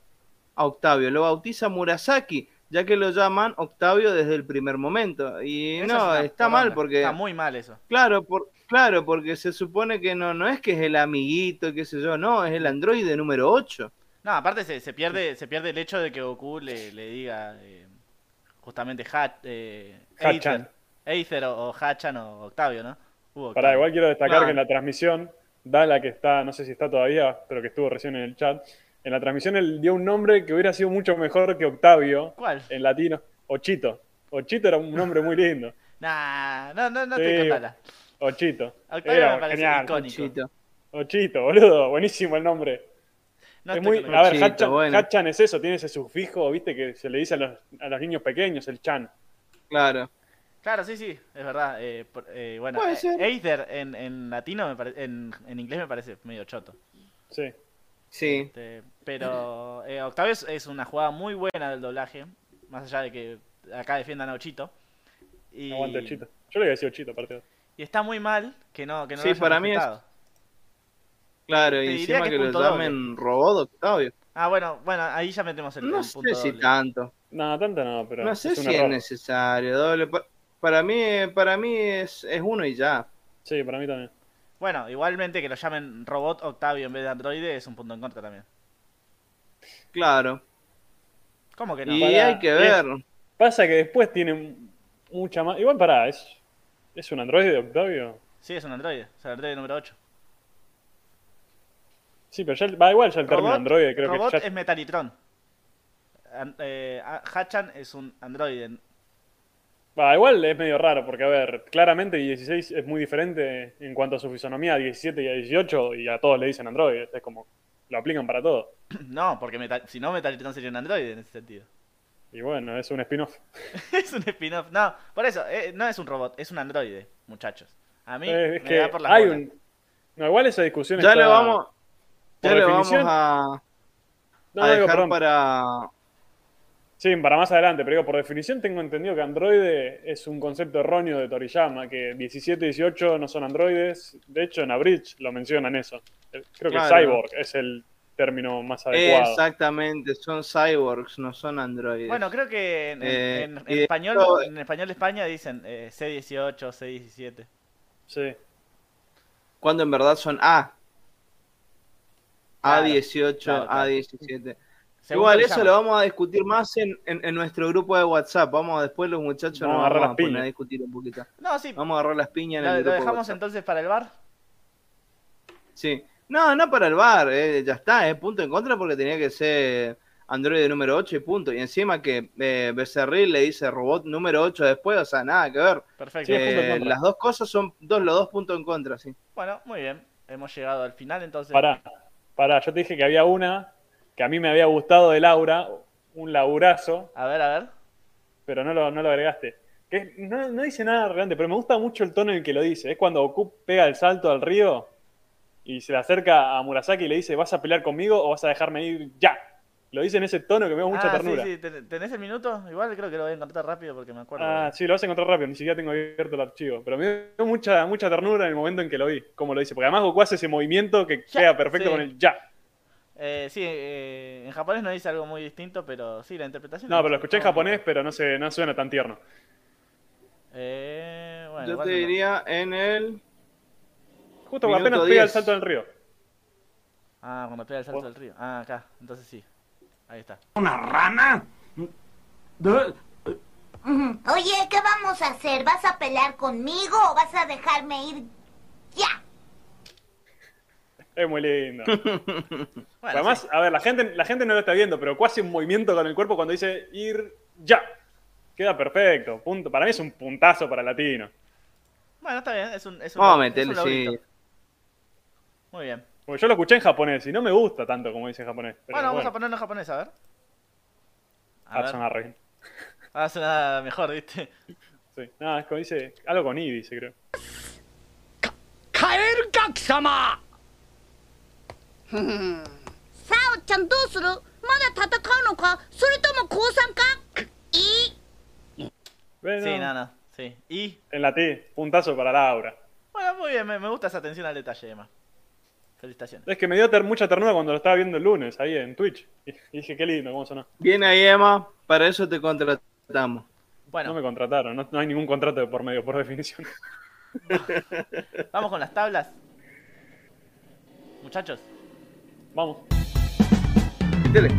a Octavio, lo bautiza Murasaki, ya que lo llaman Octavio desde el primer momento. Y Eso no, está mal porque... Está muy mal eso. Claro, por, claro, porque se supone que no, no es que es el amiguito, qué sé yo, no, es el androide número 8. No, aparte se, se pierde se pierde el hecho de que Goku le, le diga eh, justamente Hat, eh, Hachan. Aether, Aether o, o Hachan o Octavio, ¿no? Uh, Para Octavio. igual quiero destacar que en la transmisión, Dala, que está, no sé si está todavía, pero que estuvo recién en el chat, en la transmisión él dio un nombre que hubiera sido mucho mejor que Octavio ¿Cuál? en latino. Ochito. Ochito era un nombre muy lindo. Nah, no, no, no Sí. te contala. Ochito. Octavio Era me parece genial. icónico. Ochito. Ochito, boludo, buenísimo el nombre. No es muy, a ver, Hachan, bueno. Hachan es eso, tiene ese sufijo, viste, que se le dice a los, a los niños pequeños, el chan. Claro. Claro, sí, sí, es verdad. eh, por- eh, bueno, Puede eh, en, en latino, me pare- en, en inglés me parece medio choto. Sí. Sí. Este, pero eh, Octavio es, una jugada muy buena del doblaje, más allá de que acá defiendan a Ochito. Y, Aguante Ochito. Yo le iba a decir Ochito, aparte. y está muy mal que no, que no Sí, lo hayan para mí es- respetado. Claro, y encima que que, lo doble. llamen robot Octavio. Ah, bueno, bueno, ahí ya metemos el, No el sé si doble. tanto. No, tanto no, pero. No sé es si es necesario. Doble. Pa- Para mí, para mí es, es uno y ya. Sí, para mí también. Bueno, igualmente que lo llamen Robot Octavio en vez de Androide es un punto en contra también. Claro. ¿Cómo que no? y Para- hay que ver. Pasa que después tiene mucha más. Igual pará, es. ¿Es un androide de Octavio? Sí, es un Androide, es el Androide número 8. Sí, pero ya, va igual ya el término Robot- androide, creo Robot que ya. es Metalitron. An- eh, Hachan es un androide. Va, igual es medio raro, porque a ver, claramente 16 es muy diferente en cuanto a su fisonomía a 17 y a 18, y a todos le dicen androide. Es como. Lo aplican para todo. No, porque Metal- si no, Metalitron sería un androide en ese sentido. Y bueno, es un spin-off. es un spin-off. No, por eso, eh, no es un robot, es un androide, muchachos. A mí Eh, es me que da por las hay bolas. un. No, igual esa discusión Ya está. le vamos, ya por vamos definición- a, No, a digo, dejar para. Sí, para más adelante, pero digo, por definición tengo entendido que androide es un concepto erróneo de Toriyama, que 17 y 18 no son androides. De hecho, en Abridge lo mencionan eso. Eh, Creo que Claro. cyborg es el término más adecuado. Exactamente, son cyborgs, no son androides. Bueno, creo que en, Eh, en- en español, en español de España dicen eh, C18, C17. Sí. Cuando en verdad son A. Claro, A18, claro, claro. A17. Según Igual eso lo vamos a discutir más en, en- en nuestro grupo de WhatsApp. Vamos a después los muchachos Vamos nos a agarrar vamos las a poner piñas. a discutir un poquito. No, sí, Vamos a agarrar las piñas en lo, el grupo de dejamos entonces para el bar. Sí. No, no para el bar, eh, ya está, es punto en contra porque tenía que ser Android número 8 y punto. Y encima que eh, Becerril le dice robot número 8 después, o sea, nada que ver. Perfecto. Eh, las dos cosas son dos, los dos puntos en contra, sí. Bueno, muy bien. Hemos llegado al final entonces. Pará, pará, yo te dije que había una que a mí me había gustado de Laura, un laburazo, A ver, a ver. pero no lo, no lo agregaste. Que no, no dice nada relevante, pero me gusta mucho el tono en el que lo dice. Es cuando Goku pega el salto al río y se le acerca a Murasaki y le dice, ¿vas a pelear conmigo o vas a dejarme ir ya? Lo dice en ese tono que me da mucha ah, ternura. sí, sí. ¿Ten- ¿Tenés el minuto? Igual creo que lo voy a encontrar rápido porque me acuerdo. Ah, sí, lo vas a encontrar rápido, ni siquiera tengo abierto el archivo. Pero me dio mucha, mucha ternura en el momento en que lo vi, como lo dice. Porque además Goku hace ese movimiento que Ya, queda perfecto sí. con el ya. Eh, sí, eh, en japonés no dice algo muy distinto, pero sí, la interpretación. No, pero lo escuché en japonés, pero no, se, no suena tan tierno. Eh, bueno, Yo te no- diría en el. Justo Minuto apenas pega el 10. salto del río. Ah, cuando pega el salto del río. Ah, acá. Entonces sí. Ahí está. ¿Una rana? Oye, ¿qué vamos a hacer? ¿Vas a pelear conmigo o vas a dejarme ir ya? Es muy lindo. Bueno, Además, sí. a ver, la gente, la gente no lo está viendo, pero Cuasi un movimiento con el cuerpo cuando dice ir ya. Queda perfecto. Punto. Para mí es un puntazo para latino. Bueno, está bien. Es un, es un, Vamos a es un meterle, sí. Muy bien. Porque yo lo escuché en japonés y no me gusta tanto como dice en japonés. Bueno, vamos a ponerlo en japonés, a ver. A ah, Hudson Arrey. Ahora mejor, ¿viste? Sí. Nada, es como dice. Algo con I dice, creo. ¡Kaeru Gaki-sama! Sao-chan, ¿do ¿Mada tatakau no ka? ¿Soretomo kousan ka? ¿Y? Bueno, sí, nada. Sí. ¿Y? En la T, puntazo para Laura. Bueno, muy bien, me, me gusta esa atención al detalle, además. Felicitaciones. Es que me dio ter- mucha ternura cuando lo estaba viendo el lunes ahí en Twitch. Y, dije, qué lindo, cómo sonó. Bien ahí, Emma, para eso te contratamos. Bueno, No me contrataron, no, no hay ningún contrato de por medio, por definición. vamos con las tablas. Muchachos. Vamos. Dele.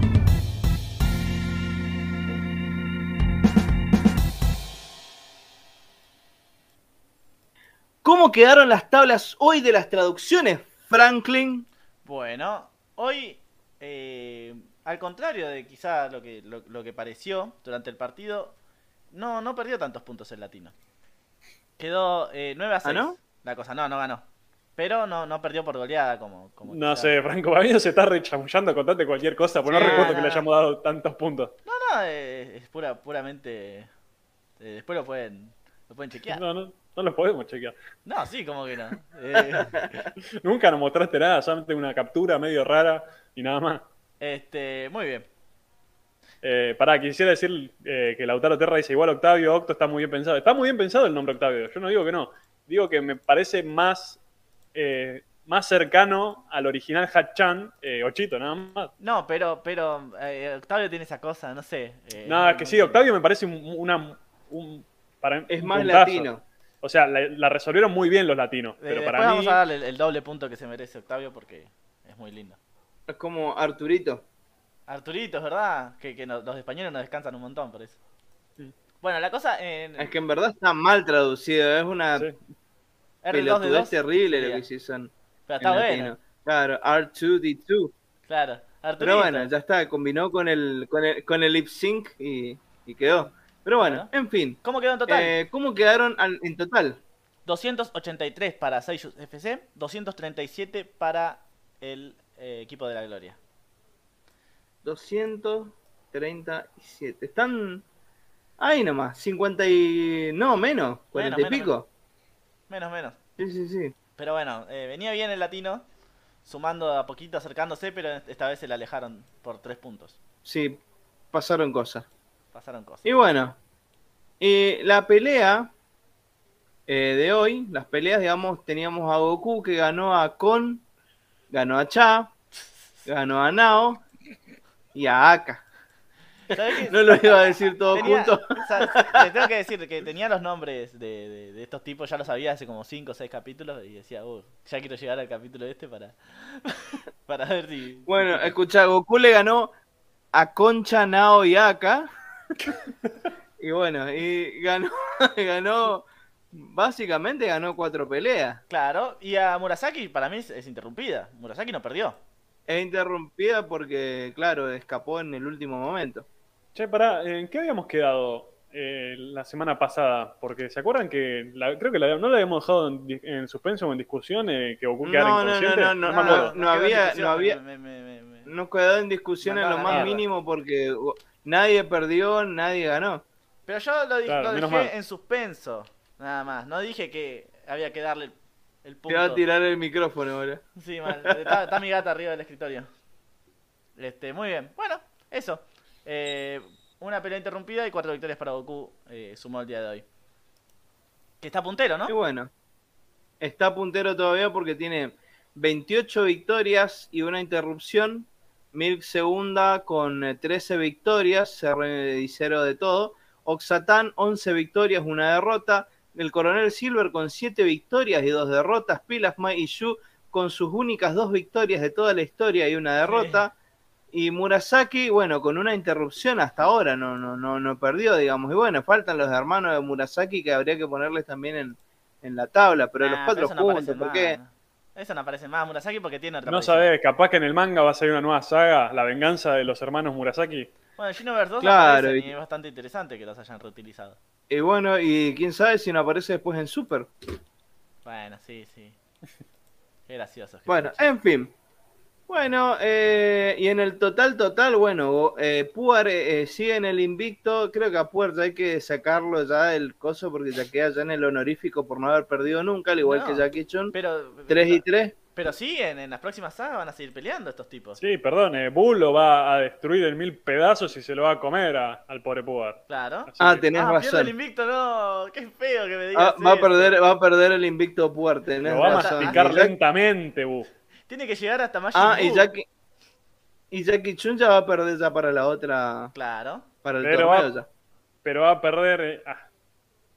¿Cómo quedaron las tablas hoy de las traducciones, Franklin? Bueno, hoy, eh, al contrario de quizá lo que, lo, lo que pareció durante el partido, no, no perdió tantos puntos el latino. Quedó eh, 9 a 6. ¿Ah, no? La cosa, no, no ganó. Pero no, no perdió por goleada como. como No quizá. sé, Franco Baviano se está rechamullando contante cualquier cosa, porque no recuerdo no, que le no. hayamos dado tantos puntos. No, no, eh, es pura, puramente. eh, después lo pueden, lo pueden chequear. No, no, no lo podemos chequear. No, sí, como que no. Eh, Nunca nos mostraste nada, solamente una captura medio rara y nada más. este, muy bien. Eh, pará, quisiera decir eh, que Lautaro Terra dice igual Octavio, Octo está muy bien pensado. Está muy bien pensado el nombre Octavio, yo no digo que no. Digo que me parece más, eh, más cercano al original Hachan, eh, Ochito, nada más. No, pero, pero eh, Octavio tiene esa cosa, no sé. eh, Nada, no- que sí. Octavio me parece un- una... Un, para, Es un más puntazo. latino. O sea, la, la resolvieron muy bien los latinos, Eh, pero después para vamos mí... a darle el, el doble punto que se merece Octavio porque es muy lindo. Es como Arturito. Arturito, es verdad, que, que no- los españoles nos descansan un montón por eso. Sí. Bueno, la cosa en Es que en verdad está mal traducido. Es una Sí. R2 de pelotudez 2, terrible lo que hicieron. pero en está latino. bueno. Claro, R2D2. Claro, Arturito. Pero bueno, ya está, combinó con el, con el, con el lip sync y, y quedó. Pero bueno, en fin. ¿Cómo quedó en total? Eh, ¿Cómo quedaron al- en total? 283 para Seiyus FC, 237 para el eh, equipo de la Gloria. 237. Están ahí nomás, 50 y... No, menos, 40 y menos, pico. Menos, menos. Sí, sí, sí. Pero bueno, eh, venía bien el latino, sumando a poquito, acercándose, pero esta vez se le alejaron por 3 puntos. Sí, pasaron cosas. Pasaron cosas. Y bueno, eh, la pelea eh, de hoy, las peleas, digamos, teníamos a Goku que ganó a Kon, ganó a Cha, ganó a Nao y a Aka. No lo iba a decir todo Tenía- junto. o sea, tengo que decir que tenía los nombres de, de- de estos tipos, ya los sabía hace como 5 o 6 capítulos y decía, uh, ya quiero llegar al capítulo este para, para ver si... Bueno, escucha, Goku le ganó a Concha, Nao y Aka. Y bueno, y ganó, ganó, básicamente ganó cuatro peleas. Claro, y a Murasaki para mí es, es interrumpida. Murasaki no perdió. Es interrumpida porque, claro, escapó en el último momento. Che, pará, ¿en qué habíamos quedado eh, la semana pasada? Porque ¿se acuerdan que la- creo que la- no la habíamos dejado en, en suspenso o en discusión eh, que quedara No, no, no, no, me acuerdo. no había- no había- me- me- me- me- me- No quedó en discusión en lo más mierda. mínimo porque uh, nadie perdió, nadie ganó. Pero yo lo, di- Claro, lo dejé mal. en suspenso, nada más. No dije que había que darle el, el Te va a punto. tirar el micrófono ahora. Sí, mal. Está, está mi gata arriba del escritorio. Este, muy bien. Bueno, eso. Eh, una pelea interrumpida y cuatro victorias para Goku eh, sumó el día de hoy. Que está puntero, ¿no? Y bueno, está puntero todavía porque tiene 28 victorias y una interrupción. Milk segunda con eh, 13 victorias, CR y cero de todo. Oxatán 11 victorias, una derrota. El Coronel Silver con 7 victorias y dos derrotas. Pilaf Mai y Shu con sus únicas dos victorias de toda la historia y una derrota. Y Murasaki, bueno, con una interrupción hasta ahora, no, no, no, no perdió, digamos. Y bueno, faltan los hermanos de Murasaki que habría que ponerles también en, en la tabla, pero Nah, los cuatro eso no juntos, aparece ¿por más. qué? Eso no aparece más. Murasaki porque tiene otra No aparición. sabés, capaz que en el manga va a salir una nueva saga, La venganza de los hermanos Murasaki. Bueno, Xenoverse 2 Claro, aparecen y- y es bastante interesante que los hayan reutilizado. Y bueno, y quién sabe si no aparece después en Super. Bueno, sí, sí. Qué gracioso. que Bueno, en fin. Bueno, eh, y en el total, total, bueno, eh, Puar eh, eh, sigue en el invicto. Creo que a Puar ya hay que sacarlo ya del coso porque ya queda ya en el honorífico por no haber perdido nunca, al igual No, que Jackie Chun. Pero, 3 y 3. pero siguen, en las próximas sagas van a seguir peleando estos tipos. Sí, perdón, eh, Bull lo va a destruir en mil pedazos y se lo va a comer a- al pobre Pugar. Claro. Así Ah, que- tenés ah, pierde razón. el invicto, no. Qué feo que me digas. Ah, va, a perder, va a perder el invicto Puar, tenés lo va a masticar lentamente, Bu. Tiene que llegar hasta Majin Ah, y. Jackie, y Jackie Chun ya va a perder ya para la otra, Claro. para el Pero torneo va- ya. Pero va a perder eh, ah,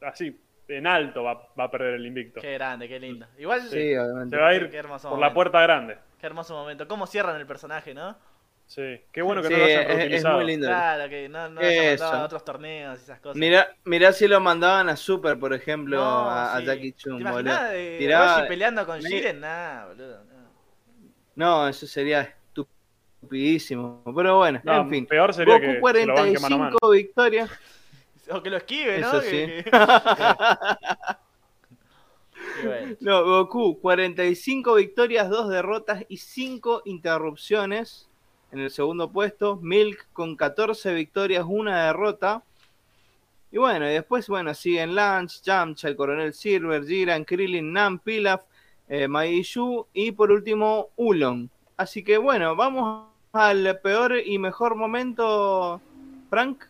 así, en alto va, va a perder el invicto. Qué grande, qué lindo. Igual, Sí, obviamente. Se va a ir por la puerta grande. qué hermoso momento. ¿Cómo cierran el personaje, no? Sí, qué bueno que Sí, no lo hayan es- es, reutilizado. muy lindo. Claro, que no, no mandado a otros torneos y esas cosas. Mirá, mirá si lo mandaban a Super, por ejemplo, No, a, a sí. Jackie ¿Te Chun, imaginás boludo. de Tiraba- Roshi peleando con Jiren? Nah, boludo. No. Eso sería estupidísimo. Pero bueno, No, en fin. peor sería Goku que se lo banque mano mano. 45 victorias. O que lo esquive, ¿no? Eso Que- sí. que- No, Goku, 45 victorias, 2 derrotas y 5 interrupciones. En el segundo puesto, Milk con 14 victorias, 1 derrota. Y bueno, y después, bueno, siguen Lance, Yamcha, el Coronel Silver, Jiran, Krillin, Nam, Pilaf, eh, Maishu y por último, Ulon. Así que bueno, vamos al peor y mejor momento, Frank.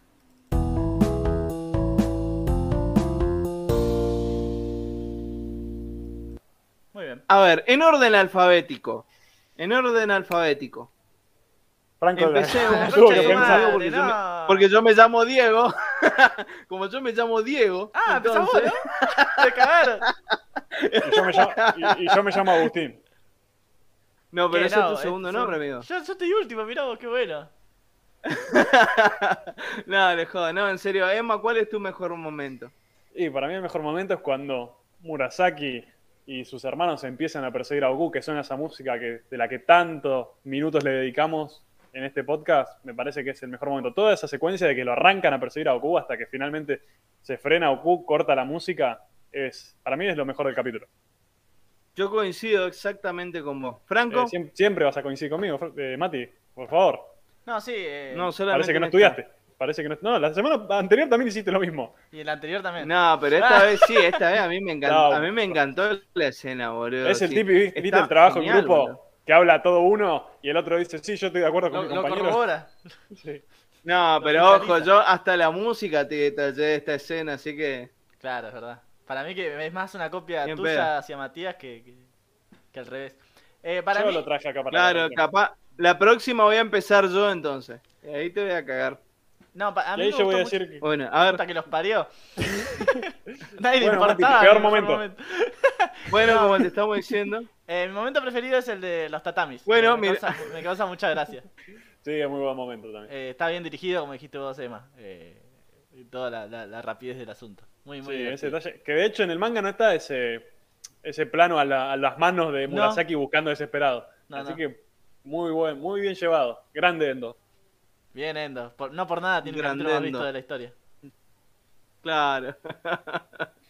muy bien. A ver, en orden alfabético. En orden alfabético. Franco madre, porque, yo me, porque yo me llamo Diego. Como yo me llamo Diego. Ah, empezamos, ¿no? Te cagaron. Y yo me llamo, y- y yo me llamo Agustín. No, pero ese es tu es segundo un- nombre, amigo. Yo, yo estoy último, mirá vos, qué bueno. no, le jodo. No, en serio. Emma, ¿cuál es tu mejor momento? Y para mí el mejor momento es cuando Murasaki y sus hermanos empiezan a perseguir a Goku, que suena esa música que, de la que tantos minutos le dedicamos en este podcast. Me parece que es el mejor momento. Toda esa secuencia de que lo arrancan a perseguir a Goku hasta que finalmente se frena Goku, corta la música, es para mí es lo mejor del capítulo. Yo coincido exactamente con vos. Franco, Eh, siem- siempre, vas a coincidir conmigo, eh, Mati, por favor. No, sí. eh, no, solamente Parece que no esta. estudiaste. Parece que no. No, la semana anterior también hiciste lo mismo. Y el anterior también. No, pero esta vez sí, esta vez a mí me encantó, No. a mí me encantó la escena, boludo. Es el sí. típico, ¿viste el trabajo en grupo? boludo. Que habla todo uno y el otro dice, sí, yo estoy de acuerdo con Lo, mi lo compañero. corrobora. Sí. No, Lo pero ojo, yo hasta la música te detallé de esta escena, así que Claro, es verdad. Para mí que es más una copia Bien tuya pedo. hacia Matías que, que, que al revés. Eh, para yo mí, lo traje acá para claro, la capaz la próxima voy a empezar yo entonces. Y ahí te voy a cagar. no, a Y mí ahí me yo voy a decir que... Bueno, a ver, Puta que los parió. Nadie le Bueno, Mati, importaba. peor mi mejor momento. Bueno, como te estamos diciendo, Eh, mi momento preferido es el de los tatamis. Bueno, me, mira. causa, me causa mucha gracia. Sí, es muy buen momento también. Eh, está bien dirigido, como dijiste vos, Emma. Eh, y toda la, la- la rapidez del asunto. Muy, muy Sí, ese detalle. Que de hecho en el manga no está ese, ese plano a, la- a las manos de No. Murasaki buscando desesperado. No, Así no. que muy buen, muy bien llevado. Grande Endo. Bien, Endo. Por- no por nada tiene el más visto de la historia. claro.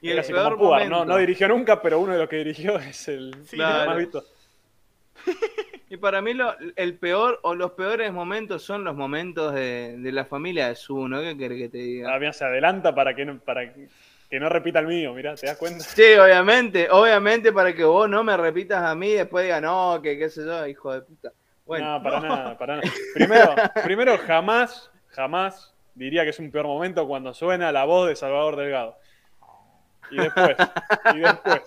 y el peor Pubar, momento. no, no dirigió nunca, pero uno de los que dirigió es el Sí, claro. más visto. Y para mí lo, el peor o los peores momentos son los momentos de, de la familia de Su, ¿no? ¿Qué querés que te diga? Ah, mira, se adelanta para que no, para que no repita el mío, mirá, ¿te das cuenta? Sí, obviamente, obviamente para que vos no me repitas a mí y después digas, no, que qué sé yo, hijo de puta. Bueno, no, para nada, para nada. Primero, primero jamás, jamás diría que es un peor momento cuando suena la voz de Salvador Delgado. Y después, y después.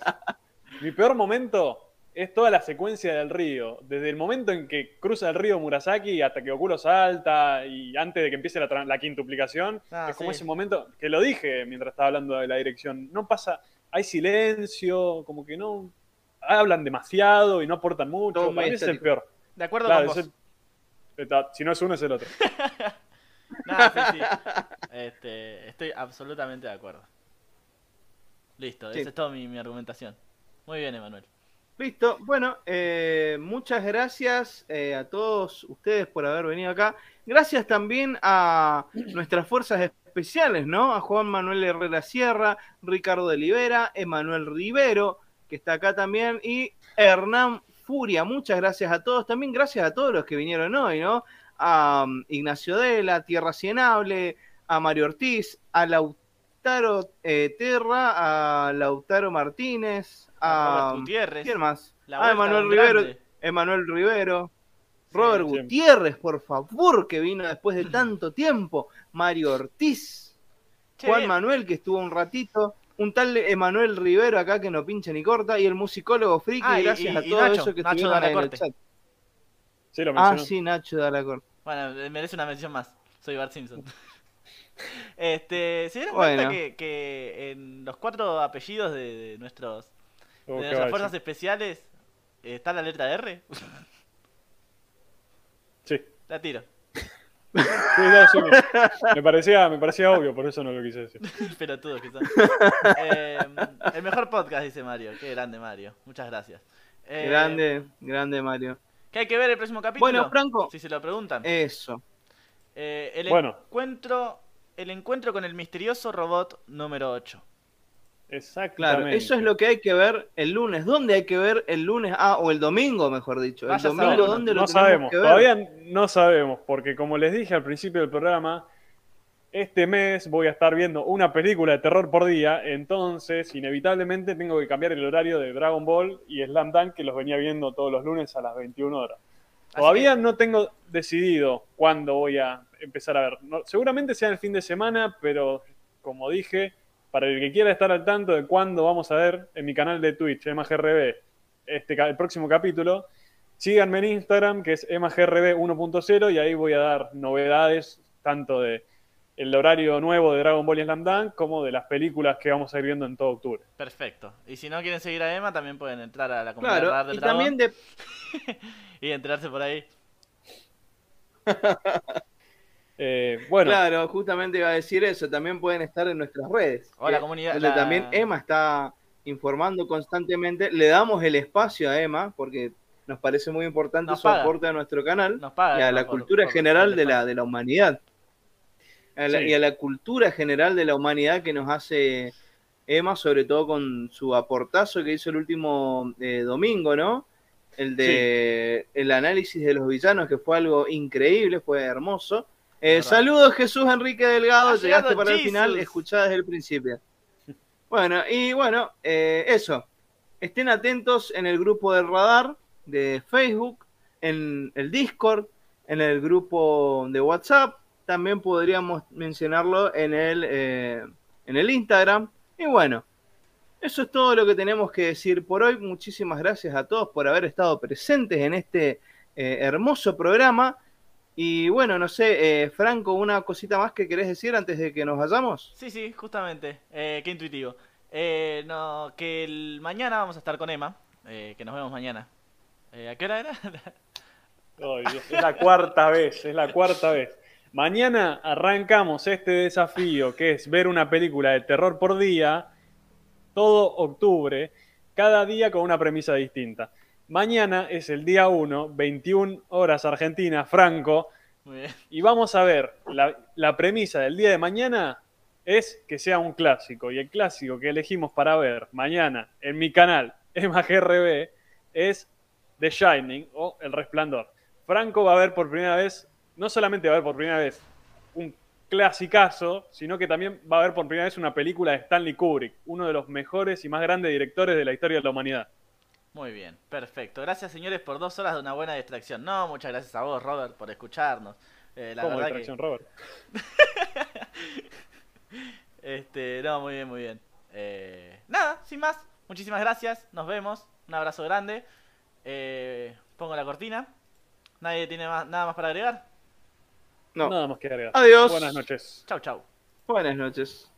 Mi peor momento es toda la secuencia del río. Desde el momento en que cruza el río Murasaki hasta que Goku lo salta y antes de que empiece la, la quintuplicación. Ah, es como sí. ese momento que lo dije mientras estaba hablando de la dirección. No pasa, hay silencio, como que no hablan demasiado y no aportan mucho. Todo muy Para mí ese es el peor. De acuerdo Claro, con vos. el- si no es uno, es el otro. Nada, sí, sí. Este, estoy absolutamente de acuerdo. Listo, Sí. esa es toda mi, mi argumentación. Muy bien, Emanuel. listo. Bueno, eh, muchas gracias eh, a todos ustedes por haber venido acá. Gracias también a nuestras fuerzas especiales, ¿no? A Juan Manuel Herrera Sierra, Ricardo de Libera, Emanuel Rivero, que está acá también, y Hernán Furia. Muchas gracias a todos. También gracias a todos los que vinieron hoy, ¿no? A um, Ignacio Dela, Tierra Cienable, a Mario Ortiz, a Lautaro eh, Terra, a Lautaro Martínez, A a... Robert Gutiérrez. ¿Quién más? La Ah, Emanuel Rivero. Emanuel Rivero, Robert sí. Gutiérrez, por favor, que vino después de tanto tiempo, Mario Ortiz, Che, Juan bien. Manuel, que estuvo un ratito, un tal Emanuel Rivero acá que no pincha ni corta, y el musicólogo friki, Ah, y- gracias y- a y todos Nacho, esos que Nacho en el Dalacorte. chat. Sí, lo Ah, sí, Nacho Dalacor. Bueno, eh, merece una mención más. Soy Bart Simpson. Este, ¿se dieron Bueno. cuenta que, que en los cuatro apellidos de, de nuestros Oh, de nuestras fuerzas especiales está la letra R? Sí. La tiro. no, sí, me, parecía, me parecía obvio, por eso no lo quise decir. Pelotudos que son. Eh, el mejor podcast, dice Mario. Qué grande, Mario. Muchas gracias. Eh, Grande, grande Mario. ¿Qué hay que ver el próximo capítulo? Bueno, Franco, Si se lo preguntan. eso. Eh, el Bueno. encuentro. El encuentro con el misterioso robot número 8. Exactamente. Claro, eso es lo que hay que ver el lunes. ¿Dónde hay que ver el lunes? Ah, o el domingo, mejor dicho. El Vaya domingo, saber, ¿dónde lo no tenemos sabemos, que ver? todavía no sabemos, porque como les dije al principio del programa, este mes voy a estar viendo una película de terror por día, entonces inevitablemente tengo que cambiar el horario de Dragon Ball y Slam Dunk, que los venía viendo todos los lunes a las 21 horas. Todavía no tengo decidido cuándo voy a empezar a ver. No- seguramente sea el fin de semana, pero como dije, para el que quiera estar al tanto de cuándo vamos a ver en mi canal de Twitch, EmaGRB, este, el próximo capítulo, síganme en Instagram, que es EmaGRB 1.0, y ahí voy a dar novedades tanto de el horario nuevo de Dragon Ball y Slam Dunk, como de las películas que vamos a ir viendo en todo octubre. Perfecto. Y si no quieren seguir a Emma, también pueden entrar a la comunidad Claro, del y Dragón también de, y enterarse por ahí. Eh, bueno, claro, justamente iba a decir eso, también pueden estar en nuestras redes. Hola, que- comunidad, Donde la- también Emma está informando constantemente. Le damos el espacio a Emma porque nos parece muy importante Nos su paga. aporte a nuestro canal Nos paga y a la por- cultura por- general por de la, de la humanidad. A la- Sí. Y a la cultura general de la humanidad que nos hace Emma, sobre todo con su aportazo que hizo el último eh, domingo, ¿no? El de el análisis de los villanos, que fue algo increíble, fue hermoso. Eh, saludos Jesús Enrique Delgado, Ha llegaste para el final, escuchá desde el principio. Bueno, y bueno, eh, eso. Estén atentos en el grupo del radar de Facebook, en el Discord, en el grupo de WhatsApp. También podríamos mencionarlo en el, eh, en el Instagram. Y bueno, eso es todo lo que tenemos que decir por hoy. Muchísimas gracias a todos por haber estado presentes en este eh, hermoso programa. Y bueno, no sé, eh, Franco, una cosita más que querés decir antes de que nos vayamos. Sí, sí, justamente. Eh, qué intuitivo. Eh, no, que el, mañana vamos a estar con Emma. eh, que nos vemos mañana. Eh, ¿A qué hora era? Es la cuarta vez, es la cuarta vez. Mañana arrancamos este desafío que es ver una película de terror por día, todo octubre, cada día con una premisa distinta. Mañana es el día 1, 21 horas Argentina, Franco, Muy bien. y vamos a ver, la, la premisa del día de mañana es que sea un clásico, y el clásico que elegimos para ver mañana en mi canal, EmaGRB, es The Shining o El Resplandor. Franco va a ver por primera vez, no solamente va a ver por primera vez un clasicazo, sino que también va a ver por primera vez una película de Stanley Kubrick, uno de los mejores y más grandes directores de la historia de la humanidad. Muy bien, perfecto. Gracias, señores, por dos horas de una buena distracción. No, muchas gracias a vos, Robert, por escucharnos. Eh, la verdad que, Robert. este, no, muy bien, muy bien. Eh, nada, sin más. Muchísimas gracias. Nos vemos. Un abrazo grande. Eh, pongo la cortina. Nadie tiene más, nada más para agregar. No. Nada más que agregar. Adiós. Buenas noches. Chau, chau. Buenas noches.